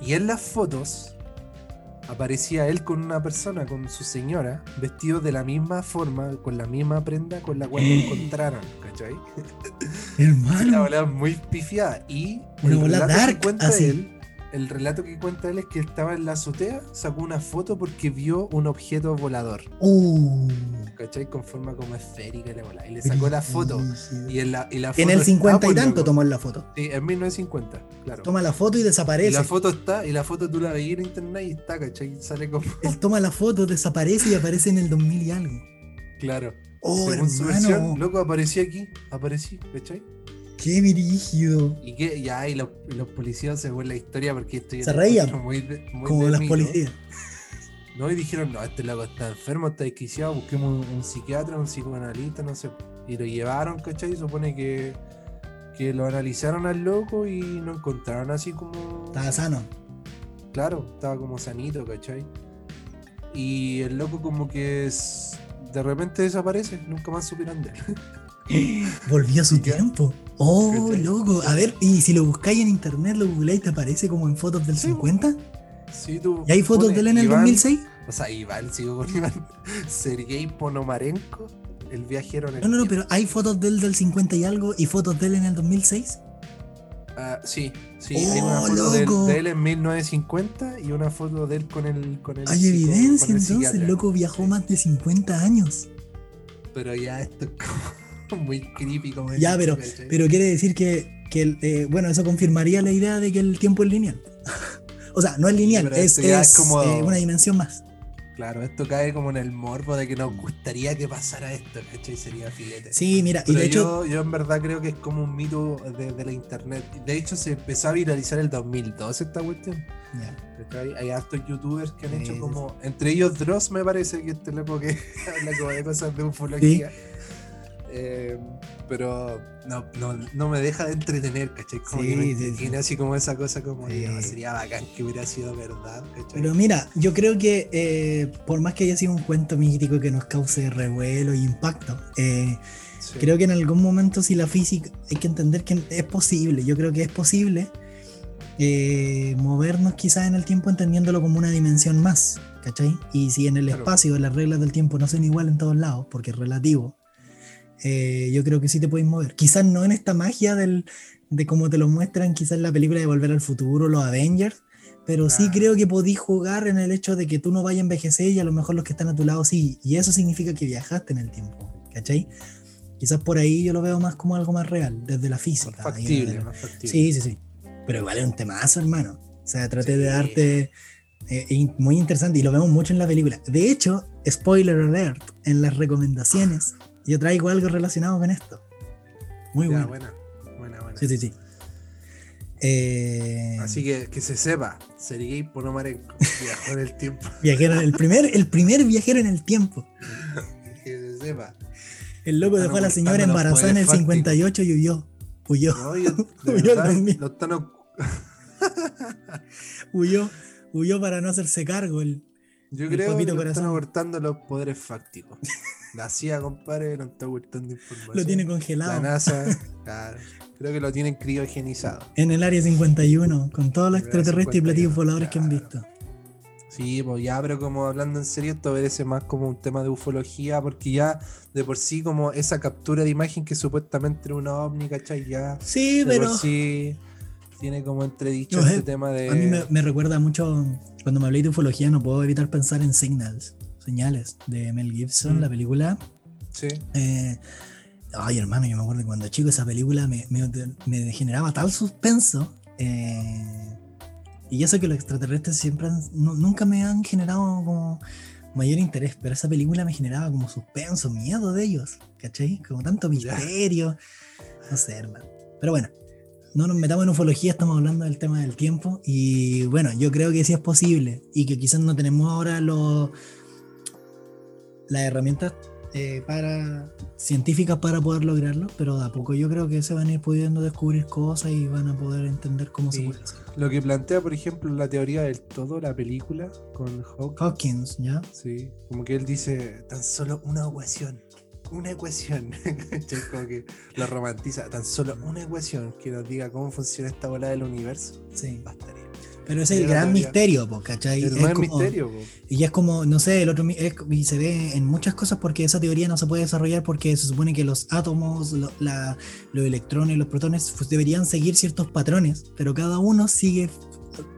Y en las fotos aparecía él con una persona, con su señora, vestidos de la misma forma, con la misma prenda con la cual lo encontraron, ¿cachai? La Hermano. bola muy pifiada. Y Una el bola dark, cuenta así. él, el relato que cuenta él es que estaba en la azotea, sacó una foto porque vio un objeto volador, Uh, ¿cachai? Con forma como esférica y la bola. Y le sacó la foto. Y en la, y la en foto el está, 50 y pues, tanto tomó la foto. Sí, en 1950, claro. Toma la foto y Y desaparece. la foto está, y la foto tú la veías en internet y está, ¿cachai? Sale como. Él toma la foto, desaparece y aparece en el 2000 y algo. Claro. Oh, Según su hermano. versión, loco, aparecí aquí, aparecí, ¿cachai? Qué brígido. Y que ya, y los, y los policías según la historia, porque esto yo Se reían, muy muy Como las policías. No, y dijeron, no, este loco está enfermo, está desquiciado, busquemos un, un psiquiatra, un psicoanalista, no sé. Y lo llevaron, ¿cachai? Supone que, que lo analizaron al loco y no encontraron así como. Estaba sano. Claro, estaba como sanito, ¿cachai? Y el loco como que es- de repente desaparece, nunca más supieron de él. Volvió a su ¿Y tiempo. Oh, loco. A ver, y si lo buscáis en internet, lo googleáis, ¿te aparece como en fotos del Sí, 50? Sí, tú ¿Y hay fotos de él en el Iván- 2006? O sea, Iván, sigo con Iván. Sergei Ponomarenko, el viajero en el No, no, no, pero ¿hay fotos de él del 50 y algo y fotos de él en el 2006? Ah, sí, sí, Oh, hay una foto de él, de él en 1950 y una foto de él con el con el Hay psico- evidencia, el entonces, el loco viajó más de 50 años. Pero ya esto es como muy creepy como Ya, pero, ¿cachai? pero quiere decir que, que eh, bueno, eso confirmaría la idea de que el tiempo es lineal. o sea, no es lineal, es, es es, como- eh, una dimensión más. Claro, esto cae como en el morbo de que nos gustaría que pasara esto, ¿cachai? Sería filete. Sí, mira, y Pero de hecho, yo, yo en verdad creo que es como un mito de, de la internet. De hecho, se empezó a viralizar el 2012 esta cuestión. ¿cachai? Hay hartos youtubers que han Sí, hecho sí, como. Entre ellos Dross me parece que este loco que habla como de cosas de ufología. Eh, pero no, no, no me deja de entretener, ¿cachai? Como Sí, que sí, sí. así como esa cosa como Sí. "Dios, sería bacán que hubiera sido verdad, ¿cachai? Pero mira, yo creo que eh, por más que haya sido un cuento mítico que nos cause revuelo y impacto, eh, creo que en algún momento si la física, hay que entender que es posible, yo creo que es posible eh, movernos quizás en el tiempo entendiéndolo como una dimensión más, ¿cachai? Y si en el Claro. espacio las reglas del tiempo no son igual en todos lados, porque es relativo, eh, yo creo que sí te puedes mover. Quizás no en esta magia del, de cómo te lo muestran, quizás la película de Volver al Futuro, los Avengers, pero sí Claro. creo que podís jugar en el hecho de que tú no vayas a envejecer y a lo mejor los que están a tu lado sí, y eso significa que viajaste en el tiempo, ¿cachai? Quizás por ahí yo lo veo más como algo más real, desde la física. factible, desde- más factible. Sí, sí, sí. Pero igual es un temazo, hermano. O sea, traté de Sí. darte eh, in- muy interesante y lo vemos mucho en la película. De hecho, spoiler alert, en las recomendaciones yo traigo algo relacionado con esto. Muy Ya, bueno. buena, buena, buena. Sí, sí, sí. Eh, Así que que se sepa, Sergei Ponomarenko viajó en el tiempo. viajero, el primer, el primer viajero en el tiempo. que se sepa. El loco Están dejó a la señora los embarazada en el poderes fácticos. 58 y huyó. Huyó, No, yo, Yo verdad, huyó, huyó para no hacerse cargo. El, Yo El creo que corazón. están ocultando los poderes fácticos. La CIA, compadre, no está ocultando información. lo tiene La congelado NASA, claro, creo que lo tienen criogenizado. en el área 51 con todos los extraterrestres y 51, platillos voladores que han visto. Sí, pues ya, pero como hablando en serio, esto obedece más como un tema de ufología, porque ya de por sí, como esa captura de imagen que supuestamente era una ovni, ¿cachai? Ya Sí, de pero por sí tiene como entredicho No, este eh, tema de. a mí me, me recuerda mucho, cuando me hablé de ufología, no puedo evitar pensar en Signals, señales de Mel Gibson, Mm. la película. Sí, Eh, ay, hermano, yo me acuerdo que cuando chico esa película me, me, me generaba tal suspenso. eh, y eso que los extraterrestres siempre han- nu- nunca me han generado como mayor interés, pero esa película me generaba como suspenso, miedo de ellos, ¿cachai? Como tanto misterio. No sé, hermano. Pero bueno, no nos metamos en ufología, estamos hablando del tema del tiempo. Y bueno, yo creo que sí es posible y que quizás no tenemos ahora los las herramientas eh, para científicas para poder lograrlo, pero de a poco yo creo que se van a ir pudiendo descubrir cosas y van a poder entender cómo se puede hacer. lo que plantea, por ejemplo, la teoría del todo, la película con Hawking. Hawkins, ¿ya? Sí, como que él dice tan solo una ecuación. Una ecuación. como que lo romantiza. Tan solo una ecuación que nos diga cómo funciona esta bola del universo. Sí. Bastaría. Pero ese es el gran misterio, po, ¿cachai? El Es como- misterio, po. Y es como, no sé, el otro es- y se ve en muchas cosas porque esa teoría no se puede desarrollar porque se supone que los átomos, lo- la- los electrones, los protones pues, deberían seguir ciertos patrones, pero cada uno sigue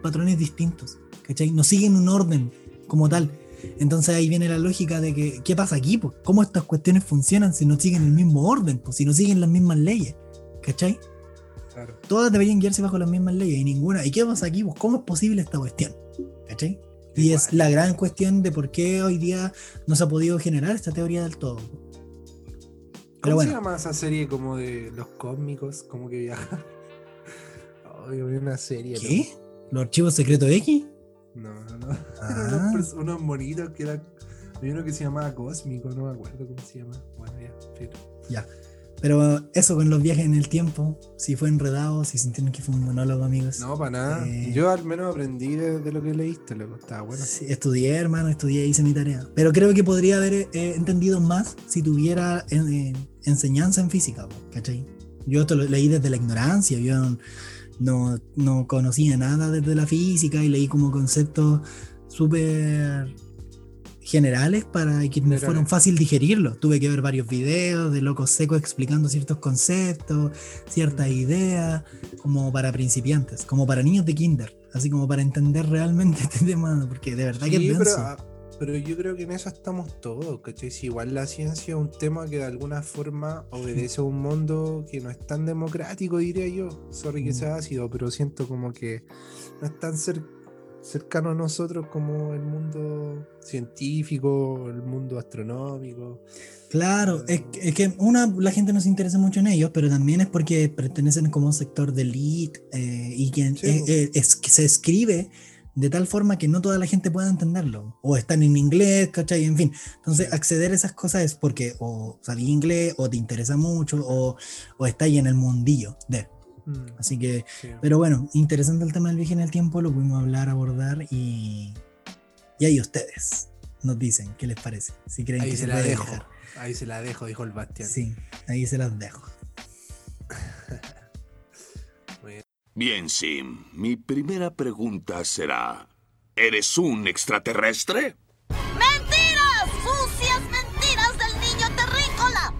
patrones distintos, ¿cachai? No siguen un orden como tal. Entonces ahí viene la lógica de que, ¿qué pasa aquí? Pues? ¿Cómo estas cuestiones funcionan si no siguen el mismo orden? Pues? Si no siguen las mismas leyes, ¿cachai? Claro. Todas deberían guiarse bajo las mismas leyes y ninguna. ¿Y qué pasa aquí? Pues, ¿Cómo es posible esta cuestión? ¿Cachai? Y es Igual. la gran cuestión de por qué hoy día no se ha podido generar esta teoría del todo. ¿Cómo Pero bueno, se llama esa serie como de los cósmicos? Como que viajan. Había una serie. ¿qué? ¿Los archivos secretos X? No, no, no. Ah. unos, monitos que eran. Había uno que se llamaba Cósmico, no me acuerdo cómo se llama. Bueno, ya, filo. Pero eso con los viajes en el tiempo, si fue enredado, si sintieron que fue un monólogo, amigos. No, para nada. Eh. Yo al menos aprendí de, de lo que leíste, loco. Estaba bueno. Sí, estudié, hermano, estudié, hice mi tarea. Pero creo que podría haber eh, entendido más si tuviera eh, enseñanza en física, ¿cachai? Yo esto lo leí desde la ignorancia, yo no, no conocía nada desde la física y leí como conceptos súper generales para que me fueron fácil digerirlos. Tuve que ver varios videos de locos secos explicando ciertos conceptos, ciertas ideas, como para principiantes, como para niños de kinder, así como para entender realmente este tema, porque de verdad que es denso. Pero yo creo que en eso estamos todos, ¿cachai? Si igual la ciencia es un tema que de alguna forma obedece a un mundo que no es tan democrático, diría yo. Sorry que Mm. sea ácido, pero siento como que no es tan cer- cercano a nosotros como el mundo científico, el mundo astronómico. Claro, es, que- es que una, la gente no se interesa mucho en ellos, pero también es porque pertenecen como un sector de elite eh, y Sí, eh, es, que se escribe de tal forma que no toda la gente pueda entenderlo. O están en inglés, ¿cachai? En fin. Entonces, acceder a esas cosas es porque o sabí inglés, o te interesa mucho, o, o está ahí en el mundillo de. Mm, Así que, sí. pero bueno, interesante el tema del viaje en el tiempo, lo pudimos hablar, abordar y, y ahí ustedes nos dicen qué les parece. Si creen Ahí que se se la dejo. Ahí se la dejo, dijo el Bastián. Sí, ahí se las dejo. Bien, Sim. Mi primera pregunta será... ¿Eres un extraterrestre? ¡Mentiras! ¡Sucias mentiras del niño terrícola!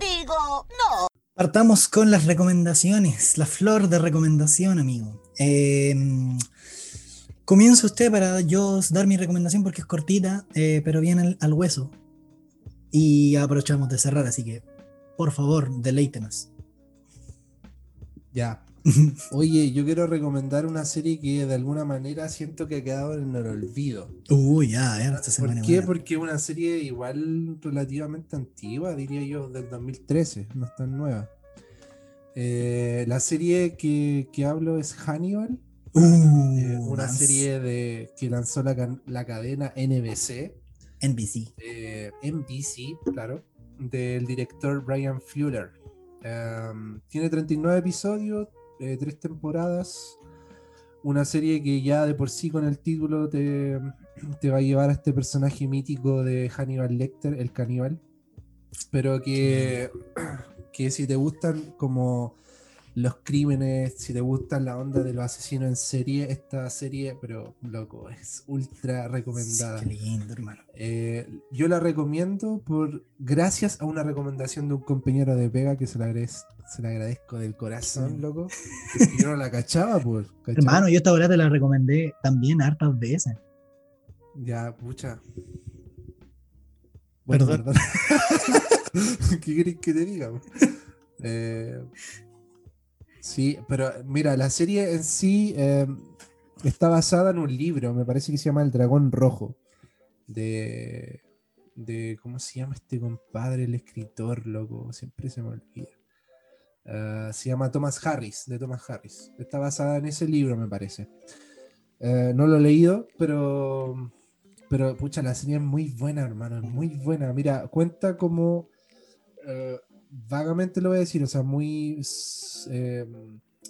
Digo, no. Partamos con las recomendaciones, la flor de recomendación, amigo. Eh, comienza usted para yo dar mi recomendación porque es cortita, eh, pero viene al, al hueso. Y aprovechamos de cerrar, así que por favor, deleítenos. Ya. Oye, yo quiero recomendar una serie que de alguna manera siento que ha quedado en el olvido. Uy, ya, ya, esta ¿Por qué? buena. Porque es una serie igual relativamente antigua, diría yo, del 2013, no es tan nueva. Eh, la serie que, que hablo es Hannibal, Uh, eh, una serie de, que lanzó la, la cadena NBC, NBC. eh, NBC, claro, del director Brian Fuller. Um, tiene 39 episodios, eh, tres temporadas. Una serie que ya de por sí con el título te, te va a llevar a este personaje mítico de Hannibal Lecter, el caníbal. Pero que, que si te gustan como los crímenes, si te gustan la onda de los asesinos en serie, esta serie, pero loco, es ultra recomendada. Sí, qué lindo, hermano. Eh, yo la recomiendo por gracias a una recomendación de un compañero de pega que se la, agradez- se la agradezco del corazón, loco. yo no la cachaba, pues. Hermano, yo esta hora te la recomendé también hartas veces. Ya, pucha. Bueno, Perdón. perdón. ¿Qué querés que te diga? Eh, sí, pero mira, la serie en sí eh, está basada en un libro, me parece que se llama El Dragón Rojo. De, de. ¿Cómo se llama este compadre, el escritor, loco? Siempre se me olvida. Ah, se llama Thomas Harris, de Thomas Harris. Está basada en ese libro, me parece. Eh, no lo he leído, pero. Pero, pucha, la serie es muy buena, hermano. Es muy buena. Mira, cuenta como. eh, vagamente lo voy a decir, o sea, muy. eh,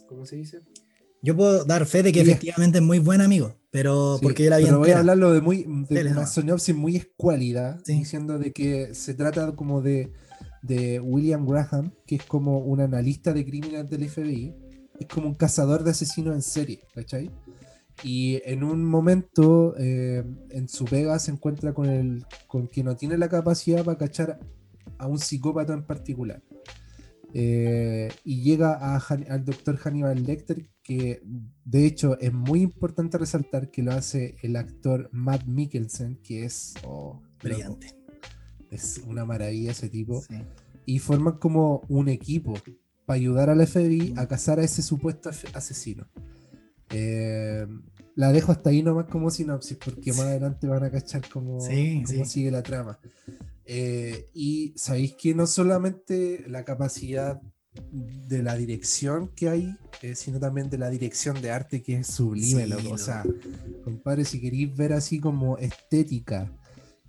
¿Cómo se dice? Yo puedo dar fe de que Sí. efectivamente es muy buen amigo, pero Sí, porque yo la vi pero voy a entera. hablarlo de muy de una no. sinopsis muy escuálida, Sí. diciendo de que se trata como de, de William Graham, que es como un analista de crímenes del FBI, es como un cazador de asesinos en serie, ¿cachai? Y en un momento eh, en su pega se encuentra con el con quien no tiene la capacidad para cachar a un psicópata en particular. Eh, y llega a al doctor Hannibal Lecter, que de hecho es muy importante resaltar que lo hace el actor Matt Mikkelsen, que es oh, Brillante. Es una maravilla ese tipo. Sí. Y forman como un equipo para ayudar al FBI a cazar a ese supuesto asesino. Eh, la dejo hasta ahí nomás como sinopsis, porque más adelante van a cachar cómo, Sí, cómo sí. sigue la trama. Eh, y sabéis que no solamente la capacidad de la dirección que hay, eh, sino también de la dirección de arte que es sublime, Sí, loco. O sea, compadre, si queréis ver así como estética,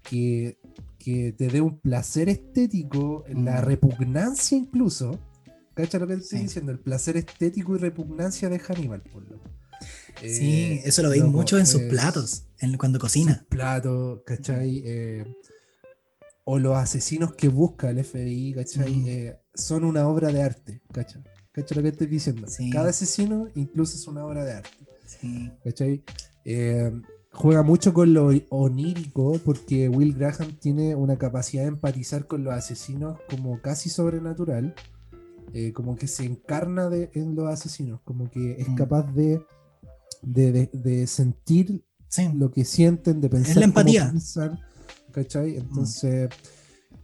que, que te dé un placer estético, la Mm. repugnancia incluso, ¿cacha lo que estoy Sí. diciendo? El placer estético y repugnancia de Hannibal, por. Sí, Eh, eso lo veis mucho en sus es- platos, en, cuando cocina. plato, ¿cachai? Eh, o los asesinos que busca el FBI, ¿cachai? Mm. Eh, son una obra de arte, ¿cachai? ¿Cachai lo que estoy diciendo? Sí. Cada asesino incluso es una obra de arte, Sí. ¿cachai? Eh, juega mucho con lo onírico porque Will Graham tiene una capacidad de empatizar con los asesinos como casi sobrenatural, eh, como que se encarna de, en los asesinos, como que es Mm. capaz de, de, de- de sentir Sí. lo que sienten, de pensar. la cómo empatía. piensan, ¿cachai? Entonces.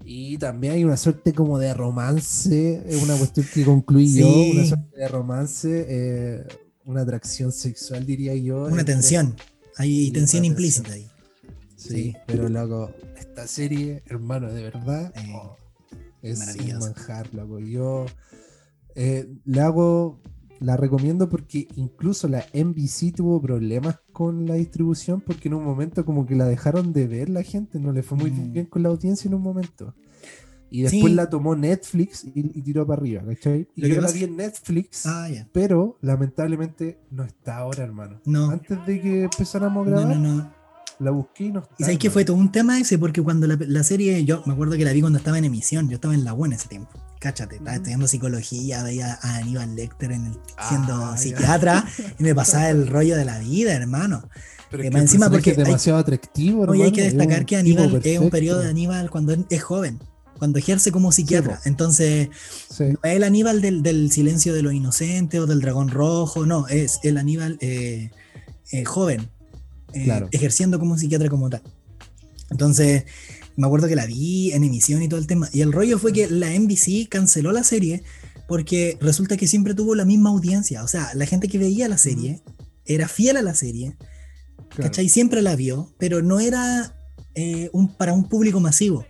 Y también hay una suerte como de romance, es una cuestión que concluí yo, Sí. una suerte de romance, eh, una atracción sexual, diría yo. Una entre- tensión. Hay tensión implícita ahí. Sí, Sí. pero loco, esta serie, hermano, de verdad, Eh, oh, es un manjar, loco. Yo eh, le hago, la recomiendo porque incluso la NBC tuvo problemas con la distribución porque en un momento como que la dejaron de ver la gente, no le fue muy Mm. bien con la audiencia en un momento. Y después Sí. la tomó Netflix y, y tiró para arriba, ¿cachai? Y yo la vi en Netflix, Ah, ya. pero lamentablemente no está ahora, hermano. No. Antes de que empezáramos a No, grabar, no, no. La busqué y no está. Y sabéis que fue todo un tema ese, porque cuando la, la serie, yo me acuerdo que la vi cuando estaba en emisión, yo estaba en la UNE ese tiempo. Cáchate, estaba estudiando psicología, veía a Aníbal Lecter en el, siendo Ah, psiquiatra y me pasaba el rollo de la vida, hermano. Pero eh, encima porque es hay- demasiado atractivo. Oye, hay hermano, que es destacar que Aníbal es un periodo de Aníbal cuando es joven, cuando ejerce como psiquiatra. po. Entonces, Sí. no es el Aníbal del, del silencio de los inocentes o del dragón rojo, no, es el Aníbal eh, eh, joven, eh, Claro. ejerciendo como psiquiatra como tal. Entonces, me acuerdo que la vi en emisión y todo el tema. Y el rollo fue que la NBC canceló la serie porque resulta que siempre tuvo la misma audiencia. O sea, la gente que veía la serie era fiel a la serie, Claro. ¿cachai? Siempre la vio, pero no era eh, un, para un público masivo.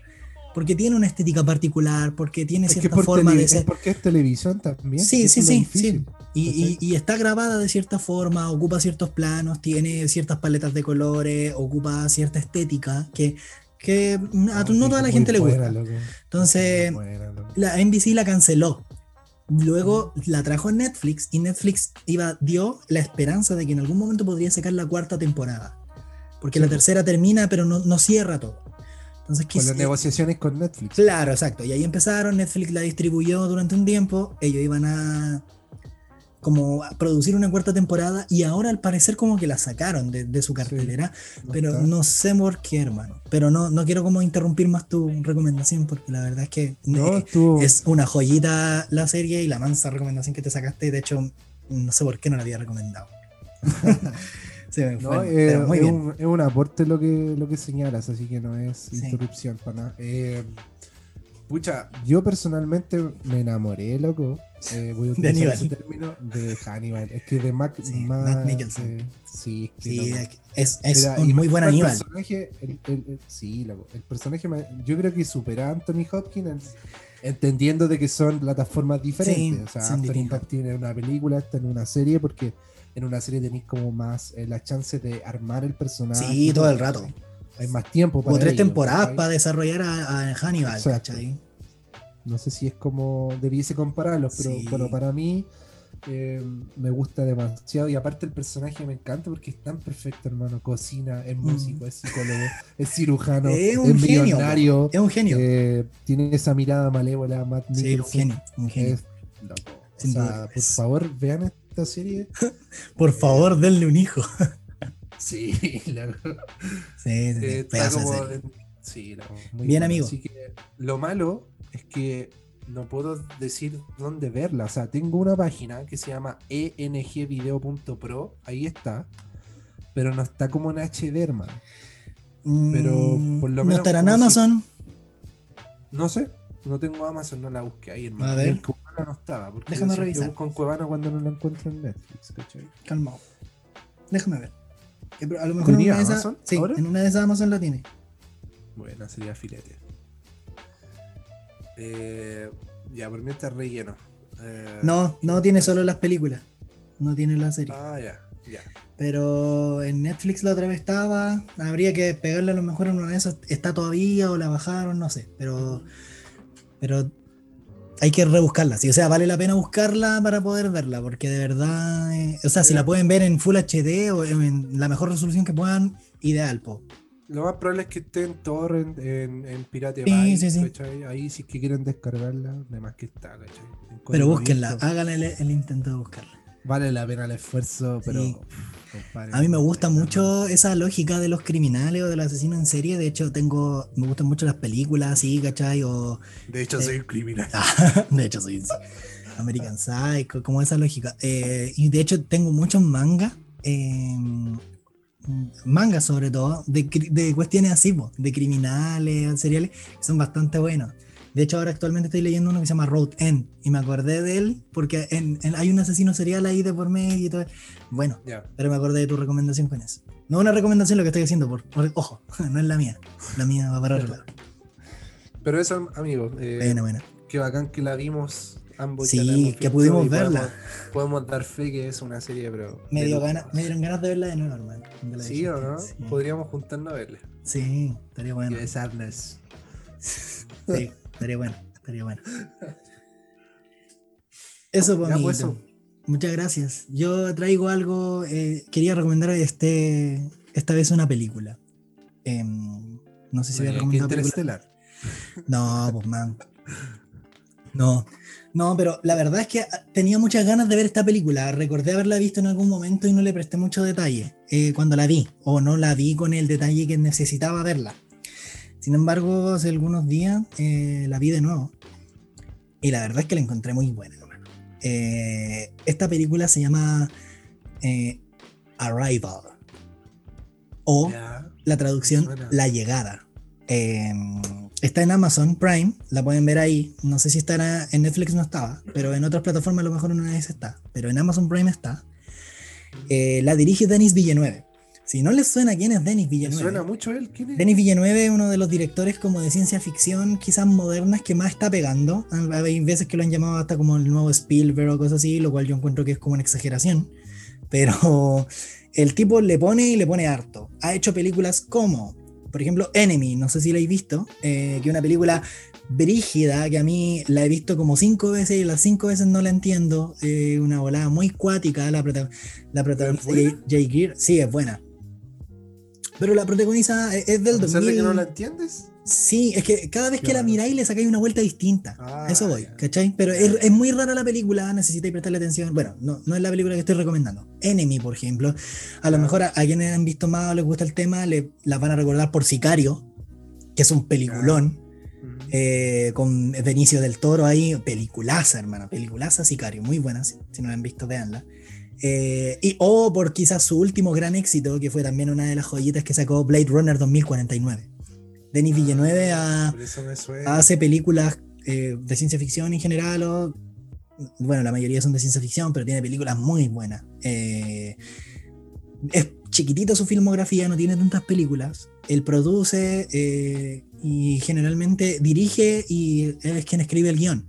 Porque tiene una estética particular, porque tiene Es cierta por forma de es ser. porque es televisión también. Sí, sí, es sí, sí. Y, y- y está grabada de cierta forma, ocupa ciertos planos, tiene ciertas paletas de colores, ocupa cierta estética que, que a tu- no sí, toda la gente le gusta. loco. Entonces, la NBC la canceló. Luego la trajo Netflix y Netflix iba, dio la esperanza de que en algún momento podría sacar la cuarta temporada. Porque la tercera termina, pero no, no cierra todo. Entonces, Con las quis- negociaciones con Netflix. Claro, exacto. Y ahí empezaron, Netflix la distribuyó durante un tiempo, ellos iban a como a producir una cuarta temporada y ahora al parecer como que la sacaron de, de su cartelera, no pero está. no sé por qué, hermano. Pero no, no quiero como interrumpir más tu recomendación porque la verdad es que No, eh, estuvo- es una joyita la serie y la mansa recomendación que te sacaste, de hecho no sé por qué no la había recomendado. Se me No, eh, pero muy es, bien. un, es un aporte lo que, lo que señalas, así que no es Sí. interrupción para nada. Eh, pucha, yo personalmente me enamoré, loco. eh, voy a utilizar Aníbal. ese término de Hannibal. Es que de Mac, Sí, más, Matt Mikkelsen. eh, sí, Sí, es, es Era- un muy buen el Aníbal. personaje, el- el- el- sí, loco, el personaje, me- yo creo que supera a Anthony Hopkins en- entendiendo de que son plataformas diferentes. Sí, o sea, Anthony. Hopkins en una película, está en una serie, porque en una serie tenéis como más eh, la chance de armar el personaje. Sí, todo el rato. Hay más tiempo para Hubo tres ello, temporadas ¿cachai? para desarrollar a, a Hannibal. ¿cachai? No sé si es como debiese compararlos, pero Sí. bueno, para mí eh, me gusta demasiado. Y aparte el personaje me encanta porque es tan perfecto, hermano. Cocina, es músico, es psicólogo, es cirujano, Mm. Es es, un genio, millonario. Es un genio. eh, tiene esa mirada malévola, Matt sí, un genio, un genio. Es loco. O sea, por es- favor, vean esta serie. Por favor, denle un hijo. Sí, loco. Sí, sí, Eh, de como sí, no, muy Bien, buena. amigo. Así que lo malo es que no puedo decir dónde verla. O sea, tengo una página que se llama engvideo.pro. Ahí está. Pero no está como en HD, hermano. pero Mm, por lo ¿No menos estará en si- Amazon? No sé. No tengo Amazon, no la busqué ahí, hermano. A ver. No estaba. Porque Déjame revisar. busco en Cuevana cuando no la encuentro en Netflix, ¿cachai? Calmado. Déjame ver. Eh, A lo mejor en ¿Tenía una, de esas, Amazon sí, ahora? en una de esas Amazon la tiene. Bueno, sería filete. Eh, ya, por mientras relleno. Eh, No, no tiene solo las películas. No tiene la serie. Ah, ya, ya. Pero en Netflix la otra vez estaba. Habría que pegarle a lo mejor en una de esas. Está todavía o la bajaron, no sé. Pero. Pero hay que rebuscarla. Sí, o sea, vale la pena buscarla para poder verla. Porque de verdad. eh, o sea, si la pueden ver en Full HD o en la mejor resolución que puedan, ideal, po. Lo más probable es que esté en Torrent, en, en Pirate Sí, Bay, sí, sí. Ahí si es que quieren descargarla, de más que está, ¿cachai? Pero búsquenla, el, el intento de buscarla. Vale la pena el esfuerzo, pero. Compadre, A mí me gusta mucho esa lógica de los criminales o de los asesinos en serie. De hecho, tengo. Me gustan mucho las películas así, ¿cachai? O. De hecho, soy un criminal. De hecho, soy sí. American Psycho, como esa lógica. Eh, y de hecho, tengo muchos mangas. eh, mangas sobre todo, de, cuestiones así, po, de criminales, seriales, que son bastante buenos. De hecho, ahora actualmente estoy leyendo uno que se llama Road End y me acordé de él porque en- en- hay un asesino serial ahí de por medio y todo. Bueno, pero me acordé de tu recomendación con eso. No una recomendación lo que estoy haciendo, por, por- ojo, no es la mía. La mía va para otro lado. Pero eso, amigos, eh, Bueno, bueno. qué bacán que la vimos ambos. Sí, que pudimos verla. Podemos, podemos dar fe que es una serie, pero. Me, dio ganas, me dieron ganas de verla de nuevo, hermano. Sí o no? Sí. Podríamos juntarnos a verla. Sí, estaría bueno. Y de Sadness. Sí, estaría bueno, estaría bueno. Eso, pues, Ya, pues, eso. Muchas gracias. Yo traigo algo, eh, quería recomendar este, esta vez una película. Em, no sé si había recomendado. Interestelar. No, pues man. No, no, pero la verdad es que tenía muchas ganas de ver esta película. Recordé haberla visto en algún momento y no le presté mucho detalle eh, cuando la vi, o no la vi con el detalle que necesitaba verla. Sin embargo, hace algunos días eh, la vi de nuevo y la verdad es que la encontré muy buena, hermano. Eh, esta película se llama eh, Arrival o la traducción. La Llegada. Está en Amazon Prime, la pueden ver ahí. No sé si estará en Netflix, no estaba, pero en otras plataformas a lo mejor una vez está. Pero en Amazon Prime está. La dirige Denis Villeneuve. Si no les suena quién es Denis ¿Me Villeneuve. suena mucho él? ¿Quién es? Denis Villeneuve es uno de los directores como de ciencia ficción, quizás modernas, que más está pegando. Hay veces que lo han llamado hasta como el nuevo Spielberg o cosas así, lo cual yo encuentro que es como una exageración. Pero el tipo le pone y le pone harto. Ha hecho películas como, por ejemplo, Enemy, no sé si la habéis visto, eh, que es una película brígida que a mí la he visto como cinco veces y las cinco veces no la entiendo. Eh, una volada muy cuática, la, prota- la protagonista buena? Jay Greer, sí, es buena. Pero la protagoniza es es del ¿A pesar de que 2000. no la entiendes? Sí, es que cada vez que la miráis le sacáis una vuelta distinta. Ah, Eso voy. ¿cachai? Pero es, es muy rara la película, necesitáis prestarle atención. Bueno, no, no es la película que estoy recomendando. Enemy, por ejemplo. A lo mejor a, a quienes han visto más o les gusta el tema, le, las van a recordar por Sicario, que es un peliculón. Eh, con Benicio del Toro ahí, peliculaza, hermano, peliculaza Sicario, muy buena, si, si no la han visto, véanla. Eh, y, o por quizás su último gran éxito, que fue también una de las joyitas que sacó Blade Runner 2049. Denis Villeneuve ha- me suena. hace películas eh, de ciencia ficción en general, o, bueno, la mayoría son de ciencia ficción, pero tiene películas muy buenas. Eh, es chiquitita su filmografía, no tiene tantas películas. Él produce eh, y generalmente dirige y es quien escribe el guion.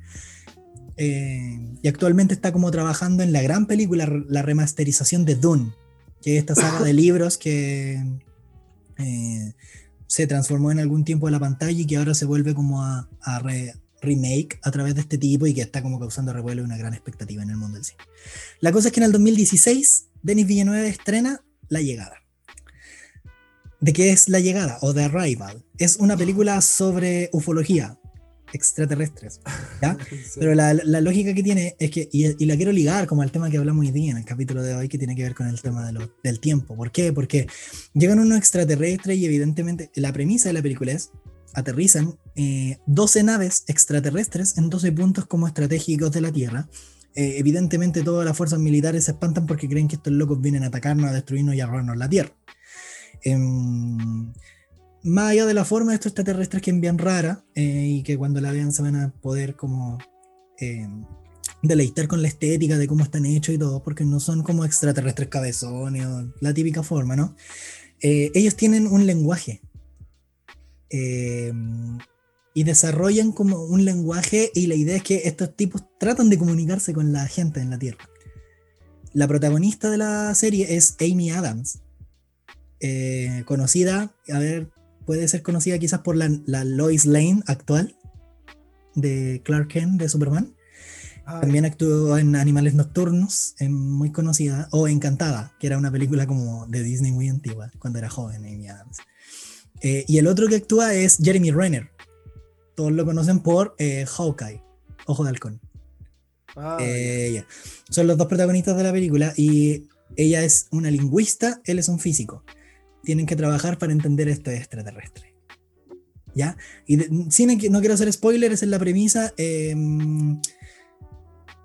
Eh, y actualmente está como trabajando en la gran película, la remasterización de Dune, que es esta saga de libros que eh, se transformó en algún tiempo de la pantalla y que ahora se vuelve como a, a re- remake a través de este tipo y que está como causando revuelo y una gran expectativa en el mundo del cine. La cosa es que en el 2016 Denis Villeneuve estrena La Llegada. ¿De qué es La Llegada o The Arrival? Es una película sobre ufología, extraterrestres. ¿ya? Pero la, la lógica que tiene es que, y, y la quiero ligar como al tema que hablamos hoy día en el capítulo de hoy, que tiene que ver con el tema de lo- del tiempo. ¿Por qué? Porque llegan unos extraterrestres y evidentemente la premisa de la película es, aterrizan eh, 12 naves extraterrestres en 12 puntos como estratégicos de la Tierra. Eh, evidentemente todas las fuerzas militares se espantan porque creen que estos locos vienen a atacarnos, a destruirnos y a robarnos la Tierra. Em, más allá de la forma de estos extraterrestres que envían rara eh, y que cuando la vean se van a poder como eh, deleitar con la estética de cómo están hechos y todo, porque no son como extraterrestres cabezones o la típica forma, ¿no? Eh, ellos tienen un lenguaje eh, y desarrollan como un lenguaje y la idea es que estos tipos tratan de comunicarse con la gente en la Tierra. La protagonista de la serie es Amy Adams, conocida, a ver, puede ser conocida quizás por la, la Lois Lane actual de Clark Kent de Superman. Ay, También actuó en Animales Nocturnos, en- muy conocida, o Encantada, que era una película como de Disney muy antigua, cuando era joven Amy Adams. Eh, y el otro que actúa es Jeremy Renner. Todos lo conocen por eh, Hawkeye, Ojo de Halcón. ah, Eh. Son los dos protagonistas de la película y ella es una lingüista, él es un físico. Tienen que trabajar para entender este extraterrestre. ¿Ya? Y de- sin, no quiero hacer spoilers, es la premisa. eh,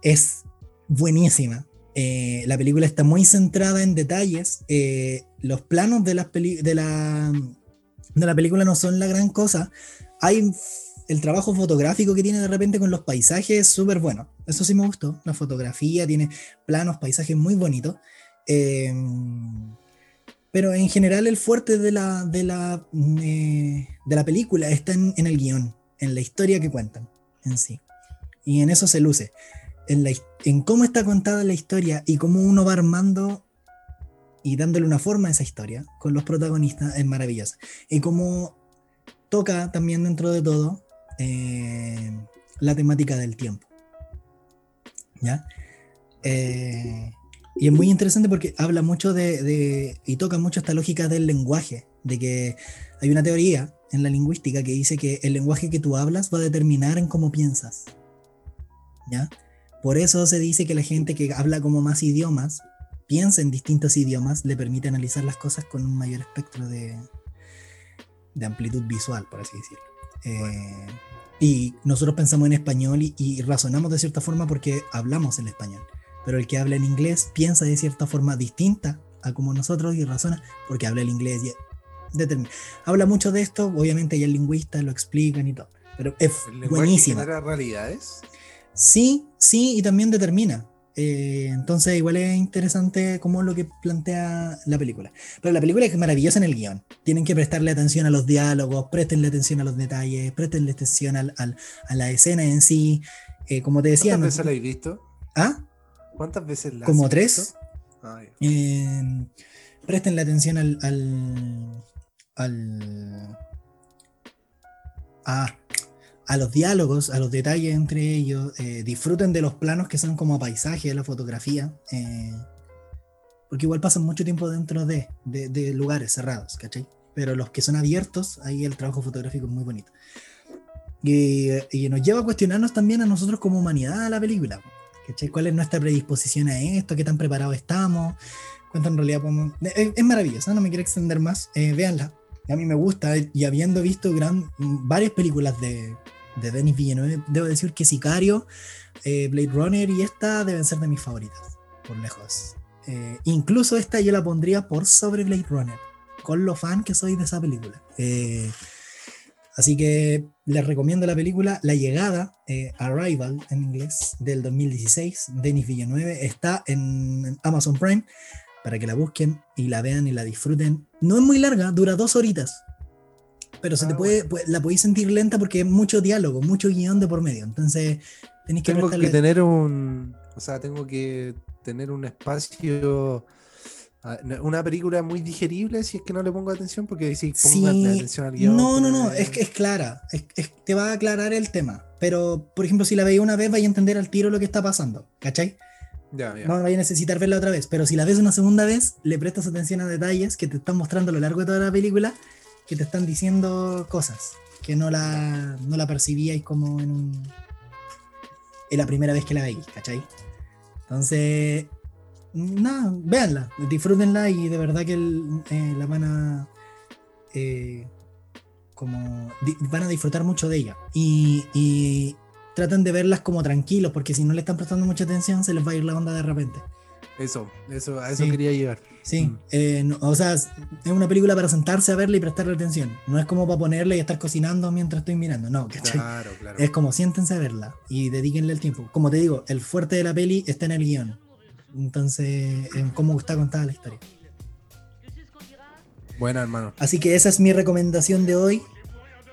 es buenísima. Eh, la película está muy centrada en detalles. eh, los planos de, las peli- de, la, de la película no son la gran cosa. Hay el trabajo fotográfico que tiene de repente con los paisajes es súper bueno. Eso sí me gustó. La fotografía tiene planos, paisajes muy bonitos. Eh, pero en general el fuerte de la, de la, eh, de la película está en, el guion, en la historia que cuentan en sí. Y en eso se luce. En, la en cómo está contada la historia y cómo uno va armando y dándole una forma a esa historia con los protagonistas es maravillosa. Y cómo toca también dentro de todo eh, la temática del tiempo. ¿Ya? Eh, Y es muy interesante porque habla mucho de, de- y toca mucho esta lógica del lenguaje, de que hay una teoría en la lingüística que dice que el lenguaje que tú hablas va a determinar en cómo piensas. ¿Ya? Por eso se dice que la gente que habla como más idiomas, piensa en distintos idiomas, le permite analizar las cosas con un mayor espectro de, de amplitud visual, por así decirlo. Eh, y nosotros pensamos en español y, y razonamos de cierta forma porque hablamos el español. Pero el que habla en inglés piensa de cierta forma distinta a como nosotros y razona porque habla el inglés y determina. Habla mucho de esto, obviamente ya el lingüista lo explican y todo. Pero es buenísima. realidades. Sí, sí, y también determina. Eh, entonces, igual es interesante como lo que plantea la película. Pero la película es maravillosa en el guion. Tienen que prestarle atención a los diálogos, prestenle atención a los detalles, prestenle atención al, al- a la escena en sí. Eh, como te decía, ¿Cuántas veces la habéis visto? ¿Ah? ¿Cuántas veces la Como tres. Ah. Eh, prestenle atención al. al, al- a, a los diálogos, a los detalles entre ellos. eh, disfruten de los planos que son como paisaje la fotografía. eh, porque igual pasan mucho tiempo dentro de, de- de lugares cerrados, ¿cachai? Pero los que son abiertos, ahí el trabajo fotográfico es muy bonito. Y, y nos lleva a cuestionarnos también a nosotros como humanidad la película. ¿Cachai? ¿Cuál es nuestra predisposición a esto? ¿Qué tan preparados estamos? ¿Cuánto en realidad podemos.? Es, es maravillosa, no me quiero extender más. Eh, véanla. A mí me gusta y habiendo visto gran, varias películas de, de Denis Villeneuve, debo decir que Sicario, eh, Blade Runner y esta deben ser de mis favoritas, por lejos. Eh, incluso esta yo la pondría por sobre Blade Runner, con lo fan que soy de esa película. Eh, así que les recomiendo la película La Llegada, eh, Arrival en inglés, del 2016, Denis Villeneuve. Está en Amazon Prime para que la busquen y la vean y la disfruten. No es muy larga, dura dos horitas. Pero se Ah, te puede, pu- la podéis sentir lenta porque hay mucho diálogo, mucho guion de por medio. Entonces, tenéis que Tengo que tener un. O sea, tengo que tener un espacio. Ah, no, Una película muy digerible si es que no le pongo atención, porque si pongo Sí, atención al guion. no, no, no, pues, es es clara, es, es- te va a aclarar el tema, pero por ejemplo si la veis una vez vais a entender al tiro lo que está pasando, ¿cachai? No vais a necesitar verla otra vez, pero si la ves una segunda vez, le prestas atención a detalles que te están mostrando a lo largo de toda la película, que te están diciendo cosas que no la, no la percibíais como en un... en la primera vez que la veis, ¿cachai? Entonces, nada, véanla, disfrútenla y de verdad que el- eh, la van a... eh, como di- van a disfrutar mucho de ella. Y, y traten de verlas como tranquilos, porque si no le están prestando mucha atención, se les va a ir la onda de repente. Eso, eso, a eso Sí. quería llegar. Sí, Mm. eh, no- o sea, es una película para sentarse a verla y prestarle atención. No es como para ponerla y estar cocinando mientras estoy mirando, no, ¿cachai? Claro, claro. Es como siéntense a verla y dedíquenle el tiempo. Como te digo, el fuerte de la peli está en el guion. Entonces, en cómo está contada la historia. Buena, hermano. Así que esa es mi recomendación de hoy.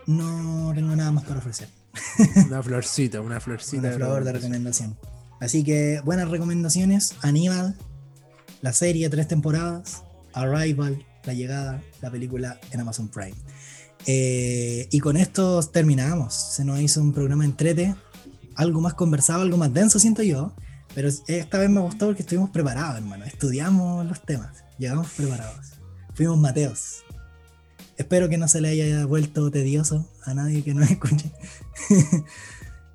No tengo nada más para ofrecer. Una florcita, una florcita. Una flor de recomendación. recomendación. Así que buenas recomendaciones. Aníbal, la serie, tres temporadas. Arrival, la llegada, la película en Amazon Prime. Eh, y con esto terminamos. Se nos hizo un programa entrete. Algo más conversado, algo más denso, siento yo. Pero esta vez me gustó porque estuvimos preparados, hermano. Estudiamos los temas. Llegamos preparados. Fuimos Mateos. Espero que no se le haya vuelto tedioso a nadie que nos escuche.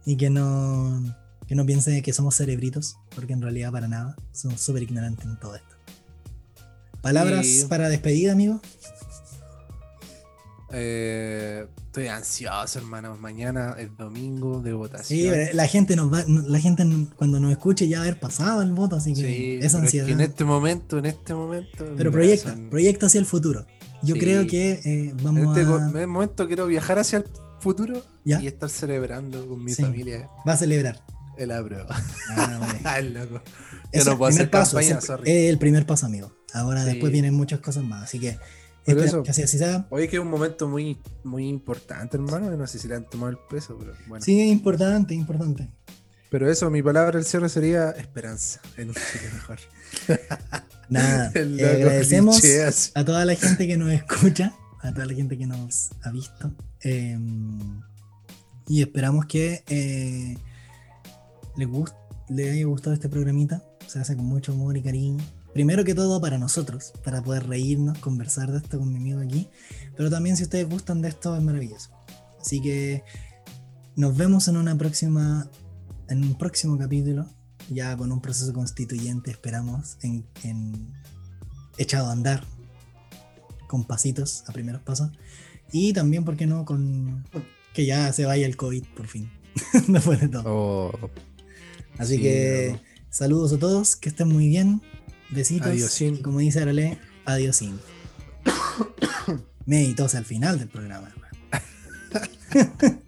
y que no, que no piense que somos cerebritos, porque en realidad para nada. Somos súper ignorantes en todo esto. Palabras para despedida, amigo. Eh, estoy ansioso, hermano. Mañana es domingo de Sí, votación. pero la gente nos va, la gente cuando nos escuche ya va a haber pasado el voto, así que Sí, esa pero es ansiedad. que en este momento, en este momento. Pero proyecta, corazón- proyecta hacia el futuro. Yo Sí. creo que eh, En vamos este a, en este momento quiero viajar hacia el futuro Ya. y estar celebrando con mi Sí. familia va a celebrar. el apruebo. Ah, loco. Yo no el puedo primer hacer paso, campaña, es el- sorry. es el primer paso, amigo. Ahora Sí. después vienen muchas cosas más, así que Espero eso. que. Oye, es un momento muy, muy importante, hermano. No sé si le han tomado el peso, pero bueno. Sí, es importante, importante. Pero eso, mi palabra al cierre sería esperanza en un Chile mejor. Nada, eh, agradecemos a toda la gente que nos escucha, a toda la gente que nos ha visto. eh, y esperamos que eh, les, gust- les haya gustado este programita. se hace con mucho amor y cariño. Primero que todo para nosotros, para poder reírnos, conversar de esto con mi amigo aquí. Pero también si ustedes gustan de esto es maravilloso. Así que nos vemos en una próxima, en un próximo capítulo, ya con un proceso constituyente, esperamos, en, en echado a andar, con pasitos, a primeros pasos. Y también, ¿por qué no? Con que ya se vaya el COVID por fin. Después de todo. Oh, Así sí, que saludos a todos, que estén muy bien. Besitos. Adiosín. Como dice Arale, adiosín. Me tos al final del programa.